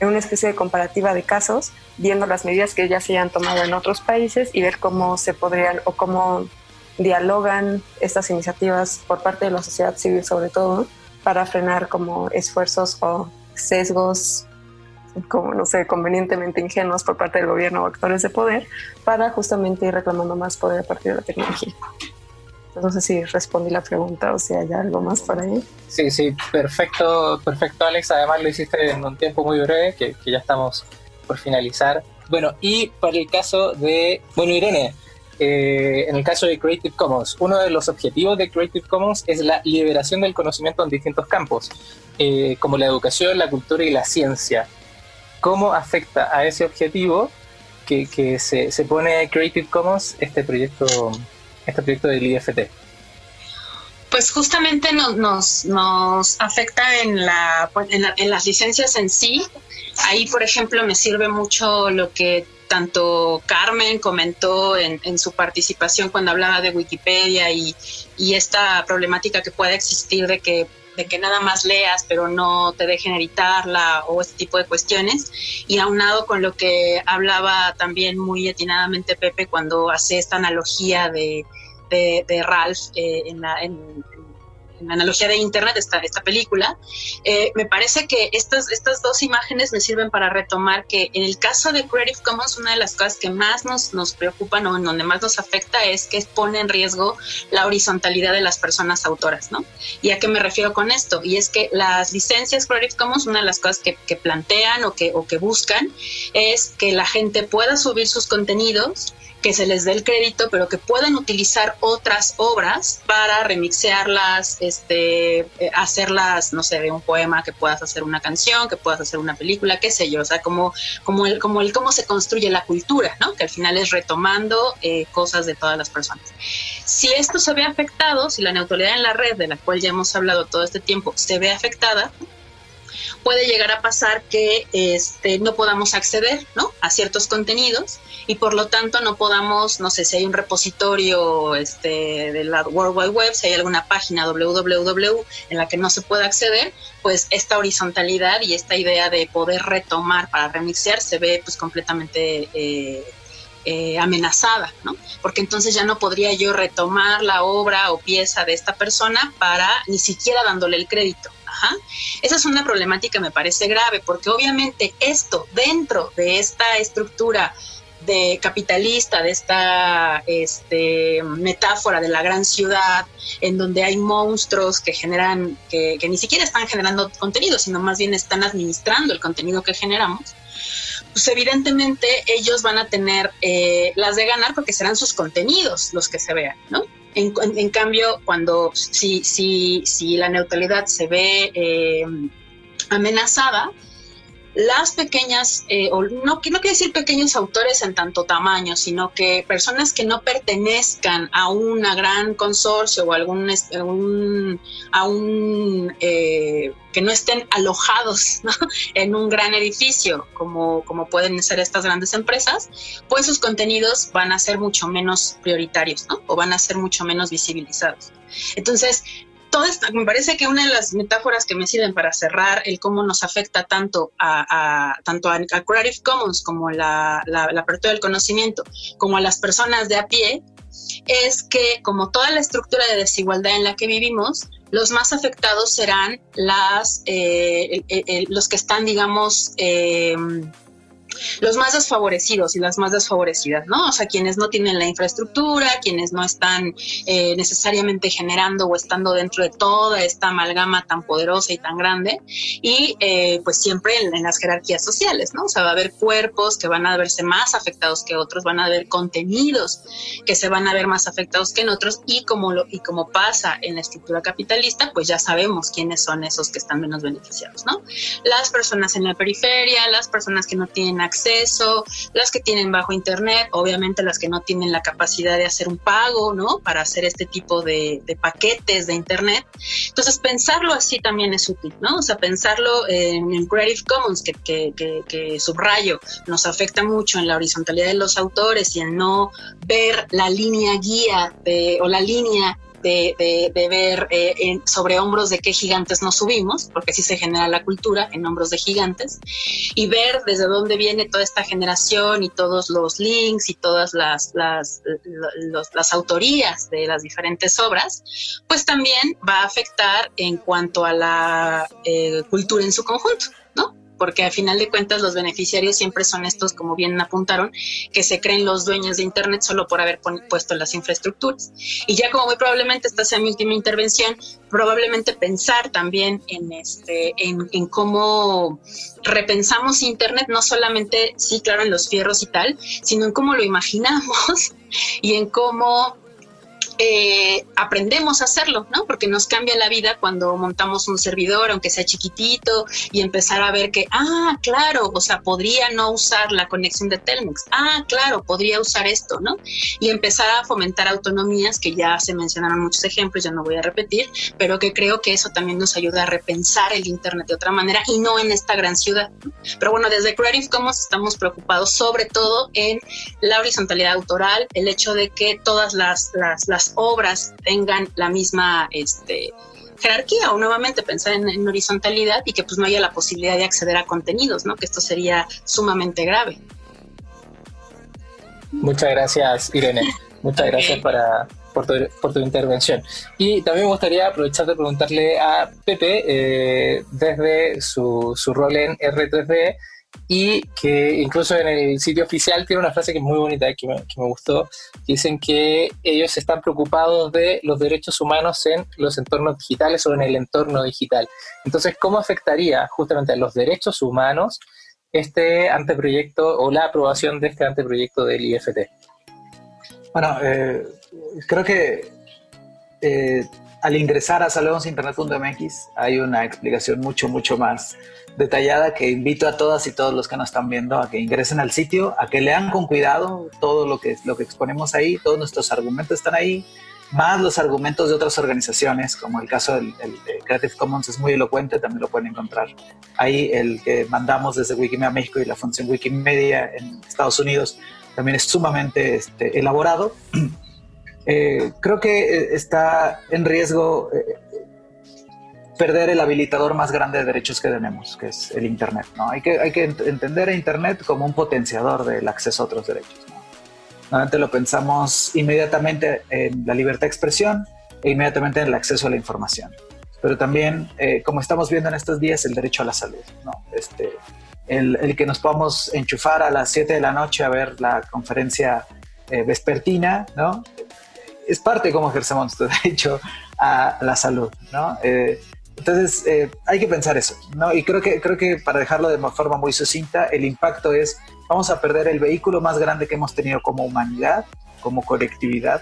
en una especie de comparativa de casos, viendo las medidas que ya se hayan tomado en otros países y ver cómo se podrían o cómo dialogan estas iniciativas por parte de la sociedad civil sobre todo para frenar como esfuerzos o sesgos como no sé, convenientemente ingenuos por parte del gobierno o actores de poder para justamente ir reclamando más poder a partir de la tecnología. No sé si respondí la pregunta o si hay algo más por ahí. Sí, sí, perfecto, perfecto Alex. Además lo hiciste en un tiempo muy breve, que, ya estamos por finalizar. Bueno, y para el caso de, bueno Irene, eh, en el caso de Creative Commons, uno de los objetivos de Creative Commons es la liberación del conocimiento en distintos campos, eh, como la educación, la cultura y la ciencia. ¿Cómo afecta a ese objetivo que, que se, se, pone Creative Commons este proyecto, este proyecto del IFT? Pues justamente nos, nos, nos afecta en, la, en, la, en las licencias en sí. Ahí, por ejemplo, me sirve mucho lo que tanto Carmen comentó en, en, su participación cuando hablaba de Wikipedia y, y, esta problemática que puede existir de que, de que nada más leas pero no te dejen editarla o este tipo de cuestiones. Y aunado con lo que hablaba también muy atinadamente Pepe cuando hace esta analogía de, de, Ralph eh, en, la, en, en analogía de Internet, esta, esta película, eh, me parece que estas, estas dos imágenes me sirven para retomar que en el caso de Creative Commons, una de las cosas que más nos, nos preocupan o en donde más nos afecta es que pone en riesgo la horizontalidad de las personas autoras, ¿no? ¿Y a qué me refiero con esto? Y es que las licencias Creative Commons, una de las cosas que, que plantean o que, o que buscan es que la gente pueda subir sus contenidos que se les dé el crédito, pero que puedan utilizar otras obras para remixearlas, este, eh, hacerlas, no sé, de un poema, que puedas hacer una canción, que puedas hacer una película, qué sé yo, o sea, como, como, el, como el cómo se construye la cultura, ¿no? Que al final es retomando eh, cosas de todas las personas. Si esto se ve afectado, si la neutralidad en la red, de la cual ya hemos hablado todo este tiempo, se ve afectada, puede llegar a pasar que este, no podamos acceder a ciertos contenidos y por lo tanto no podamos, no sé si hay un repositorio este, de la World Wide Web, si hay alguna página www en la que no se puede acceder, pues esta horizontalidad y esta idea de poder retomar para remixear se ve pues completamente eh, eh, amenazada, ¿no? Porque entonces ya no podría yo retomar la obra o pieza de esta persona para ni siquiera dándole el crédito. Esa es una problemática, me parece grave, porque obviamente esto dentro de esta estructura de capitalista, de esta este, metáfora de la gran ciudad, en donde hay monstruos que generan, que, que, ni siquiera están generando contenido, sino más bien están administrando el contenido que generamos, pues evidentemente ellos van a tener eh, las de ganar porque serán sus contenidos los que se vean, ¿no? En, en, cambio, cuando si, si, si la neutralidad se ve eh, amenazada, las pequeñas, eh, o no, no decir pequeños autores en tanto tamaño, sino que personas que no pertenezcan a una gran consorcio o algún, a un, eh, que no estén alojados en un gran edificio, como, como pueden ser estas grandes empresas, pues sus contenidos van a ser mucho menos prioritarios, ¿no? O van a ser mucho menos visibilizados. Entonces, me parece que una de las metáforas que me sirven para cerrar el cómo nos afecta tanto a, tanto a, Creative Commons como la, la, apertura del conocimiento, como a las personas de a pie, es que como toda la estructura de desigualdad en la que vivimos, los más afectados serán las, eh, los que están, digamos, eh, los más desfavorecidos y las más desfavorecidas, ¿no? O sea, quienes no tienen la infraestructura, quienes no están eh, necesariamente generando o estando dentro de toda esta amalgama tan poderosa y tan grande, y eh, pues siempre en, en, las jerarquías sociales, ¿no? O sea, va a haber cuerpos que van a verse más afectados que otros, van a haber contenidos que se van a ver más afectados que en otros, y como, lo, y como pasa en la estructura capitalista, pues ya sabemos quiénes son esos que están menos beneficiados, ¿no? Las personas en la periferia, las personas que no tienen acceso, las que tienen bajo internet, obviamente las que no tienen la capacidad de hacer un pago, ¿no? Para hacer este tipo de, de paquetes de internet. Entonces, pensarlo así también es útil, ¿no? O sea, pensarlo en, Creative Commons, que, que, que, subrayo, nos afecta mucho en la horizontalidad de los autores y en no ver la línea guía de, o la línea de, ver eh, sobre hombros de qué gigantes nos subimos, porque así se genera la cultura, en hombros de gigantes, y ver desde dónde viene toda esta generación y todos los links y todas las, las, las autorías de las diferentes obras, pues también va a afectar en cuanto a la eh, cultura en su conjunto, ¿no? Porque al final de cuentas los beneficiarios siempre son estos, como bien apuntaron, que se creen los dueños de Internet solo por haber puesto las infraestructuras. Y ya como muy probablemente esta sea mi última intervención, probablemente pensar también en, este, en, en cómo repensamos Internet, no solamente, sí, claro, en los fierros y tal, sino en cómo lo imaginamos y en cómo eh, aprendemos a hacerlo, ¿no? Porque nos cambia la vida cuando montamos un servidor, aunque sea chiquitito, y empezar a ver que, ah, claro, o sea, podría no usar la conexión de Telmex, ah, claro, podría usar esto, ¿no? Y empezar a fomentar autonomías, que ya se mencionaron muchos ejemplos, ya no voy a repetir, pero que creo que eso también nos ayuda a repensar el Internet de otra manera y no en esta gran ciudad. Pero bueno, desde Creative Commons estamos preocupados sobre todo en la horizontalidad autoral, el hecho de que todas las, las, las obras tengan la misma este, jerarquía o nuevamente pensar en, horizontalidad y que pues no haya la posibilidad de acceder a contenidos, ¿no? Que esto sería sumamente grave. Muchas gracias, Irene. Muchas gracias para, por, tu, intervención. Y también me gustaría aprovechar de preguntarle a Pepe, eh, desde su, su rol en R3D, y que incluso en el sitio oficial tiene una frase que es muy bonita, que me, gustó, dicen que ellos están preocupados de los derechos humanos en los entornos digitales o en el entorno digital. Entonces, ¿cómo afectaría justamente a los derechos humanos este anteproyecto o la aprobación de este anteproyecto del IFT? Bueno, eh, creo que eh, al ingresar a salonsinternet.mx hay una explicación mucho, mucho más detallada que invito a todas y todos los que nos están viendo a que ingresen al sitio, a que lean con cuidado todo lo que, lo que exponemos ahí, todos nuestros argumentos están ahí, más los argumentos de otras organizaciones, como el caso del, de Creative Commons es muy elocuente, también lo pueden encontrar. Ahí el que mandamos desde Wikimedia México y la función Wikimedia en Estados Unidos también es sumamente este, elaborado. Eh, creo que eh, está en riesgo eh, perder el habilitador más grande de derechos que tenemos, que es el Internet. ¿no? Hay, que, hay que entender a Internet como un potenciador del acceso a otros derechos. Normalmente lo pensamos inmediatamente en la libertad de expresión e inmediatamente en el acceso a la información. Pero también, eh, como estamos viendo en estos días, el derecho a la salud. ¿no? Este, el, el, que nos podamos enchufar a las 7 de la noche a ver la conferencia eh, vespertina, ¿no? Es parte de cómo ejercemos nuestro derecho a la salud. ¿no? Eh, entonces, eh, hay que pensar eso, ¿no? Y creo que, creo que para dejarlo de forma muy sucinta, el impacto es, vamos a perder el vehículo más grande que hemos tenido como humanidad, como colectividad,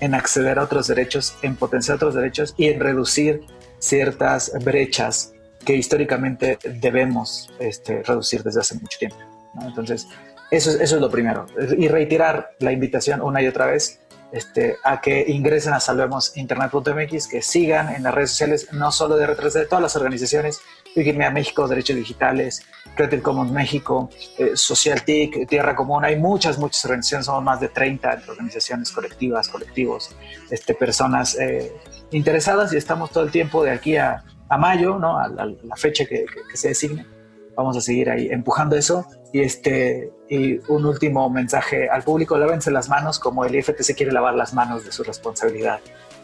en acceder a otros derechos, en potenciar otros derechos y en reducir ciertas brechas que históricamente debemos este, reducir desde hace mucho tiempo. Entonces, eso, eso es lo primero. Y reiterar la invitación una y otra vez este, a que ingresen a salvemosinternet.mx, que sigan en las redes sociales, no solo de R3D, de todas las organizaciones, Wikimedia México, Derechos Digitales, Creative Commons México, eh, Social TIC, Tierra Común, hay muchas, muchas organizaciones, somos más de 30 organizaciones colectivas, colectivos, este, personas eh, interesadas y estamos todo el tiempo de aquí a, mayo, ¿no? a, la, fecha que se designe vamos a seguir ahí empujando eso. Y, este, y un último mensaje al público, lávense las manos como el IFT se quiere lavar las manos de su responsabilidad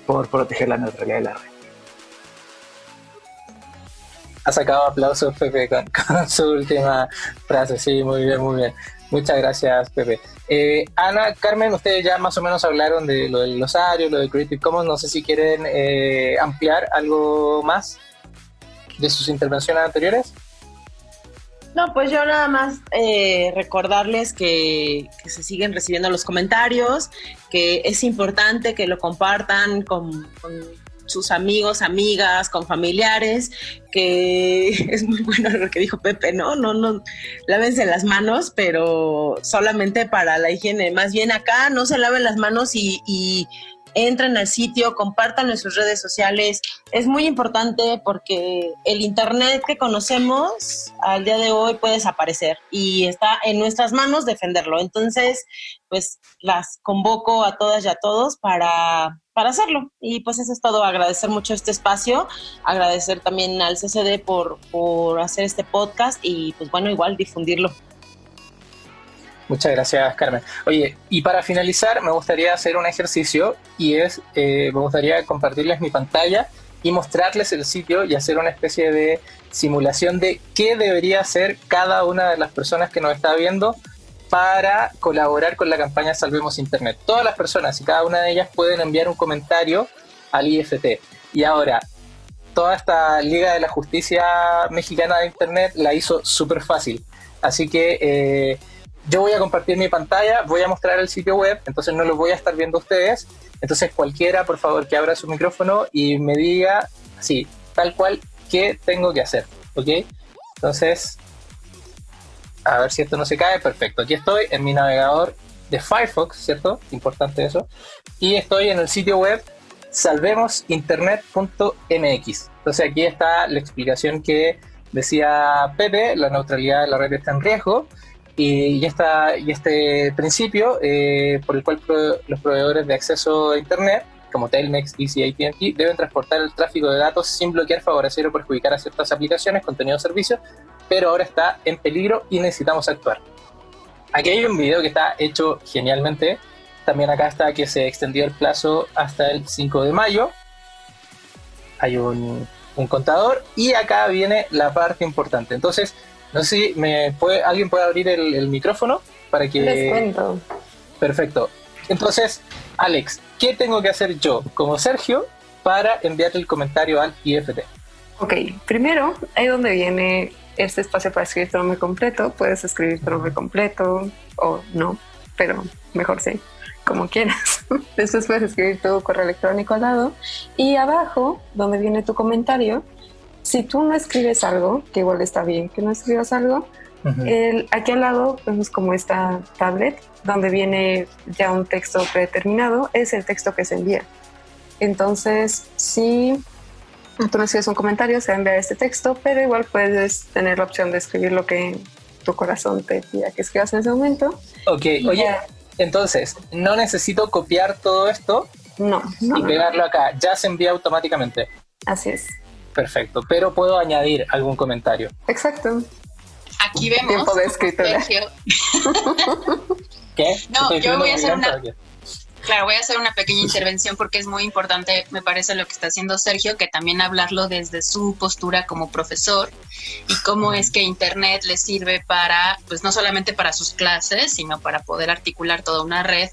por proteger la neutralidad de la red. Ha sacado aplausos, Pepe, con, su última frase. Sí, muy bien, muy bien. Muchas gracias, Pepe. Eh, Ana, Carmen, ustedes ya más o menos hablaron de lo del glosario, lo de Creative Commons. No sé si quieren eh, ampliar algo más de sus intervenciones anteriores. No, pues yo nada más eh, recordarles que, se siguen recibiendo los comentarios, que es importante que lo compartan con, sus amigos, amigas, con familiares, que es muy bueno lo que dijo Pepe, ¿no? No, no, lávense las manos, pero solamente para la higiene. Más bien acá no se laven las manos y entren al sitio, compartan en sus redes sociales. Es muy importante porque el Internet que conocemos al día de hoy puede desaparecer y está en nuestras manos defenderlo. Entonces, pues las convoco a todas y a todos para, para hacerlo. Y pues eso es todo. Agradecer mucho este espacio, agradecer también al CCD por, por hacer este podcast y pues bueno, igual difundirlo. Muchas gracias, Carmen. Oye, y para finalizar, me gustaría hacer un ejercicio y es, eh, me gustaría compartirles mi pantalla y mostrarles el sitio y hacer una especie de simulación de qué debería hacer cada una de las personas que nos está viendo para colaborar con la campaña Salvemos Internet. Todas las personas y cada una de ellas pueden enviar un comentario al IFT. Y ahora, toda esta Liga de la Justicia Mexicana de Internet la hizo súper fácil. Así que eh, yo voy a compartir mi pantalla, voy a mostrar el sitio web, entonces no lo voy a estar viendo ustedes. Entonces cualquiera, por favor, que abra su micrófono y me diga, así, tal cual, qué tengo que hacer. ¿Ok? Entonces, a ver si esto no se cae. Perfecto. Aquí estoy en mi navegador de Firefox, ¿cierto? Importante eso. Y estoy en el sitio web salvemosinternet.mx. Entonces aquí está la explicación que decía Pepe, la neutralidad de la red está en riesgo. Y, y este principio eh, por el cual los proveedores de acceso a Internet, como Telmex, Easy, AT&T, deben transportar el tráfico de datos sin bloquear, favorecer o perjudicar a ciertas aplicaciones, contenidos o servicios, pero ahora está en peligro y necesitamos actuar. Aquí hay un video que está hecho genialmente. También acá está que se extendió el plazo hasta el 5 de mayo. Hay un contador y acá viene la parte importante. Entonces, no sé si me puede, alguien puede abrir el, micrófono para que... Les cuento. Perfecto. Entonces, Alex, ¿qué tengo que hacer yo como Sergio para enviarle el comentario al IFT? Ok, primero, ahí donde viene este espacio para escribir tu nombre completo, puedes escribir tu nombre completo o no, pero mejor sí, como quieras. Después puedes escribir tu correo electrónico al lado y abajo, donde viene tu comentario, si tú no escribes algo, que igual está bien que no escribas algo, el, aquí al lado vemos como esta tablet donde viene ya un texto predeterminado, es el texto que se envía. Entonces, si tú no escribes un comentario, se va a enviar este texto, pero igual puedes tener la opción de escribir lo que tu corazón te pida que escribas en ese momento. Ok, oye, entonces, no necesito copiar todo esto no, y pegarlo acá, ya se envía automáticamente. Así es. Perfecto, pero puedo añadir algún comentario. Exacto. Aquí vemos. Tiempo de escritura. ¿Qué? No, yo voy a hacer una. Claro, voy a hacer una pequeña intervención porque es muy importante, me parece, lo que está haciendo Sergio, que también hablarlo desde su postura como profesor y cómo es que Internet le sirve para, pues no solamente para sus clases, sino para poder articular toda una red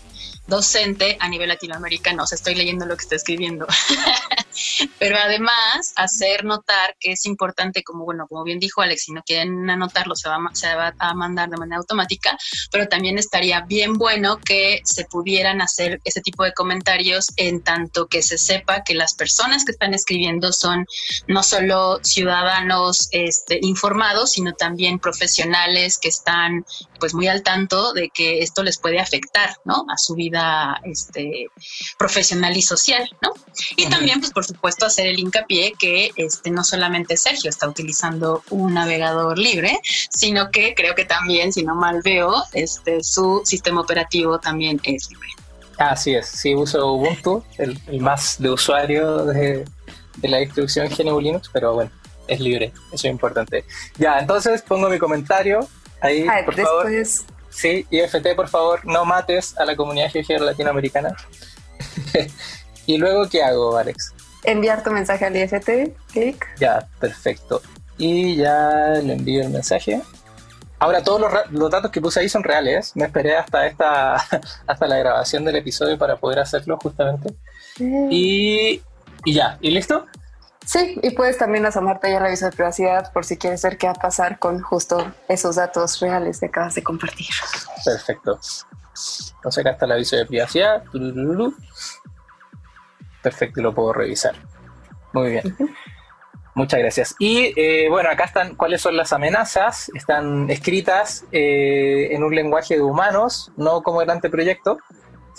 docente a nivel latinoamericano. O sea, estoy leyendo lo que está escribiendo. Pero además, hacer notar que es importante, como bueno, como bien dijo Alex, si no quieren anotarlo, se va, se va a mandar de manera automática, pero también estaría bien bueno que se pudieran hacer ese tipo de comentarios en tanto que se sepa que las personas que están escribiendo son no solo ciudadanos este, informados, sino también profesionales que están pues muy al tanto de que esto les puede afectar, ¿no? A su vida este, profesional y social, ¿no? Y también, pues por supuesto, hacer el hincapié que este, no solamente Sergio está utilizando un navegador libre, sino que creo que también, si no mal veo, este, su sistema operativo también es libre. Así es, sí uso Ubuntu, el, más de usuario de, la distribución GNU Linux, pero bueno, es libre, eso es importante. Ya, entonces pongo mi comentario ahí, por favor. Sí, IFT, por favor, no mates a la comunidad GG latinoamericana. ¿Y luego qué hago, Alex? Enviar tu mensaje al IFT, clic. Ya, perfecto. Y ya le envío el mensaje. Ahora todos los, datos que puse ahí son reales. Me esperé hasta esta hasta la grabación del episodio para poder hacerlo justamente. Y, y ya, ¿y listo? Sí, y puedes también asomarte a la visa de privacidad por si quieres ver qué va a pasar con justo esos datos reales que acabas de compartir. Perfecto. Entonces acá está la visa de privacidad. Perfecto, lo puedo revisar. Muy bien. Muchas gracias. Y eh, bueno, acá están cuáles son las amenazas. Están escritas eh, en un lenguaje de humanos, no como el anteproyecto,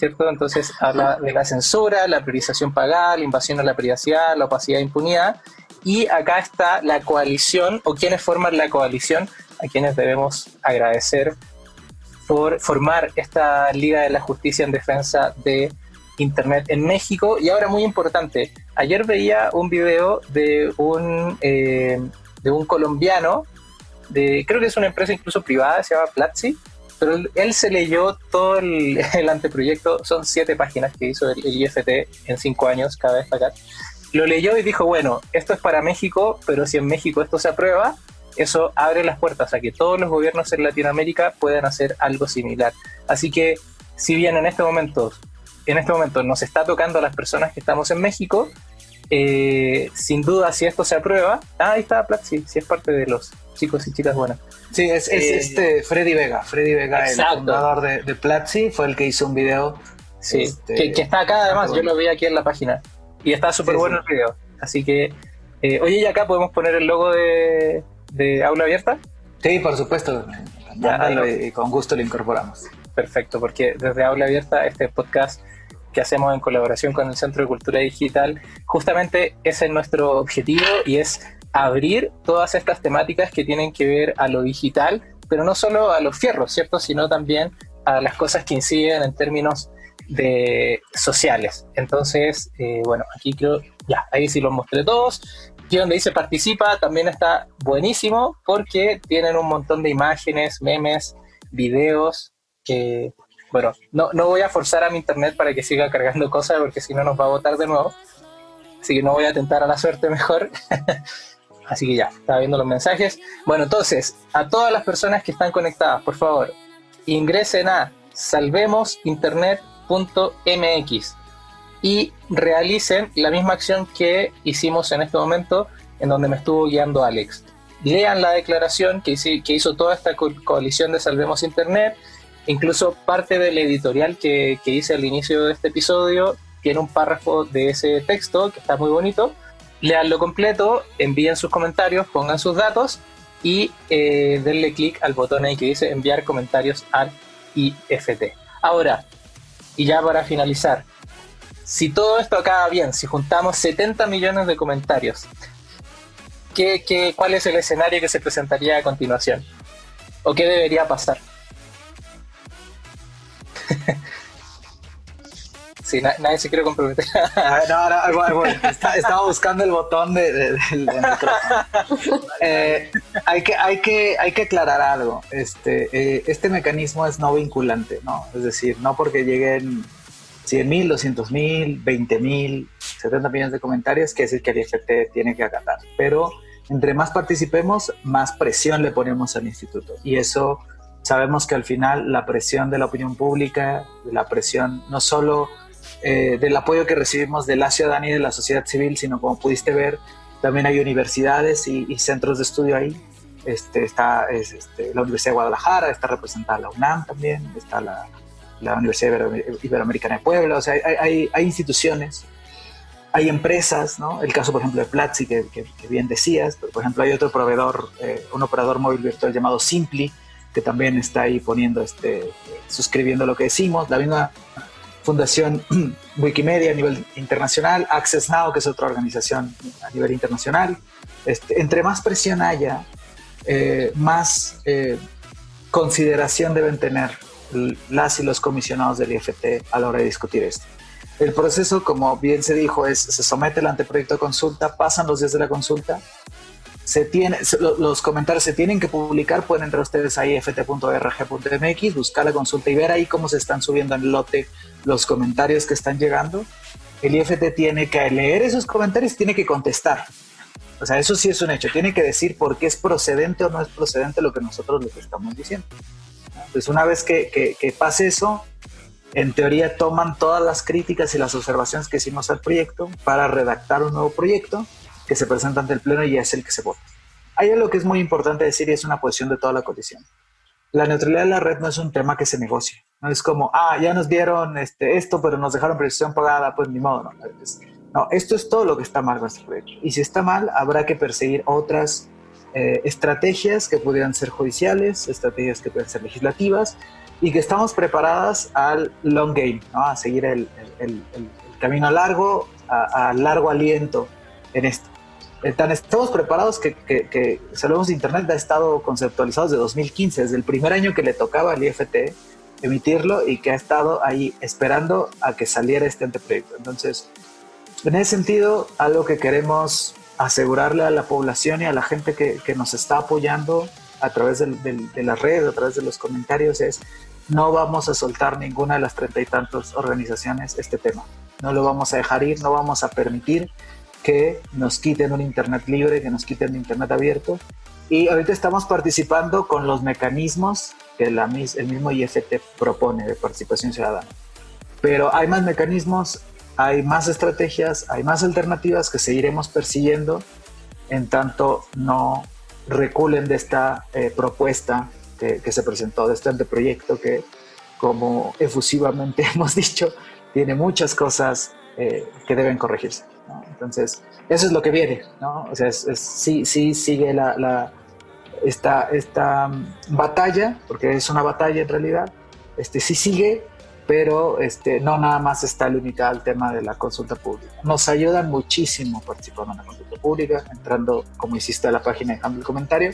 ¿cierto? Entonces habla de la censura, la priorización pagada, la invasión a la privacidad, la opacidad e impunidad. Y acá está la coalición, o quienes forman la coalición, a quienes debemos agradecer por formar esta Liga de la Justicia en defensa de Internet en México. Y ahora muy importante, ayer veía un video de un, eh, de un colombiano, de, creo que es una empresa incluso privada, se llama Platzi, pero él, se leyó todo el, anteproyecto, son siete páginas que hizo el, IFT en cinco años cada vez. Lo leyó y dijo, bueno, esto es para México, pero si en México esto se aprueba, eso abre las puertas a que todos los gobiernos en Latinoamérica puedan hacer algo similar. Así que, si bien en este momento, en este momento nos está tocando a las personas que estamos en México, eh, sin duda, si esto se aprueba, ah, ahí está Platzi, si es parte de los chicos y chicas buenas. Sí, es, eh, este Freddy Vega. Freddy Vega, el fundador de, Platzi, fue el que hizo un video. Sí, este, que, está acá además, yo lo vi aquí en la página. Y está súper bueno el video. Así que, eh, oye, y acá podemos poner el logo de, Aula Abierta. Sí, por supuesto. y con gusto lo incorporamos. Perfecto, porque desde Aula Abierta, este podcast que hacemos en colaboración con el Centro de Cultura Digital, justamente ese es nuestro objetivo y es abrir todas estas temáticas que tienen que ver a lo digital, pero no solo a los fierros, ¿cierto? Sino también a las cosas que inciden en términos de sociales. Entonces, eh, bueno, aquí creo, ya, ahí sí los mostré todos. Aquí donde dice participa también está buenísimo porque tienen un montón de imágenes, memes, videos que, bueno, no, no voy a forzar a mi internet para que siga cargando cosas porque si no nos va a botar de nuevo. Así que no voy a tentar a la suerte mejor. Así que ya, estaba viendo los mensajes. Bueno, entonces, a todas las personas que están conectadas, por favor, ingresen a salvemosinternet.mx y realicen la misma acción que hicimos en este momento, en donde me estuvo guiando Alex. Lean la declaración que, hizo toda esta coalición de Salvemos Internet, incluso parte del editorial que, que hice al inicio de este episodio tiene un párrafo de ese texto que está muy bonito leanlo completo, envíen sus comentarios, pongan sus datos y eh, denle clic al botón ahí que dice enviar comentarios al IFT. Ahora, y ya para finalizar, si todo esto acaba bien, si juntamos 70 millones de comentarios, ¿qué, qué, cuál es el escenario que se presentaría a continuación? ¿O qué debería pasar? Sí, nadie se quiere comprometer. no, estaba buscando el botón de, del eh, hay, que, hay, que, hay que aclarar algo. Este, eh, este mecanismo es no vinculante, ¿no? Es decir, no porque lleguen 100 mil, 200 mil, 20 mil, 70 millones de comentarios, que decir que el IFT tiene que acatar. Pero entre más participemos, más presión le ponemos al instituto. Y eso sabemos que al final la presión de la opinión pública, la presión no solo eh, del apoyo que recibimos de la ciudadanía y de la sociedad civil, sino como pudiste ver, también hay universidades y, centros de estudio ahí. Este, está este, la Universidad de Guadalajara, está representada la UNAM también, está la, la Universidad Iberoamericana de Puebla, o sea, hay, hay, instituciones, hay empresas, ¿no? El caso, por ejemplo, de Platzi, que, que, bien decías, pero por ejemplo hay otro proveedor, eh, un operador móvil virtual llamado Simply, que también está ahí poniendo, este, suscribiendo lo que decimos, la misma Fundación Wikimedia a nivel internacional, Access Now, que es otra organización a nivel internacional. Este, entre más presión haya, eh, más eh, consideración deben tener las y los comisionados del IFT a la hora de discutir esto. El proceso, como bien se dijo, es se somete el anteproyecto de consulta, pasan los días de la consulta, se tiene, los comentarios se tienen que publicar, pueden entrar ustedes a ift.org.mx, buscar la consulta y ver ahí cómo se están subiendo en lote los comentarios que están llegando. El IFT tiene que leer esos comentarios tiene que contestar. O sea, eso sí es un hecho. Tiene que decir por qué es procedente o no es procedente lo que nosotros les estamos diciendo. Entonces, una vez que, que pase eso, en teoría toman todas las críticas y las observaciones que hicimos al proyecto para redactar un nuevo proyecto que se presenta ante el Pleno y es el que se vota. Hay algo que es muy importante decir y es una posición de toda la coalición. La neutralidad de la red no es un tema que se negocie. No es como, ah, ya nos dieron este, esto, pero nos dejaron presión pagada, pues ni modo. No, no, esto es todo lo que está mal con este proyecto. Y si está mal, habrá que perseguir otras eh, estrategias que pudieran ser judiciales, estrategias que pueden ser legislativas, y que estamos preparadas al long game, ¿no? a seguir el, el, el, camino largo, a, largo aliento en esto. Eh, tan estamos preparados que, que, que Salvemos Internet ha estado conceptualizado desde 2015, desde el primer año que le tocaba al IFT emitirlo y que ha estado ahí esperando a que saliera este anteproyecto. Entonces, en ese sentido, algo que queremos asegurarle a la población y a la gente que, que nos está apoyando a través de la red, a través de los comentarios, es no vamos a soltar ninguna de las treinta y tantas organizaciones este tema. No lo vamos a dejar ir, no vamos a permitir que nos quiten un Internet libre, que nos quiten un Internet abierto. Y ahorita estamos participando con los mecanismos que el mismo IFT propone de participación ciudadana. Pero hay más mecanismos, hay más estrategias, hay más alternativas que seguiremos persiguiendo en tanto no reculen de esta eh, propuesta que, se presentó, de este anteproyecto que, como efusivamente hemos dicho, tiene muchas cosas eh, que deben corregirse. Entonces, eso es lo que viene, ¿no? O sea, sí, sí sigue la, esta, esta mm, batalla, porque es una batalla en realidad, este, sí sigue, pero este, no nada más está limitada al tema de la consulta pública. Nos ayudan muchísimo participando en la consulta pública, entrando, como hiciste, a la página de cambio el comentario,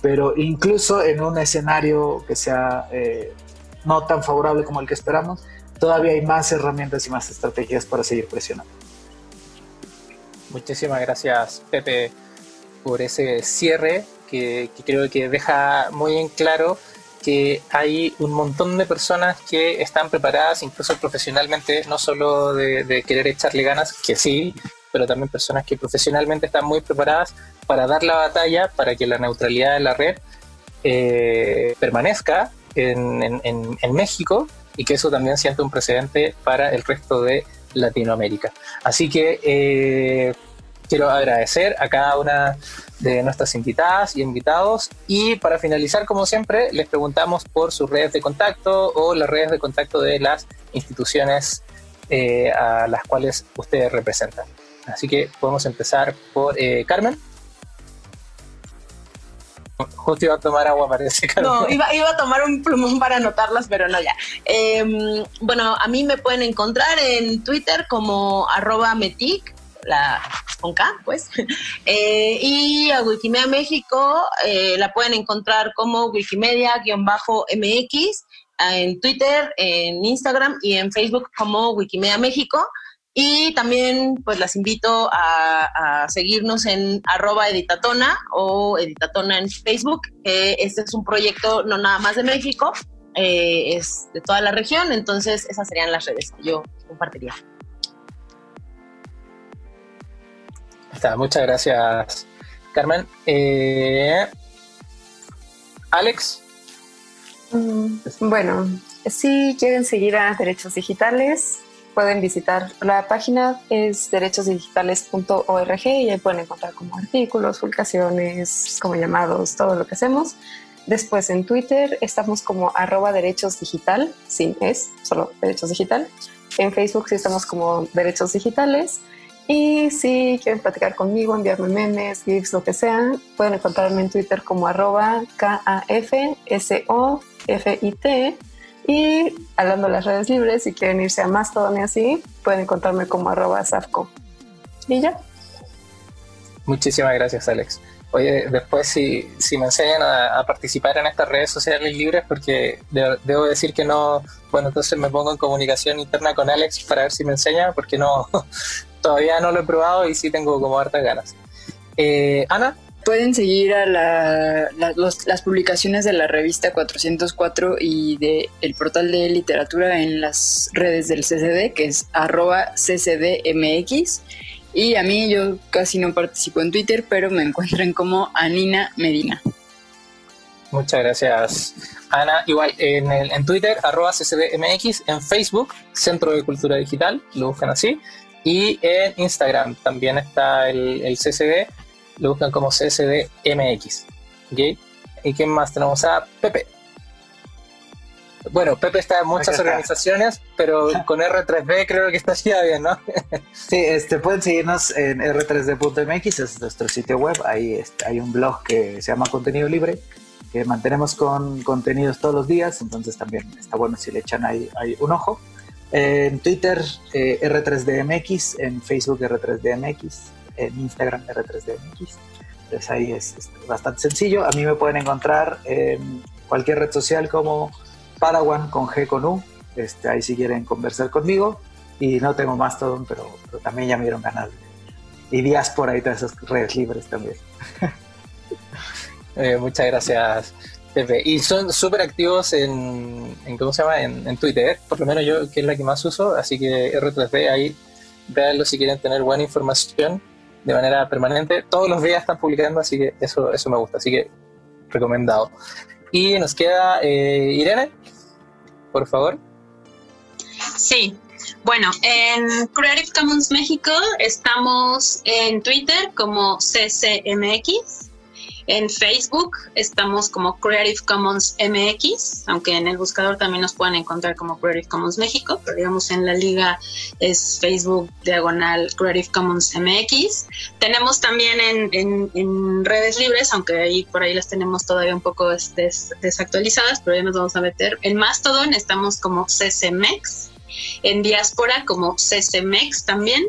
pero incluso en un escenario que sea eh, no tan favorable como el que esperamos, todavía hay más herramientas y más estrategias para seguir presionando. Muchísimas gracias, Pepe, por ese cierre que, creo que deja muy en claro que hay un montón de personas que están preparadas, incluso profesionalmente, no solo de, querer echarle ganas, que sí, pero también personas que profesionalmente están muy preparadas para dar la batalla para que la neutralidad de la red eh, permanezca en, México y que eso también siente un precedente para el resto de Latinoamérica. Así que eh, quiero agradecer a cada una de nuestras invitadas y invitados. Y para finalizar, como siempre, les preguntamos por sus redes de contacto o las redes de contacto de las instituciones eh, a las cuales ustedes representan. Así que podemos empezar por eh, Carmen. Justo iba a tomar agua, parece. No, iba, a tomar un plumón para anotarlas, pero no ya. Em, bueno, a mí me pueden encontrar en Twitter como arroba metic, la con K, pues. Eh, y a Wikimedia México eh, la pueden encontrar como Wikimedia-MX en Twitter, en Instagram y en Facebook como Wikimedia México. Y también pues las invito a, seguirnos en arroba editatona o editatona en Facebook. este es un proyecto no nada más de México, eh, es de toda la región, entonces esas serían las redes que yo compartiría. Está, muchas gracias, Carmen. Eh, Alex. Mm, bueno, si quieren seguir a Derechos Digitales, pueden visitar la página, es derechosdigitales.org y ahí pueden encontrar como artículos, publicaciones, como llamados, todo lo que hacemos. Después en Twitter estamos como arroba derechos digital, sin es, solo derechos digital. En Facebook sí estamos como derechos digitales. Y si quieren platicar conmigo, enviarme memes, GIFs, lo que sea, pueden encontrarme en Twitter como arroba K-A-F-S-O-F-I-T. Y hablando de las redes libres, si quieren irse a Mastodon y así, pueden encontrarme como arroba Safco. Y ya. Muchísimas gracias, Alex. Oye, después si, si me enseñan a, participar en estas redes sociales libres, porque debo decir que no, bueno, entonces me pongo en comunicación interna con Alex para ver si me enseña, porque no, todavía no lo he probado y sí tengo como hartas ganas. Eh, Ana. Pueden seguir a las publicaciones de la revista 404 y del el portal de literatura en las redes del CCD, que es arroba ccdmx. Y a mí yo casi no participo en Twitter, pero me encuentran como Anina Medina. Muchas gracias, Ana. Igual en, el, en Twitter, arroba ccdmx, en Facebook, Centro de Cultura Digital, lo buscan así. Y en Instagram también está el, el CCD, lo buscan como CCDMX. ¿okay? ¿Y quién más tenemos? A Pepe. Bueno, Pepe está en muchas organizaciones, pero con R3D creo que está ya bien, ¿no? sí, este, pueden seguirnos en r3d.mx, es nuestro sitio web. Ahí hay un blog que se llama Contenido Libre que mantenemos con contenidos todos los días, entonces también está bueno si le echan ahí, un ojo. en Twitter eh, R3DMX, en Facebook R3DMX, en Instagram R3DMX. Entonces ahí es, bastante sencillo. A mí me pueden encontrar en cualquier red social como Padawan con G con U. Este, ahí si quieren conversar conmigo. Y no tengo Mastodon, pero, pero también ya me dieron ganas. y Diaspora y todas esas redes libres también. Eh, muchas gracias, Pepe. Y son súper activos en, ¿cómo se llama? En, Twitter, por lo menos yo, que es la que más uso. Así que R3D, ahí véanlo si quieren tener buena información de manera permanente. Todos los días están publicando, así que eso, eso me gusta. Así que recomendado. Y nos queda eh, Irene, por favor. Sí, bueno, en Creative Commons México estamos en Twitter como CCMX en Facebook estamos como Creative Commons MX, aunque en el buscador también nos pueden encontrar como Creative Commons México, pero digamos en la liga es Facebook diagonal Creative Commons MX. Tenemos también en, redes libres, aunque ahí por ahí las tenemos todavía un poco desactualizadas, pero ya nos vamos a meter. En Mastodon estamos como CCMEX, en Diáspora como CCMEX también.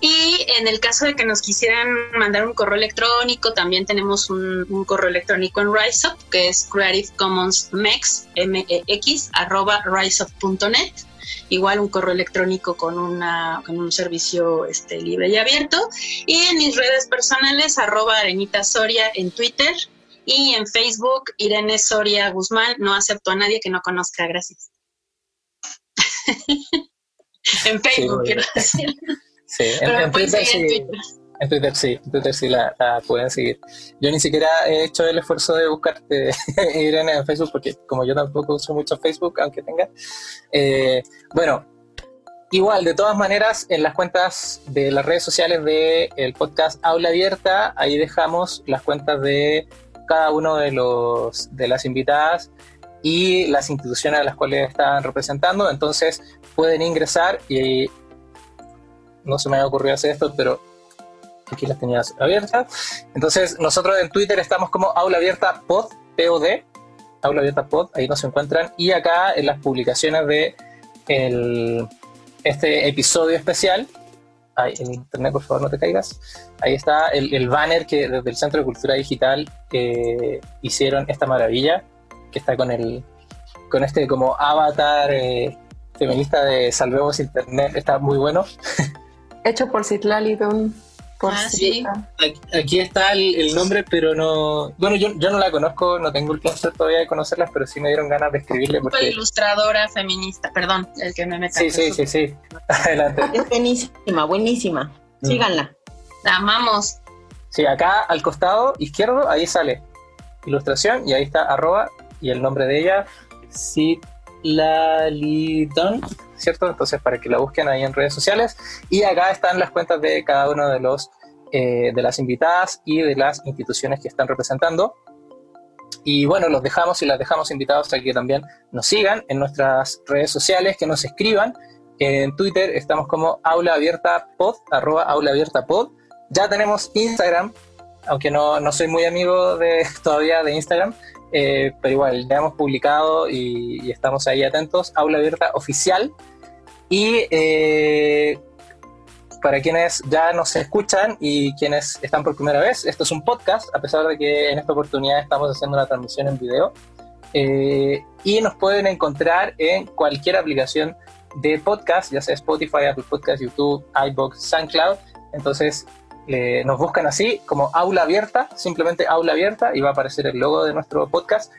Y en el caso de que nos quisieran mandar un correo electrónico, también tenemos un, correo electrónico en RiseUp, que es Creative Commons Mex, M-E-X, arroba riseup.net. Igual un correo electrónico con, una, con un servicio este, libre y abierto. Y en mis redes personales, arroba Arenita Soria en Twitter y en Facebook, Irene Soria Guzmán. No acepto a nadie que no conozca, gracias. en Facebook, quiero decir. Sí, en, Twitter, sí, en, Twitter, sí. En Twitter sí la, pueden seguir. Yo ni siquiera he hecho el esfuerzo de buscarte, Irene, en Facebook, porque como yo tampoco uso mucho Facebook, aunque tenga. Eh, bueno, igual, de todas maneras, en las cuentas de las redes sociales del el podcast Aula Abierta, ahí dejamos las cuentas de cada uno de los de las invitadas y las instituciones a las cuales están representando. Entonces pueden ingresar y no se me había ocurrido hacer esto, pero aquí las tenías abiertas. Entonces, nosotros en Twitter estamos como Aula Abierta Pod, POD, Aula Abierta Pod, ahí nos encuentran. Y acá en las publicaciones de este episodio especial, ahí, en internet, por favor, no te caigas. Ahí está el, banner que desde el Centro de Cultura Digital eh, hicieron esta maravilla, que está con el con este como avatar eh, feminista de Salvemos Internet, está muy bueno. hecho por Citlali Por ah, sí. Aquí, está el, nombre, pero no. Bueno, yo, yo no la conozco, no tengo el placer todavía de conocerlas, pero sí me dieron ganas de escribirle. Porque... ilustradora feminista, perdón, el que me meta. Sí, sí, sí, sí. Adelante. Es buenísima, buenísima. Mm. Síganla. La amamos. Sí, acá al costado izquierdo, ahí sale ilustración y ahí está arroba y el nombre de ella, Citlalidon ¿cierto? Entonces, para que la busquen ahí en redes sociales. Y acá están las cuentas de cada uno de los eh, de las invitadas y de las instituciones que están representando. Y bueno, los dejamos y las dejamos invitados a que también nos sigan en nuestras redes sociales, que nos escriban. En Twitter estamos como Aula Abierta Pod, arroba Aula Abierta Pod. Ya tenemos Instagram, aunque no, no soy muy amigo de, todavía de Instagram, eh, pero igual ya hemos publicado y, estamos ahí atentos. Aula Abierta Oficial. Y eh, para quienes ya nos escuchan y quienes están por primera vez, esto es un podcast, a pesar de que en esta oportunidad estamos haciendo una transmisión en video. Eh, y nos pueden encontrar en cualquier aplicación de podcast, ya sea Spotify, Apple Podcast, YouTube, iBox, SoundCloud. Entonces, nos buscan así como aula abierta, simplemente aula abierta y va a aparecer el logo de nuestro podcast.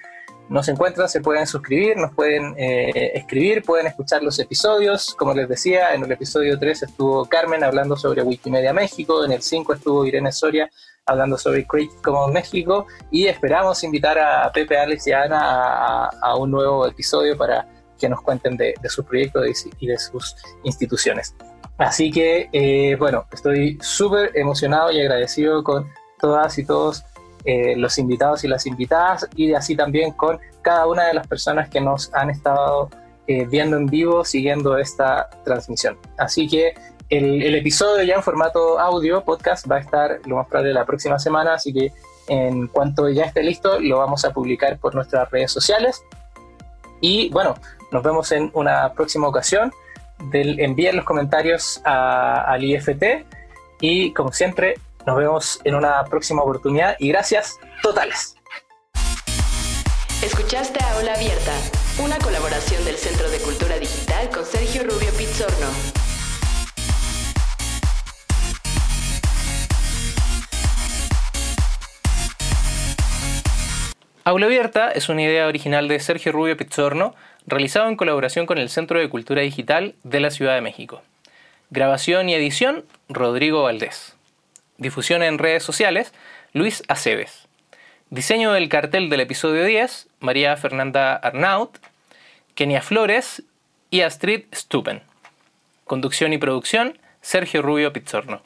Nos encuentran, se pueden suscribir, nos pueden eh, escribir, pueden escuchar los episodios. Como les decía, en el episodio 3 estuvo Carmen hablando sobre Wikimedia México, en el 5 estuvo Irene Soria hablando sobre Creative Commons México y esperamos invitar a Pepe, Alex y Ana a, un nuevo episodio para que nos cuenten de, de sus proyectos y de sus instituciones. Así que, eh, bueno, estoy súper emocionado y agradecido con todas y todos eh, los invitados y las invitadas y así también con cada una de las personas que nos han estado eh, viendo en vivo, siguiendo esta transmisión. Así que el, episodio ya en formato audio, podcast, va a estar lo más probable la próxima semana, así que en cuanto ya esté listo, lo vamos a publicar por nuestras redes sociales. Y bueno, nos vemos en una próxima ocasión. Del, envíen los comentarios al IFT y como siempre, nos vemos en una próxima oportunidad y gracias totales. Escuchaste a Ola Abierta, una colaboración del Centro de Cultura Digital con Sergio Rubio Pizzorno. Aula Abierta es una idea original de Sergio Rubio Pizzorno, realizado en colaboración con el Centro de Cultura Digital de la Ciudad de México. Grabación y edición, Rodrigo Valdés. Difusión en redes sociales, Luis Aceves. Diseño del cartel del episodio 10, María Fernanda Arnaut, Kenia Flores y Astrid Stupen. Conducción y producción, Sergio Rubio Pizzorno.